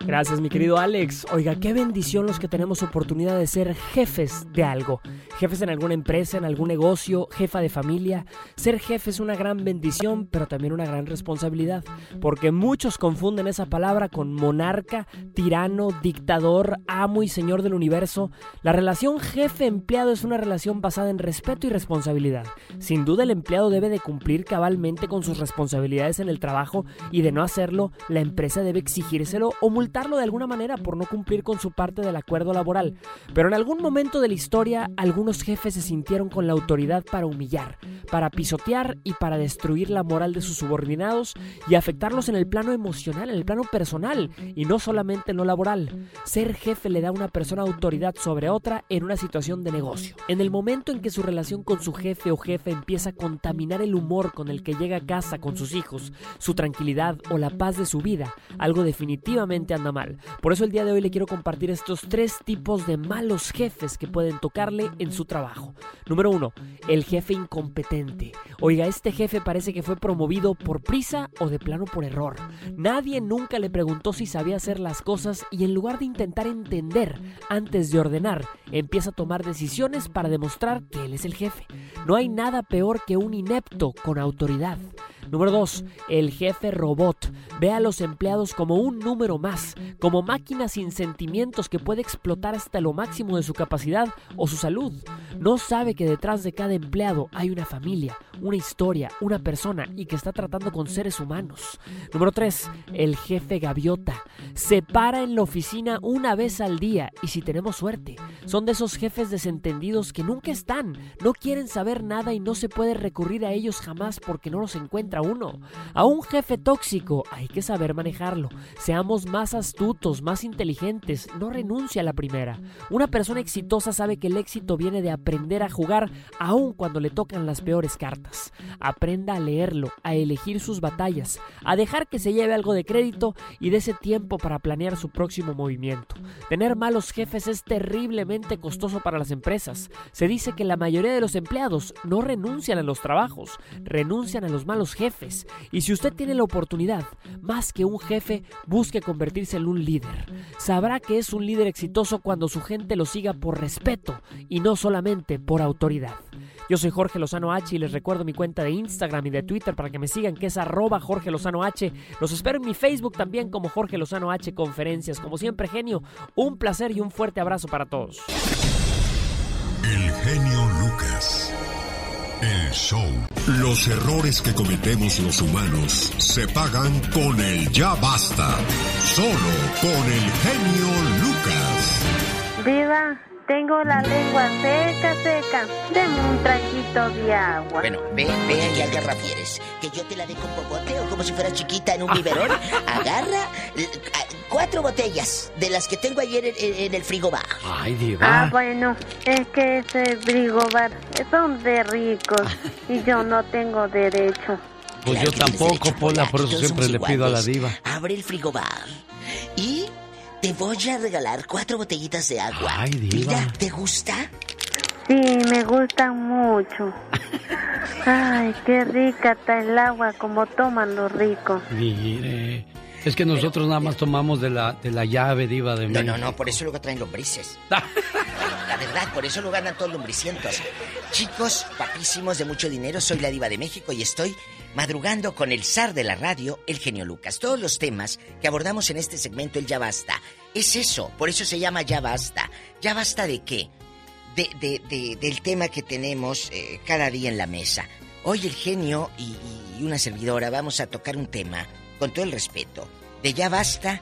Gracias, mi querido Alex. Oiga, qué bendición los que tenemos oportunidad de ser jefes de algo. Jefes en alguna empresa, en algún negocio, jefa de familia. Ser jefe es una gran bendición, pero también una gran responsabilidad. Porque muchos confunden esa palabra con monarca, tirano, dictador, amo y señor del universo. La relación jefe-empleado es una relación basada en respeto y responsabilidad. Sin duda el empleado debe de cumplir cabalmente con sus responsabilidades en el trabajo y de no hacerlo, la empresa debe exigírselo o multarlo de alguna manera por no cumplir con su parte del acuerdo laboral. Pero en algún momento de la historia, algunos jefes se sintieron con la autoridad para humillar, para pisotear y para destruir la moral de sus subordinados y afectarlos en el plano emocional, en el plano personal y no solamente en lo laboral. Ser jefe le da a una persona autoridad sobre otra en una situación de negocio. En el momento en que su relación con su jefe o jefe empieza a contaminar el humor con el que llega a casa con sus hijos, su tranquilidad o la paz de su vida, algo definitivamente anda mal. Por eso el día de hoy le quiero compartir estos tres tipos de malos jefes que pueden tocarle en su trabajo. Número uno, el jefe incompetente. Oiga, este jefe parece que fue promovido por prisa o de plano por error. Nadie nunca le preguntó si sabía hacer las cosas y en lugar de intentar entender antes de ordenar, empieza a tomar decisiones para demostrar que él es el jefe. No hay nada peor que un inepto con autoridad. Número 2. El jefe robot. Ve a los empleados como un número más, como máquinas sin sentimientos que puede explotar hasta lo máximo de su capacidad o su salud. No sabe que detrás de cada empleado hay una familia, una historia, una persona y que está tratando con seres humanos. Número 3. El jefe gaviota. Se para en la oficina una vez al día y si tenemos suerte. Son de esos jefes desentendidos que nunca están, no quieren saber nada y no se puede recurrir a ellos jamás porque no los uno. A un jefe tóxico hay que saber manejarlo. Seamos más astutos, más inteligentes, no renuncia a la primera. Una persona exitosa sabe que el éxito viene de aprender a jugar aun cuando le tocan las peores cartas. Aprenda a leerlo, a elegir sus batallas, a dejar que se lleve algo de crédito y de ese tiempo para planear su próximo movimiento. Tener malos jefes es terriblemente costoso para las empresas. Se dice que la mayoría de los empleados no renuncian a los trabajos, renuncian a los malos jefes. Y si usted tiene la oportunidad, más que un jefe, busque convertirse en un líder. Sabrá que es un líder exitoso cuando su gente lo siga por respeto y no solamente por autoridad. Yo soy Jorge Lozano H y les recuerdo mi cuenta de Instagram y de Twitter para que me sigan, que es arroba Jorge Lozano H. Los espero en mi Facebook también como Jorge Lozano H Conferencias. Como siempre, genio, un placer y un fuerte abrazo para todos. El genio Lucas. El show. Los errores que cometemos los humanos se pagan con el ya basta. Solo con el genio Lucas. Viva, tengo la lengua seca, seca. Deme un traguito de agua. Bueno, ve, ve ahí al garrafieres, que yo te la dé con popote o como si fuera chiquita en un biberón. Agarra cuatro botellas de las que tengo ayer en, el frigobar. Ay, Ah, diva. bueno, es que ese frigobar son de ricos y yo no tengo derecho. Pues yo tampoco, Pola, por eso siempre le pido a la diva. Abre el frigobar y te voy a regalar cuatro botellitas de agua. Ay, diva. Mira, ¿te gusta? Sí, me gustan mucho. Ay, qué rica está el agua como toman los ricos. Mire. Es que nosotros nada más tomamos de la, de la llave, diva de No, México. no, no, por eso luego traen lombrices. La verdad, por eso lo ganan todos lombricientos. Chicos, papísimos de mucho dinero, soy la diva de México y estoy madrugando con el zar de la radio, el genio Lucas. Todos los temas que abordamos en este segmento, el Ya Basta, es eso, por eso se llama Ya Basta. ¿Ya basta de qué? De, de- de- del tema que tenemos eh, cada día en la mesa. Hoy el genio y, y una servidora vamos a tocar un tema, con todo el respeto, de ya basta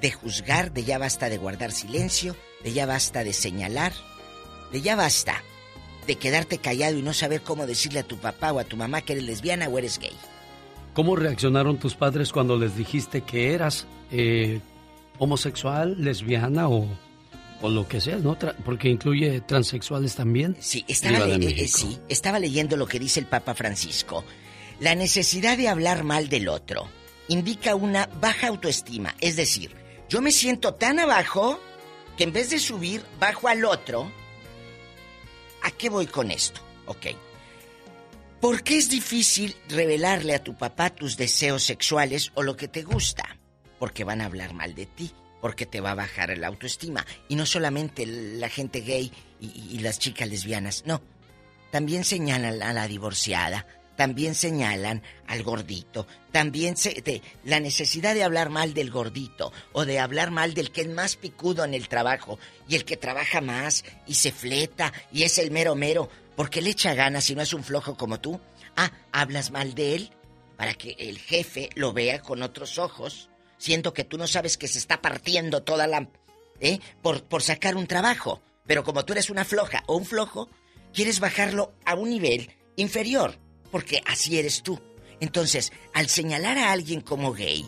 de juzgar, de ya basta de guardar silencio, de ya basta de señalar, de ya basta de quedarte callado y no saber cómo decirle a tu papá o a tu mamá que eres lesbiana o eres gay. ¿Cómo reaccionaron tus padres cuando les dijiste que eras eh, homosexual, lesbiana o, o lo que sea, ¿no? Tra- porque incluye transexuales también. Sí, estaba, eh, México. sí, estaba leyendo lo que dice el Papa Francisco. La necesidad de hablar mal del otro indica una baja autoestima. Es decir, yo me siento tan abajo que en vez de subir, bajo al otro. ¿A qué voy con esto? Ok. ¿Por qué es difícil revelarle a tu papá tus deseos sexuales o lo que te gusta? Porque van a hablar mal de ti, porque te va a bajar la autoestima. Y no solamente la gente gay y, las chicas lesbianas, no. También señalan a la divorciada, también señalan al gordito, también se, la necesidad de hablar mal del gordito o de hablar mal del que es más picudo en el trabajo y el que trabaja más y se fleta y es el mero mero porque le echa ganas y no es un flojo como tú. Ah, hablas mal de él para que el jefe lo vea con otros ojos. Siendo que tú no sabes que se está partiendo toda la... ¿eh? Por, por sacar un trabajo. Pero como tú eres una floja o un flojo, quieres bajarlo a un nivel inferior, porque así eres tú. Entonces, al señalar a alguien como gay,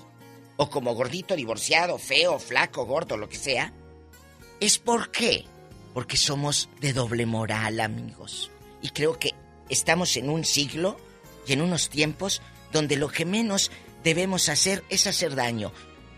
o como gordito, divorciado, feo, flaco, gordo, lo que sea, es por qué. Porque somos de doble moral, amigos. Y creo que estamos en un siglo y en unos tiempos donde lo que menos debemos hacer es hacer daño.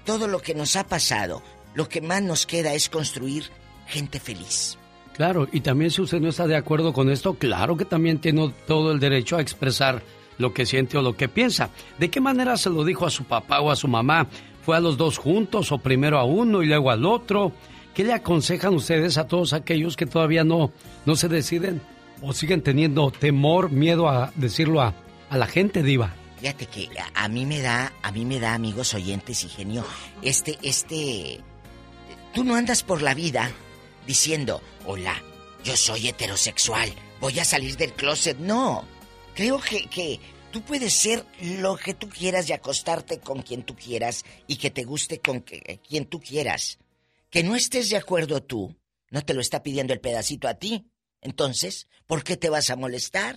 Todo lo que nos ha pasado, lo que más nos queda es construir gente feliz. Claro, y también si usted no está de acuerdo con esto, claro que también tiene todo el derecho a expresar lo que siente o lo que piensa. ¿De qué manera se lo dijo a su papá o a su mamá? ¿Fue a los dos juntos o primero a uno y luego al otro? ¿Qué le aconsejan ustedes a todos aquellos que todavía no, no se deciden o siguen teniendo temor, miedo a decirlo a, a la gente diva? Fíjate que a, mí me da, a mí me da amigos oyentes y genio. Este, este, tú no andas por la vida diciendo, hola, yo soy heterosexual, voy a salir del closet. No, creo que, que tú puedes ser lo que tú quieras y acostarte con quien tú quieras y que te guste con que- quien tú quieras. Que no estés de acuerdo tú, no te lo está pidiendo el pedacito a ti. Entonces, ¿por qué te vas a molestar?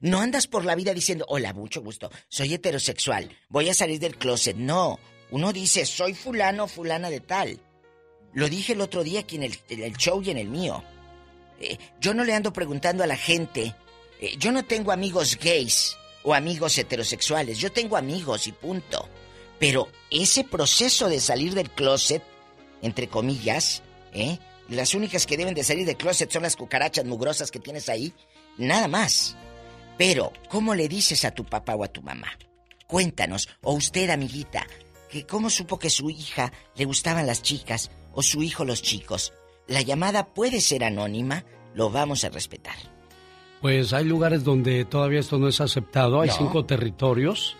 No andas por la vida diciendo, hola, mucho gusto, soy heterosexual, voy a salir del closet. No, uno dice, soy fulano, fulana de tal. Lo dije el otro día aquí en el, show y en el mío. Eh, yo no le ando preguntando a la gente, eh, yo no tengo amigos gays o amigos heterosexuales, yo tengo amigos y punto. Pero ese proceso de salir del closet, entre comillas, ¿eh? Las únicas que deben de salir del closet son las cucarachas mugrosas que tienes ahí, nada más. Pero, ¿cómo le dices a tu papá o a tu mamá? Cuéntanos, o usted, amiguita, que cómo supo que su hija le gustaban las chicas o su hijo los chicos. La llamada puede ser anónima, lo vamos a respetar. Pues hay lugares donde todavía esto no es aceptado. Hay No. cinco territorios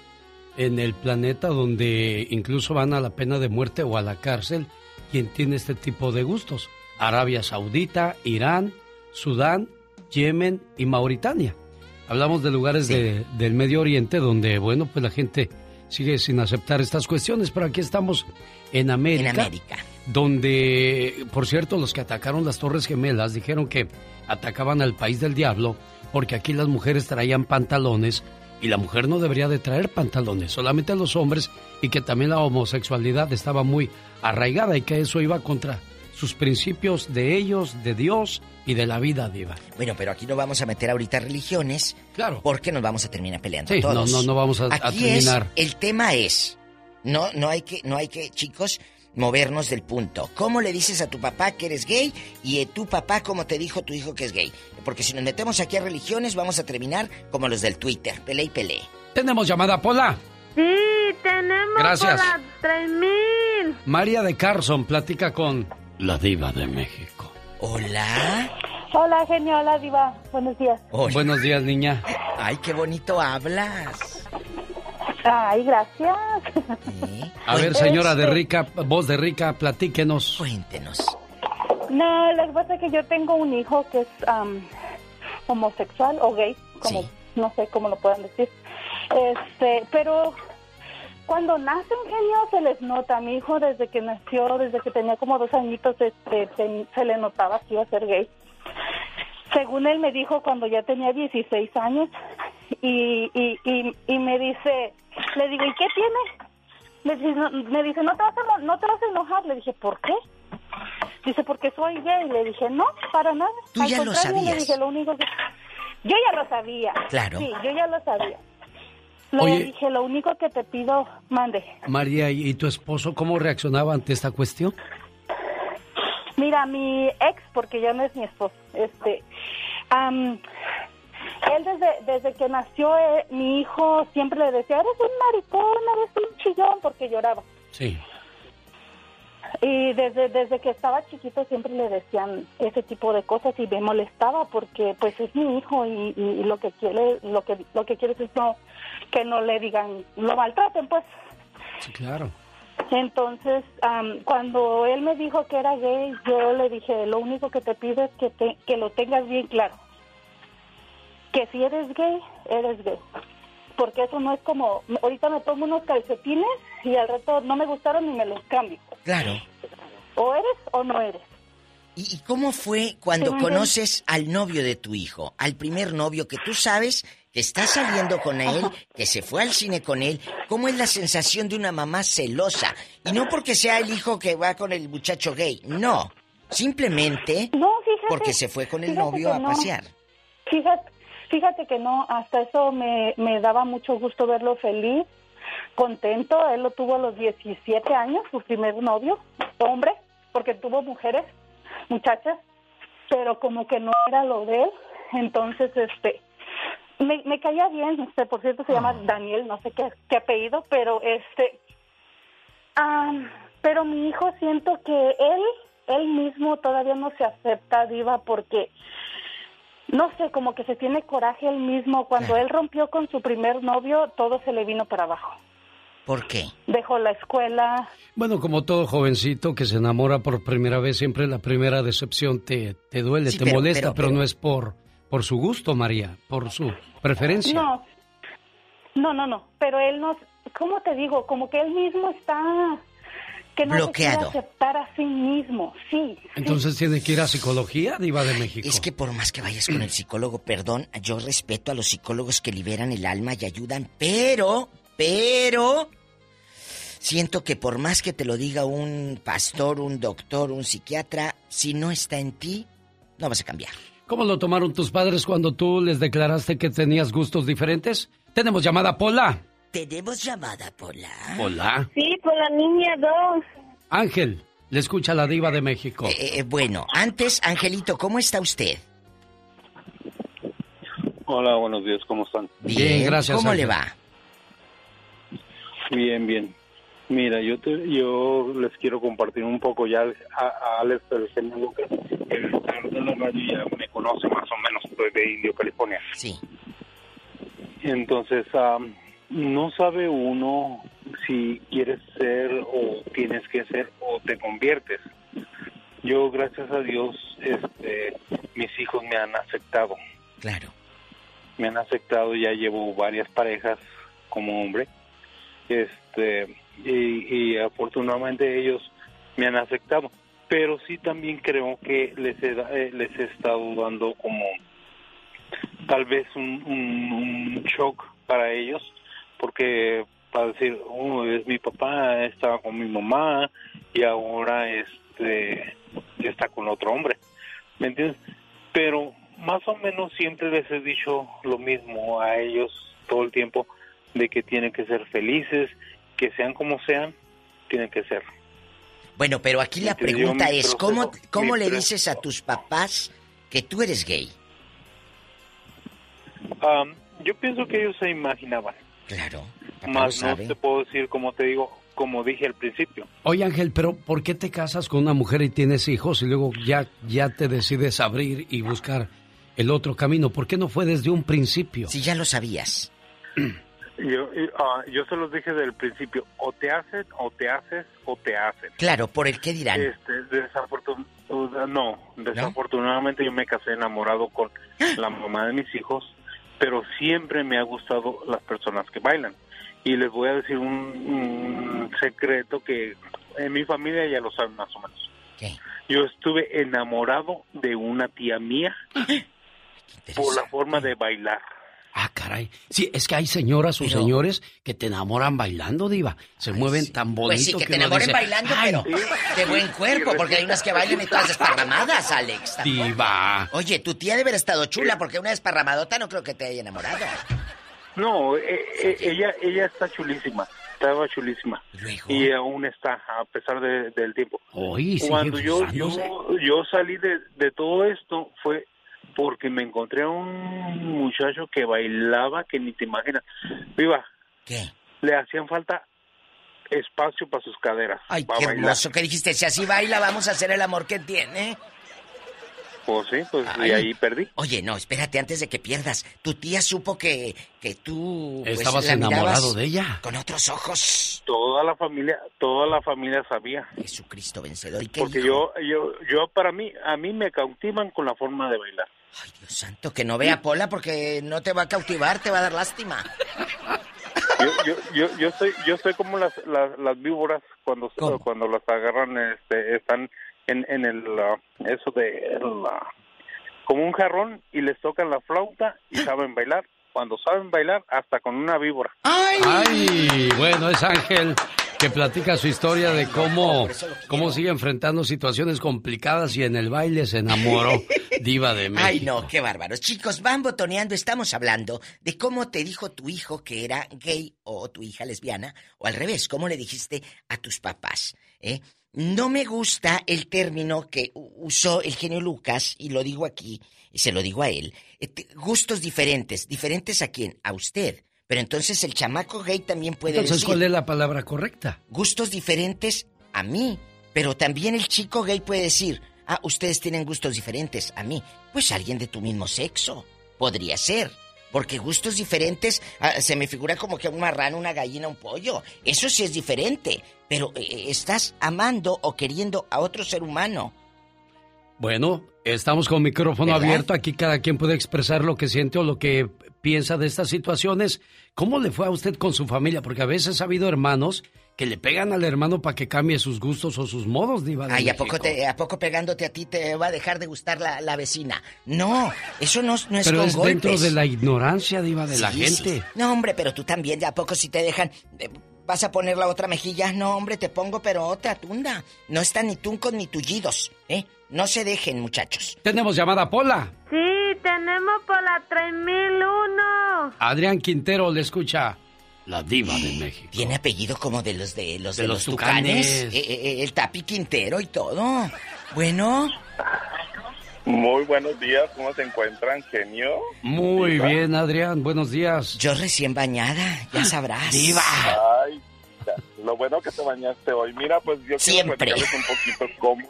en el planeta donde incluso van a la pena de muerte o a la cárcel quien tiene este tipo de gustos. Arabia Saudita, Irán, Sudán, Yemen y Mauritania. Hablamos de lugares de- del Medio Oriente donde, bueno, pues la gente sigue sin aceptar estas cuestiones, pero aquí estamos en América. En América. Donde, por cierto, los que atacaron las Torres Gemelas dijeron que atacaban al país del diablo porque aquí las mujeres traían pantalones y la mujer no debería de traer pantalones, solamente los hombres y que también la homosexualidad estaba muy arraigada y que eso iba contra sus principios de ellos, de Dios y de la vida diva. Bueno, pero aquí no vamos a meter ahorita religiones. Claro. Porque nos vamos a terminar peleando Sí, no, todos. no, no vamos a- a Aquí es- terminar. el tema es, no, no hay que, no hay que, chicos, movernos del punto. ¿Cómo le dices a tu papá que eres gay y tu papá cómo te dijo tu hijo que es gay? Porque si nos metemos aquí a religiones vamos a terminar como los del Twitter, pele y pele. Tenemos llamada Pola. Sí, tenemos Gracias. por la 3000. María de Carson platica con la diva de México. Hola. Hola, genio, hola, Diva. Buenos días. Buenos días, niña. Ay, qué bonito hablas. Ay, gracias. A ver, señora de rica, voz de rica, platíquenos. Cuéntenos. No, lo que pasa es que yo tengo un hijo que es am, homosexual o gay, como no sé cómo lo puedan decir. Este, pero cuando nace un genio se les nota. Mi hijo desde que nació, desde que tenía como dos añitos, este, se, se le notaba que iba a ser gay. Según él me dijo cuando ya tenía 16 años y, y, y, y me dice, le digo, ¿y qué tiene? Me dice, no, me dice, no te, vas a, no te vas a enojar. Le dije, ¿por qué? Dice, porque soy gay. Le dije, no, para nada. Tú Al ya lo contrario, sabías. Le dije, lo único que... Yo ya lo sabía. Claro. Sí, yo ya lo sabía. Le Oye. dije, lo único que te pido, mande. María, ¿y tu esposo cómo reaccionaba ante esta cuestión? Mira, mi ex, porque ya no es mi esposo, este, am, él desde, desde que nació, eh, mi hijo siempre le decía, eres un maricón, eres un chillón, porque lloraba. Sí. Y desde, desde que estaba chiquito siempre le decían ese tipo de cosas y me molestaba porque pues es mi hijo y, y- y lo que quiere, lo que, lo que quieres es no, que no le digan, lo maltraten pues. Sí, claro. Entonces, cuando él me dijo que era gay, yo le dije, lo único que te pido es que, te- que lo tengas bien claro. Que si eres gay, eres gay. porque eso no es como, ahorita me tomo unos calcetines y al rato no me gustaron y me los cambio. Claro. O eres o no eres. ¿Y, y cómo fue cuando conoces al novio de tu hijo? Al primer novio que tú sabes que está saliendo con él, que se fue al cine con él. ¿Cómo es la sensación de una mamá celosa? Y no porque sea el hijo que va con el muchacho gay, no. Simplemente porque se fue con el novio a no. pasear. Fíjate, fíjate que no, hasta eso me, me daba mucho gusto verlo feliz, contento. Él lo tuvo a los 17 años, su primer novio, hombre, porque tuvo mujeres, muchachas, pero como que no era lo de él. Entonces, este, me, me caía bien, este, por cierto se llama Daniel, no sé qué, qué apellido, pero este, ah, pero mi hijo siento que él, él mismo todavía no se acepta, Diva, porque no sé, como que se tiene coraje él mismo. Cuando él rompió con su primer novio, todo se le vino para abajo. ¿Por qué? Dejó la escuela. Bueno, como todo jovencito que se enamora por primera vez, siempre la primera decepción te, te duele, Sí, te pero- molesta, pero- pero, pero- no es por, por su gusto, María, por su preferencia. No, no, no, no. Pero él no, ¿cómo te digo? Como que él mismo está, que no Bloqueado. se quiere aceptar a sí mismo. Sí. Entonces tiene que ir a psicología, Diva de México. Es que por más que vayas con el psicólogo, perdón, yo respeto a los psicólogos que liberan el alma y ayudan, pero, pero, siento que por más que te lo diga un pastor, un doctor, un psiquiatra, si no está en ti, no vas a cambiar. ¿Cómo lo tomaron tus padres cuando tú les declaraste que tenías gustos diferentes? Tenemos llamada Pola. Tenemos llamada, Pola. Hola. Sí, por la niña 2. Ángel, le escucha la Diva de México. Eh, eh, bueno, antes, Angelito, ¿cómo está usted? Hola, buenos días, ¿cómo están? Bien, gracias, ¿Cómo le va? Bien, bien. Mira, yo te, yo les quiero compartir un poco ya a, a Alex, el genio Lucas, el estar de la radio ya me conoce más o menos, soy de Indio, California. Sí. Entonces, no sabe uno si quieres ser o tienes que ser o te conviertes. Yo, gracias a Dios, este, mis hijos me han aceptado. Claro. Me han aceptado, ya llevo varias parejas como hombre. Este, y, afortunadamente ellos me han aceptado. Pero sí también creo que les he, eh, les he estado dando como tal vez un, un, un shock para ellos, porque para decir, oh, es mi papá, estaba con mi mamá y ahora este está con otro hombre, ¿me entiendes? Pero más o menos siempre les he dicho lo mismo a ellos todo el tiempo, de que tienen que ser felices, que sean como sean, tienen que ser. Bueno, pero aquí la Entonces, pregunta es, proceso- ¿cómo, cómo le dices a tus papás que tú eres gay? Am, yo pienso que ellos se imaginaban. Claro. Más no te puedo decir, como te digo, como dije al principio. Oye Ángel, pero ¿por qué te casas con una mujer y tienes hijos y luego ya, ya te decides abrir y buscar el otro camino? ¿Por qué no fue desde un principio? Si ya lo sabías. Yo, ah, yo se los dije desde el principio, o te hacen, o te haces, o te hacen. Claro, por el que dirán. Este, desafortun- no, desafortunadamente yo me casé enamorado con la mamá de mis hijos, pero siempre me ha gustado las personas que bailan. Y les voy a decir un, un secreto que en mi familia ya lo saben más o menos. Yo estuve enamorado de una tía mía por la forma de bailar. Ah, caray. Sí, es que hay señoras o Pero- señores que te enamoran bailando, Diva. Se mueven tan bonito Pues sí, que te uno enamoren dice, bailando, "Ay, pero de buen cuerpo, porque hay unas que bailan y todas desparramadas, Alex. tampoco. Diva. Oye, tu tía debe haber estado chula, porque una desparramadota no creo que te haya enamorado. No, eh, eh, ella ella está chulísima, estaba chulísima. Y aún está, a pesar de- del tiempo. Oye, Cuando yo, yo, yo salí de, de todo esto fue porque me encontré a un muchacho que bailaba que ni te imaginas. Viva. ¿Qué? Le hacían falta espacio para sus caderas. Ay, qué bailar. hermoso que dijiste. Si así baila, vamos a hacer el amor que tiene. Pues sí, pues y ahí perdí. Oye, no, espérate, antes de que pierdas. Tu tía supo que, que tú... pues, Estabas la enamorado de ella. Con otros ojos. Toda la familia, toda la familia sabía. Jesucristo vencedor. ¿Y qué Porque dijo? yo, yo, yo para mí, a mí me cautivan con la forma de bailar. Dios santo, que no vea Pola porque no te va a cautivar, te va a dar lástima. Yo, yo, yo, yo soy, yo soy como las, las, las víboras cuando, cuando las agarran, este, están en, en el, ah, eso de, el, ah, como un jarrón y les tocan la flauta y saben bailar. Cuando saben bailar, hasta con una víbora. Ay, bueno, es Ángel que platica su historia de cómo, cómo sigue enfrentando situaciones complicadas y en el baile se enamoró diva de México. Ay, no, qué bárbaros. Chicos, van botoneando. Estamos hablando de cómo te dijo tu hijo que era gay o tu hija lesbiana, o al revés, cómo le dijiste a tus papás. ¿eh? No me gusta el término que usó el genio Lucas, y lo digo aquí, y se lo digo a él. eh, Gustos diferentes. ¿Diferentes a quién? A usted. Pero entonces el chamaco gay también puede Entonces, decir ¿cuál es la palabra correcta? gustos diferentes a mí. Pero también el chico gay puede decir, ah, ustedes tienen gustos diferentes a mí. Pues alguien de tu mismo sexo. Podría ser. Porque gustos diferentes, ah, se me figura como que un marrano, una gallina, un pollo. Eso sí es diferente. Pero eh, estás amando o queriendo a otro ser humano. Bueno, estamos con micrófono ¿Verdad? abierto. Aquí cada quien puede expresar lo que siente o lo que piensa de estas situaciones. ¿Cómo le fue a usted con su familia? Porque a veces ha habido hermanos que le pegan al hermano para que cambie sus gustos o sus modos, Diva de Ay, ¿a poco, te, ¿a poco pegándote a ti te va a dejar de gustar la, la vecina? No, eso no, no es Pero con es golpes. dentro de la ignorancia, Diva, de la gente. sí. No, hombre, pero tú también, ¿de a poco si te dejan? eh, ¿Vas a poner la otra mejilla? No, hombre, te pongo, pero otra tunda. No están ni tuncos ni tullidos, ¿eh? No se dejen, muchachos. Tenemos llamada Pola. Sí, tenemos por la 3001. Adrián Quintero le escucha la Diva de México. Tiene apellido como de los de los De de, los los, tucanes. tucanes. Eh, eh, el Tapi Quintero y todo. Bueno, Muy buenos días, ¿cómo se encuentran, genio? Muy Diva. bien, Adrián, buenos días. yo recién bañada, ya sabrás. Diva. Ay, lo bueno que te bañaste hoy. Mira, pues yo Siempre. quiero un poquito cómo,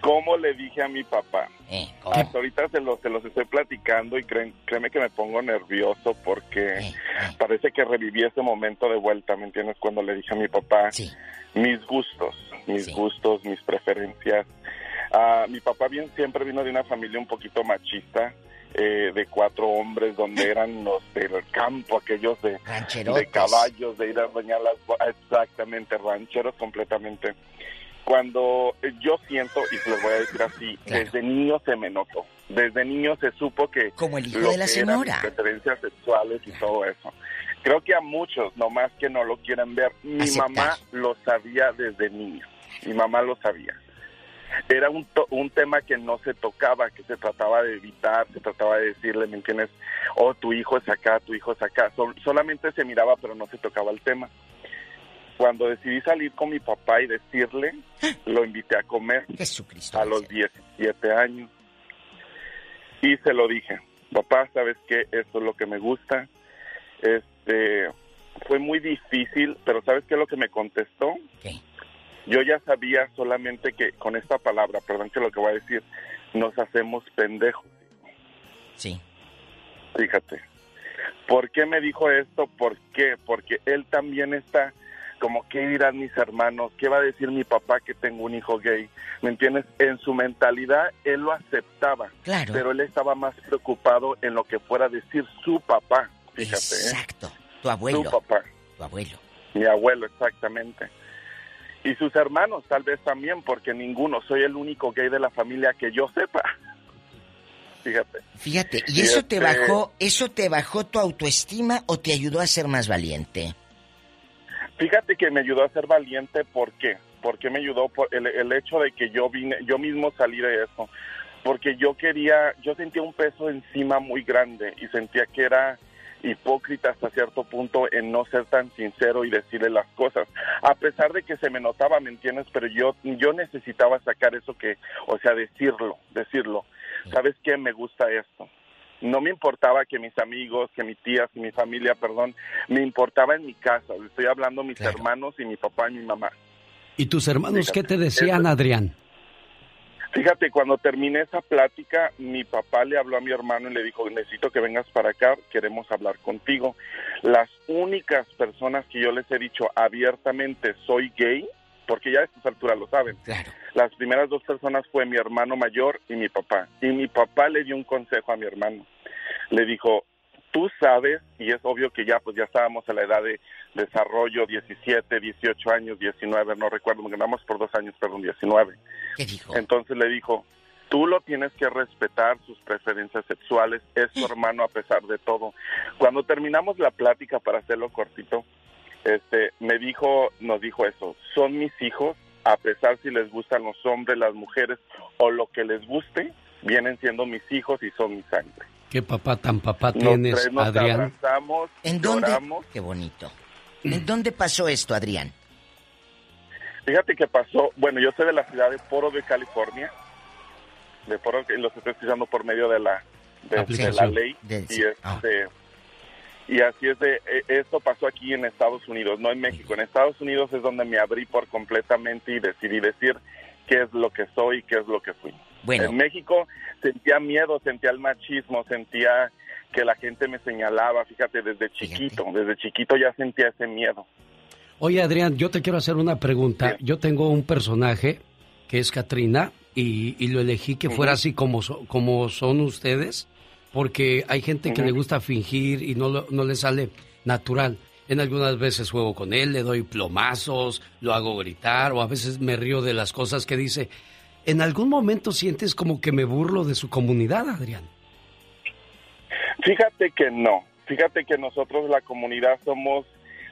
cómo le dije a mi papá. Eh, Hasta ahorita se los, se los estoy platicando y creen, créeme que me pongo nervioso porque parece que reviví ese momento de vuelta, ¿me entiendes? Cuando le dije a mi papá mis gustos, mis gustos, mis preferencias. Ah, mi papá bien siempre vino de una familia un poquito machista, eh, de cuatro hombres donde eran los del campo, aquellos de, de caballos, de ir a bañar las... Exactamente, rancheros completamente. Cuando yo siento, y los voy a decir así, desde niño se me notó. Desde niño se supo que... Como el hijo lo de la señora. preferencias sexuales y todo eso. Creo que a muchos, nomás que no lo quieren ver, mi Aceptar. mamá lo sabía desde niño. Mi mamá lo sabía. Era un, to- un tema que no se tocaba, que se trataba de evitar, se trataba de decirle, ¿me entiendes? Oh, tu hijo es acá, tu hijo es acá. Sol- solamente se miraba, pero no se tocaba el tema. Cuando decidí salir con mi papá y decirle, lo invité a comer Jesucristo. a los 17 años. Y se lo dije, papá, ¿sabes qué? Esto es lo que me gusta. Este, fue muy difícil, pero ¿sabes qué es lo que me contestó? Yo ya sabía solamente que con esta palabra, perdón que lo que voy a decir, nos hacemos pendejos. Sí. Fíjate. ¿Por qué me dijo esto? ¿Por qué? Porque él también está como, ¿qué dirán mis hermanos? ¿Qué va a decir mi papá que tengo un hijo gay? ¿Me entiendes? En su mentalidad él lo aceptaba. Claro. Pero él estaba más preocupado en lo que fuera a decir su papá. Fíjate. ¿eh? Exacto. Tu abuelo. Su papá. Tu abuelo. Mi abuelo, exactamente. Y sus hermanos, tal vez también, porque ninguno, soy el único gay de la familia que yo sepa. Fíjate. Fíjate, ¿y eso te bajó, eso te bajó tu autoestima o te ayudó a ser más valiente? Fíjate que me ayudó a ser valiente, ¿por qué? Porque me ayudó por el, el hecho de que yo vine, yo mismo salí de eso. Porque yo quería, yo sentía un peso encima muy grande y sentía que era hipócrita hasta cierto punto en no ser tan sincero y decirle las cosas. A pesar de que se me notaba, ¿me entiendes? Pero yo, yo necesitaba sacar eso que, o sea, decirlo, decirlo. ¿Sabes qué? Me gusta esto. No me importaba que mis amigos, que mis tías, que mi familia, perdón, me importaba en mi casa. Estoy hablando mis hermanos y mi papá y mi mamá. ¿Y tus hermanos qué te decían, eso- Adrián? Fíjate, cuando terminé esa plática, mi papá le habló a mi hermano y le dijo, necesito que vengas para acá, queremos hablar contigo. Las únicas personas que yo les he dicho abiertamente soy gay, porque ya a estas alturas lo saben. Las primeras dos personas fue mi hermano mayor y mi papá. Y mi papá le dio un consejo a mi hermano. Le dijo, tú sabes, y es obvio que ya pues ya estábamos a la edad de desarrollo, 17, 18 años, 19, no recuerdo, andamos por dos años, perdón, 19. ¿Qué dijo? Entonces le dijo, tú lo tienes que respetar, sus preferencias sexuales, es tu hermano a pesar de todo. Cuando terminamos la plática, para hacerlo cortito, este, me dijo, nos dijo eso, son mis hijos, a pesar si les gustan los hombres, las mujeres o lo que les guste, vienen siendo mis hijos y son mi sangre. ¿Qué papá tan papá Los tienes, tres nos Adrián? abrazamos, ¿En dónde? lloramos. Qué bonito. ¿En dónde pasó esto, Adrián? Fíjate que pasó, bueno, yo soy de la ciudad de Poro de California, de Poro, y los estoy escuchando por medio de la, de, de la ley, Del- y este, y así es de, eh, esto pasó aquí en Estados Unidos, no en México, en Estados Unidos es donde me abrí por completamente y decidí decir qué es lo que soy y qué es lo que fui. Bueno. En México sentía miedo, sentía el machismo, sentía que la gente me señalaba, fíjate, desde chiquito, desde chiquito ya sentía ese miedo. Oye, Adrián, yo te quiero hacer una pregunta. Yo tengo un personaje que es Katrina y, y lo elegí que fuera así como, so- como son ustedes, porque hay gente que le gusta fingir y no, no le sale natural. En algunas veces juego con él, le doy plomazos, lo hago gritar o a veces me río de las cosas que dice. ¿En algún momento sientes como que me burlo de su comunidad, Adrián? Fíjate que no. Fíjate que nosotros la comunidad somos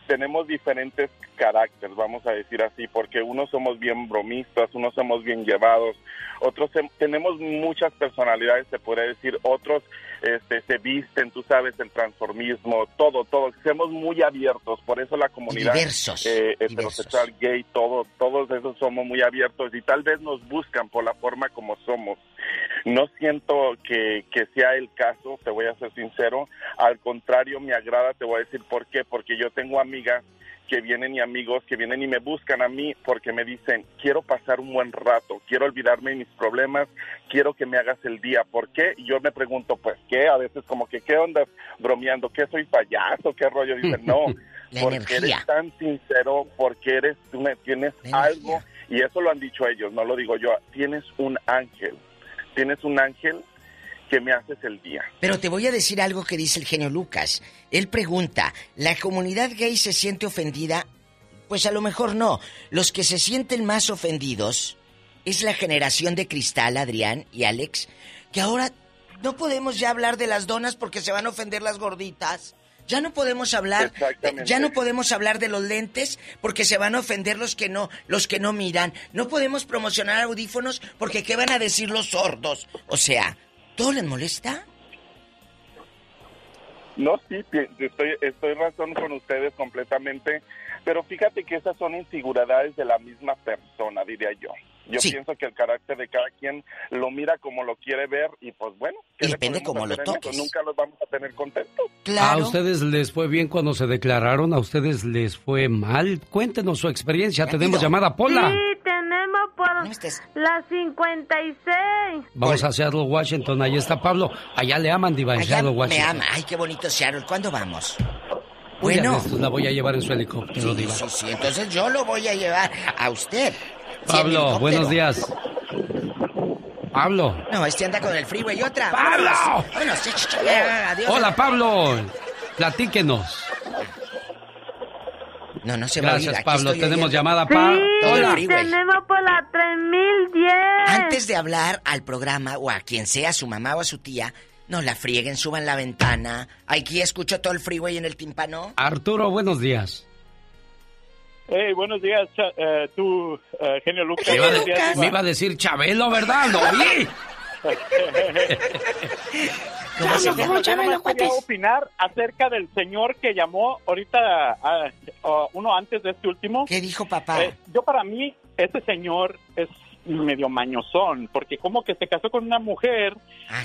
tenemos diferentes caracteres, vamos a decir así, porque unos somos bien bromistas, unos somos bien llevados, otros tenemos muchas personalidades, se podría decir, otros este, se visten, tú sabes, el transformismo, todo, todo, somos muy abiertos, por eso la comunidad diversos, eh, heterosexual, gay, todo, todos esos somos muy abiertos y tal vez nos buscan por la forma como somos. No siento que, que sea el caso, te voy a ser sincero. Al contrario, me agrada, te voy a decir por qué. Porque yo tengo amigas que vienen y amigos que vienen y me buscan a mí porque me dicen, quiero pasar un buen rato, quiero olvidarme de mis problemas, quiero que me hagas el día. ¿Por qué? Y yo me pregunto, pues, ¿qué? A veces como que, ¿qué onda bromeando? ¿Qué soy payaso? ¿Qué rollo? Dicen, no, porque energía. eres tan sincero, porque eres, tú me tienes algo, y eso lo han dicho ellos, no lo digo yo, tienes un ángel, tienes un ángel que me haces el día. Pero te voy a decir algo que dice el genio Lucas. Él pregunta, ¿la comunidad gay se siente ofendida? Pues a lo mejor no. Los que se sienten más ofendidos es la generación de cristal, Adrián y Alex, que ahora no podemos ya hablar de las donas porque se van a ofender las gorditas. Ya no podemos hablar, Exactamente. ya no podemos hablar de los lentes porque se van a ofender los que no, los que no miran. No podemos promocionar audífonos porque qué van a decir los sordos. O sea, ¿todo les molesta? No, sí, estoy, estoy razón con ustedes completamente, pero fíjate que esas son inseguridades de la misma persona, diría yo. Yo Sí. pienso que el carácter de cada quien lo mira como lo quiere ver y pues bueno, ¿qué depende cómo lo toques. Nunca los vamos a tener contentos. ¿A ustedes les fue bien cuando se declararon? ¿A ustedes les fue mal? Cuéntenos su experiencia. Tenemos llamada Pola. Sí, por la 56. Vamos a Seattle, Washington. Ahí está Pablo. Allá le aman, Diva, en Allá Seattle, me Washington. ama. Ay, qué bonito Seattle. ¿Cuándo vamos? Bueno. la voy a llevar en su helicóptero, Sí, Diva. sí, sí. Entonces yo lo voy a llevar a usted. Sí, Pablo, helicóptero. buenos días. Pablo. No, este anda con el freeway y otra. ¡Pablo! Vámonos. Vámonos, adiós. Hola, Pablo. Platíquenos. No, no se va a Gracias, ir. Aquí Pablo. estoy Tenemos oyendo. llamada, Sí, Pa. Todo el Hola. freeway. tenemos por la 3010. Antes de hablar al programa o a quien sea, a su mamá o a su tía, no la frieguen, suban la ventana. Aquí escucho todo el freeway en el tímpano. Arturo, buenos días. Hey, buenos días, Cha- eh, tú, eh, genio Lucas. Me iba, a me decir Chabelo, ¿verdad? Lo oí. ¿Cómo se llama? Yo quería opinar acerca del señor que llamó ahorita, ah, ah, uno antes de este último. ¿Qué dijo papá? Eh, yo para mí, ese señor es medio mañosón, porque como que se casó con una mujer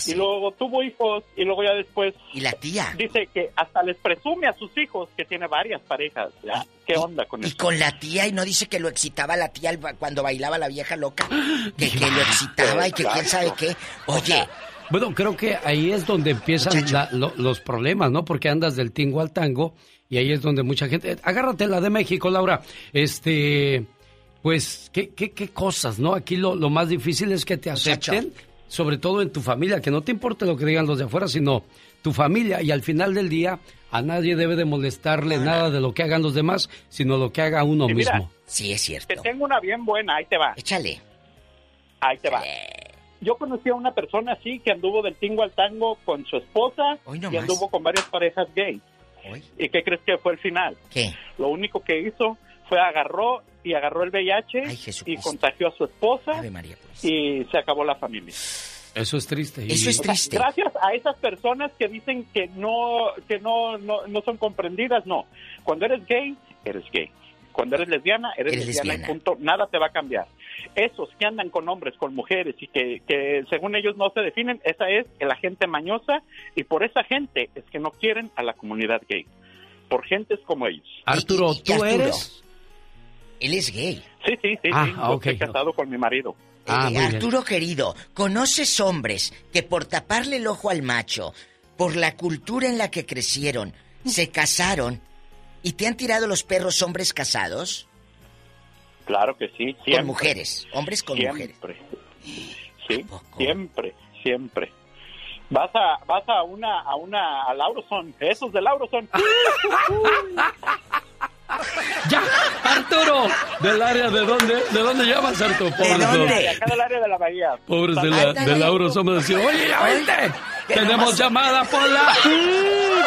y luego tuvo hijos y luego ya después... ¿Y la tía? Dice que hasta les presume a sus hijos que tiene varias parejas. ¿ya? ¿Qué onda con Y eso? con la tía, y no dice que lo excitaba la tía cuando bailaba la vieja loca. Que, que lo excitaba y que quién sabe qué. Oye, Bueno, creo que ahí es donde empiezan la- lo- los problemas, ¿no? Porque andas del tingo al tango y ahí es donde mucha gente... Agárrate la de México, Laura. Este... Pues, ¿qué, qué, qué cosas, no? Aquí lo, lo más difícil es que te acepten, sobre todo en tu familia, que no te importe lo que digan los de afuera, sino tu familia. Y al final del día, a nadie debe de molestarle nada de lo que hagan los demás, sino lo que haga uno mira, mismo. Sí, es cierto. Te tengo una bien buena, ahí te va. Échale. Ahí te va. Yo conocí a una persona así que anduvo del tingo al tango con su esposa y anduvo con varias parejas gays. ¿Y qué crees que fue el final? ¿Qué? Lo único que hizo fue agarró y agarró el VIH y contagió a su esposa pues. y se acabó la familia. Eso es triste. y- O sea, gracias a esas personas que dicen que no que no, no no son comprendidas, no. Cuando eres gay, eres gay. Cuando eres lesbiana, eres, Eres lesbiana, y lesbiana. punto. Nada te va a cambiar. Esos que andan con hombres, con mujeres y que, que según ellos no se definen, esa es la gente mañosa y por esa gente es que no quieren a la comunidad gay. Por gentes como ellos. Arturo, ¿tú Arturo? eres? Él es gay. Sí, sí, sí. Ah, sí. ah, Yo ok, estoy casado con mi marido. Ah, Eh, Arturo querido, ¿conoces hombres que por taparle el ojo al macho, por la cultura en la que crecieron, se casaron y te han tirado los perros hombres casados? Claro que sí. Siempre. Con mujeres, hombres con siempre. mujeres. Sí, siempre, siempre. Vas a, vas a una, a una, a Lauroson, esos de Lauroson. ¡Ya! ¡Arturo! ¿Del área de dónde? ¿De dónde llamas, Arturo? Pobres De acá del área de la bahía. Pobres de la, de Lauro somos decir, oye, ya vente. Tenemos llamada, Pola. Sí,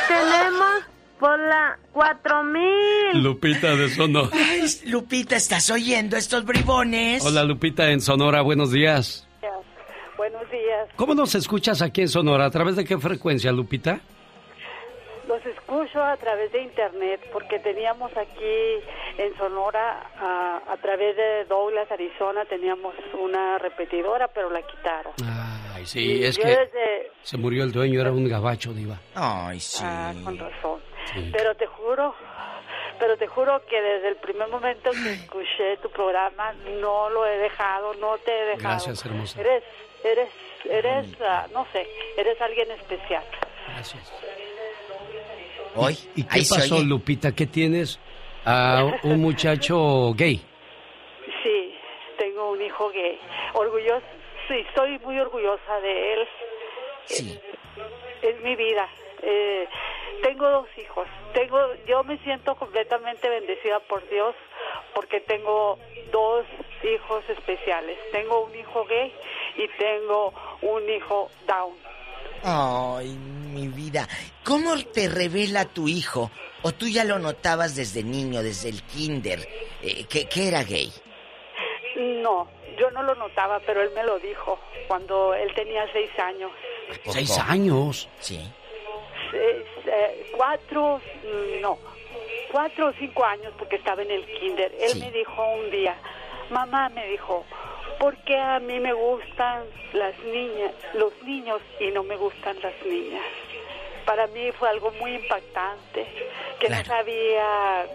tenemos por la 4000. Lupita de Sonora. Ay, Lupita, ¿estás oyendo estos bribones? Hola, Lupita en Sonora, buenos días. Buenos días. ¿Cómo nos escuchas aquí en Sonora? ¿A través de qué frecuencia, Lupita? Los escucho a través de internet porque teníamos aquí en Sonora, a, a través de Douglas, Arizona, teníamos una repetidora, pero la quitaron. Ay, sí, es que desde- se murió el dueño, era un gabacho, Diva. Ay, sí. Ah, con razón. Sí. Pero te juro, pero te juro que desde el primer momento que escuché tu programa no lo he dejado, no te he dejado. Gracias, hermosa. Eres, eres, eres, ah, no sé, eres alguien especial. Gracias. Hoy, ¿Y qué pasó. Lupita? ¿Qué tienes a un muchacho gay? Sí, tengo un hijo gay. Orgulloso, sí, estoy muy orgullosa de él. Sí. Es mi vida. Eh, tengo dos hijos. Tengo, yo me siento completamente bendecida por Dios porque tengo dos hijos especiales. Tengo un hijo gay y tengo un hijo down. Ay, mi vida. ¿Cómo te revela tu hijo? ¿O tú ya lo notabas desde niño, desde el kinder, eh, que, que era gay? No, yo no lo notaba, pero él me lo dijo cuando él tenía seis años. Seis años. Sí. Seis, eh, cuatro, mm, no, cuatro o cinco años porque estaba en el kinder. Él Sí. me dijo un día, mamá me dijo, ¿por qué a mí me gustan las niñas, los niños y no me gustan las niñas? Para mí fue algo muy impactante, que no sabía,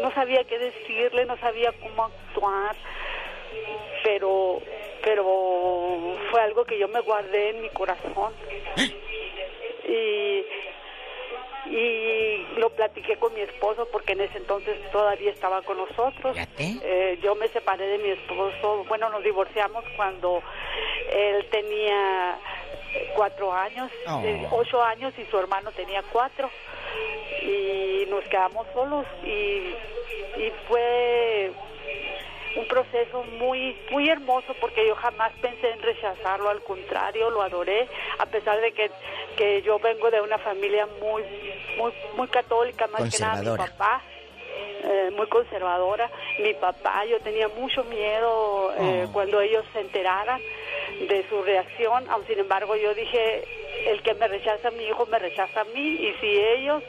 no sabía qué decirle, no sabía cómo actuar, pero, pero fue algo que yo me guardé en mi corazón. Y y lo platiqué con mi esposo porque en ese entonces todavía estaba con nosotros. Eh, yo me separé de mi esposo, bueno, nos divorciamos cuando él tenía cuatro años, Oh. eh, ocho años y su hermano tenía cuatro y nos quedamos solos y, y fue un proceso muy muy hermoso porque yo jamás pensé en rechazarlo, al contrario, lo adoré, a pesar de que, que yo vengo de una familia muy muy muy católica, más que nada mi papá, eh, muy conservadora, mi papá, yo tenía mucho miedo eh, Oh. cuando ellos se enteraran de su reacción, aun sin embargo yo dije, el que me rechaza a mi hijo me rechaza a mí y si ellos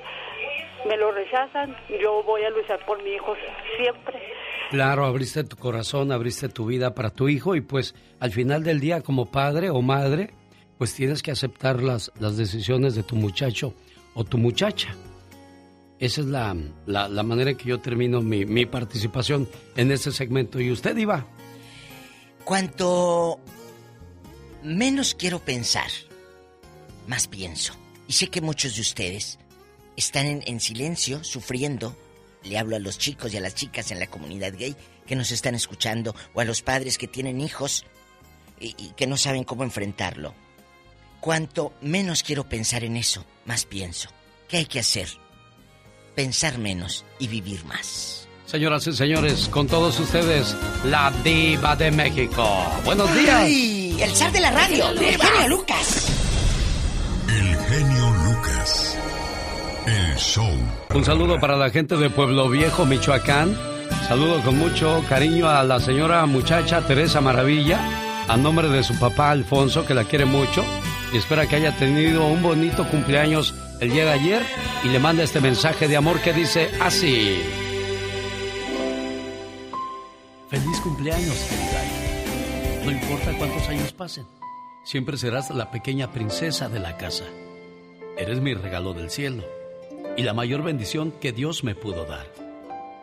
me lo rechazan, yo voy a luchar por mi hijo siempre. Claro, abriste tu corazón, abriste tu vida para tu hijo y pues al final del día como padre o madre, pues tienes que aceptar las, las decisiones de tu muchacho o tu muchacha. Esa es la, la, manera en que yo termino mi, mi participación en este segmento. ¿Y usted, Iba? Cuanto menos quiero pensar, más pienso. Y sé que muchos de ustedes están en, en silencio, sufriendo. Le hablo a los chicos y a las chicas en la comunidad gay que nos están escuchando, o a los padres que tienen hijos y, y que no saben cómo enfrentarlo. Cuanto menos quiero pensar en eso, más pienso. ¿Qué hay que hacer? Pensar menos y vivir más. Señoras y señores, con todos ustedes, la diva de México. Buenos días. ¡Ay! El zar de la radio, el genio Lucas. El genio show. Un saludo para la gente de Pueblo Viejo, Michoacán. Saludo con mucho cariño a la señora muchacha Teresa Maravilla, a nombre de su papá Alfonso, que la quiere mucho y espera que haya tenido un bonito cumpleaños el día de ayer y le manda este mensaje de amor que dice así. Feliz cumpleaños, querida. No importa cuántos años pasen, siempre serás la pequeña princesa de la casa. Eres mi regalo del cielo y la mayor bendición que Dios me pudo dar.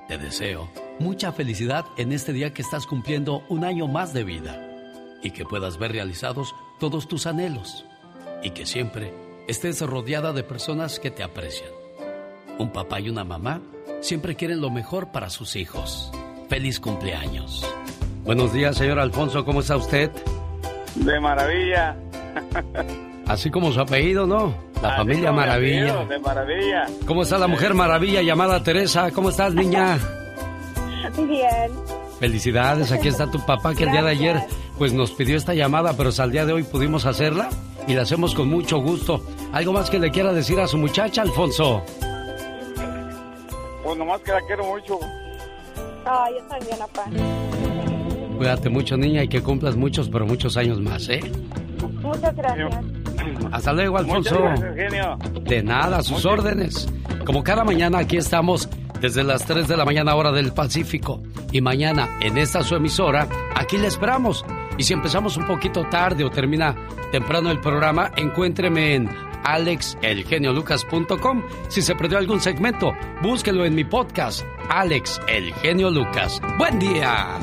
Te deseo mucha felicidad en este día que estás cumpliendo un año más de vida y que puedas ver realizados todos tus anhelos y que siempre estés rodeada de personas que te aprecian. Un papá y una mamá siempre quieren lo mejor para sus hijos. Feliz cumpleaños. Buenos días, señor Alfonso, ¿cómo está usted? De maravilla. Así como su apellido, ¿no? La Así familia Maravilla. apellido, De maravilla. ¿Cómo está la mujer maravilla llamada Teresa? ¿Cómo estás, niña? Bien. Felicidades, aquí está tu papá que el día de ayer pues nos pidió esta llamada, pero hasta el día de hoy pudimos hacerla y la hacemos con mucho gusto. ¿Algo más que le quiera decir a su muchacha, Alfonso? Pues nomás que la quiero mucho. Ay, yo también, papá. Cuídate mucho, niña, y que cumplas muchos, pero muchos años más, ¿eh? Muchas gracias. Hasta luego, Alfonso. Gracias. De nada, a sus órdenes. Como cada mañana aquí estamos desde las 3 de la mañana hora del Pacífico. Y mañana en esta su emisora, aquí le esperamos. Y si empezamos un poquito tarde o termina temprano el programa, encuéntreme en alexelgeniolucas.com. Si se perdió algún segmento, búsquelo en mi podcast, Alex El Genio Lucas. Buen día.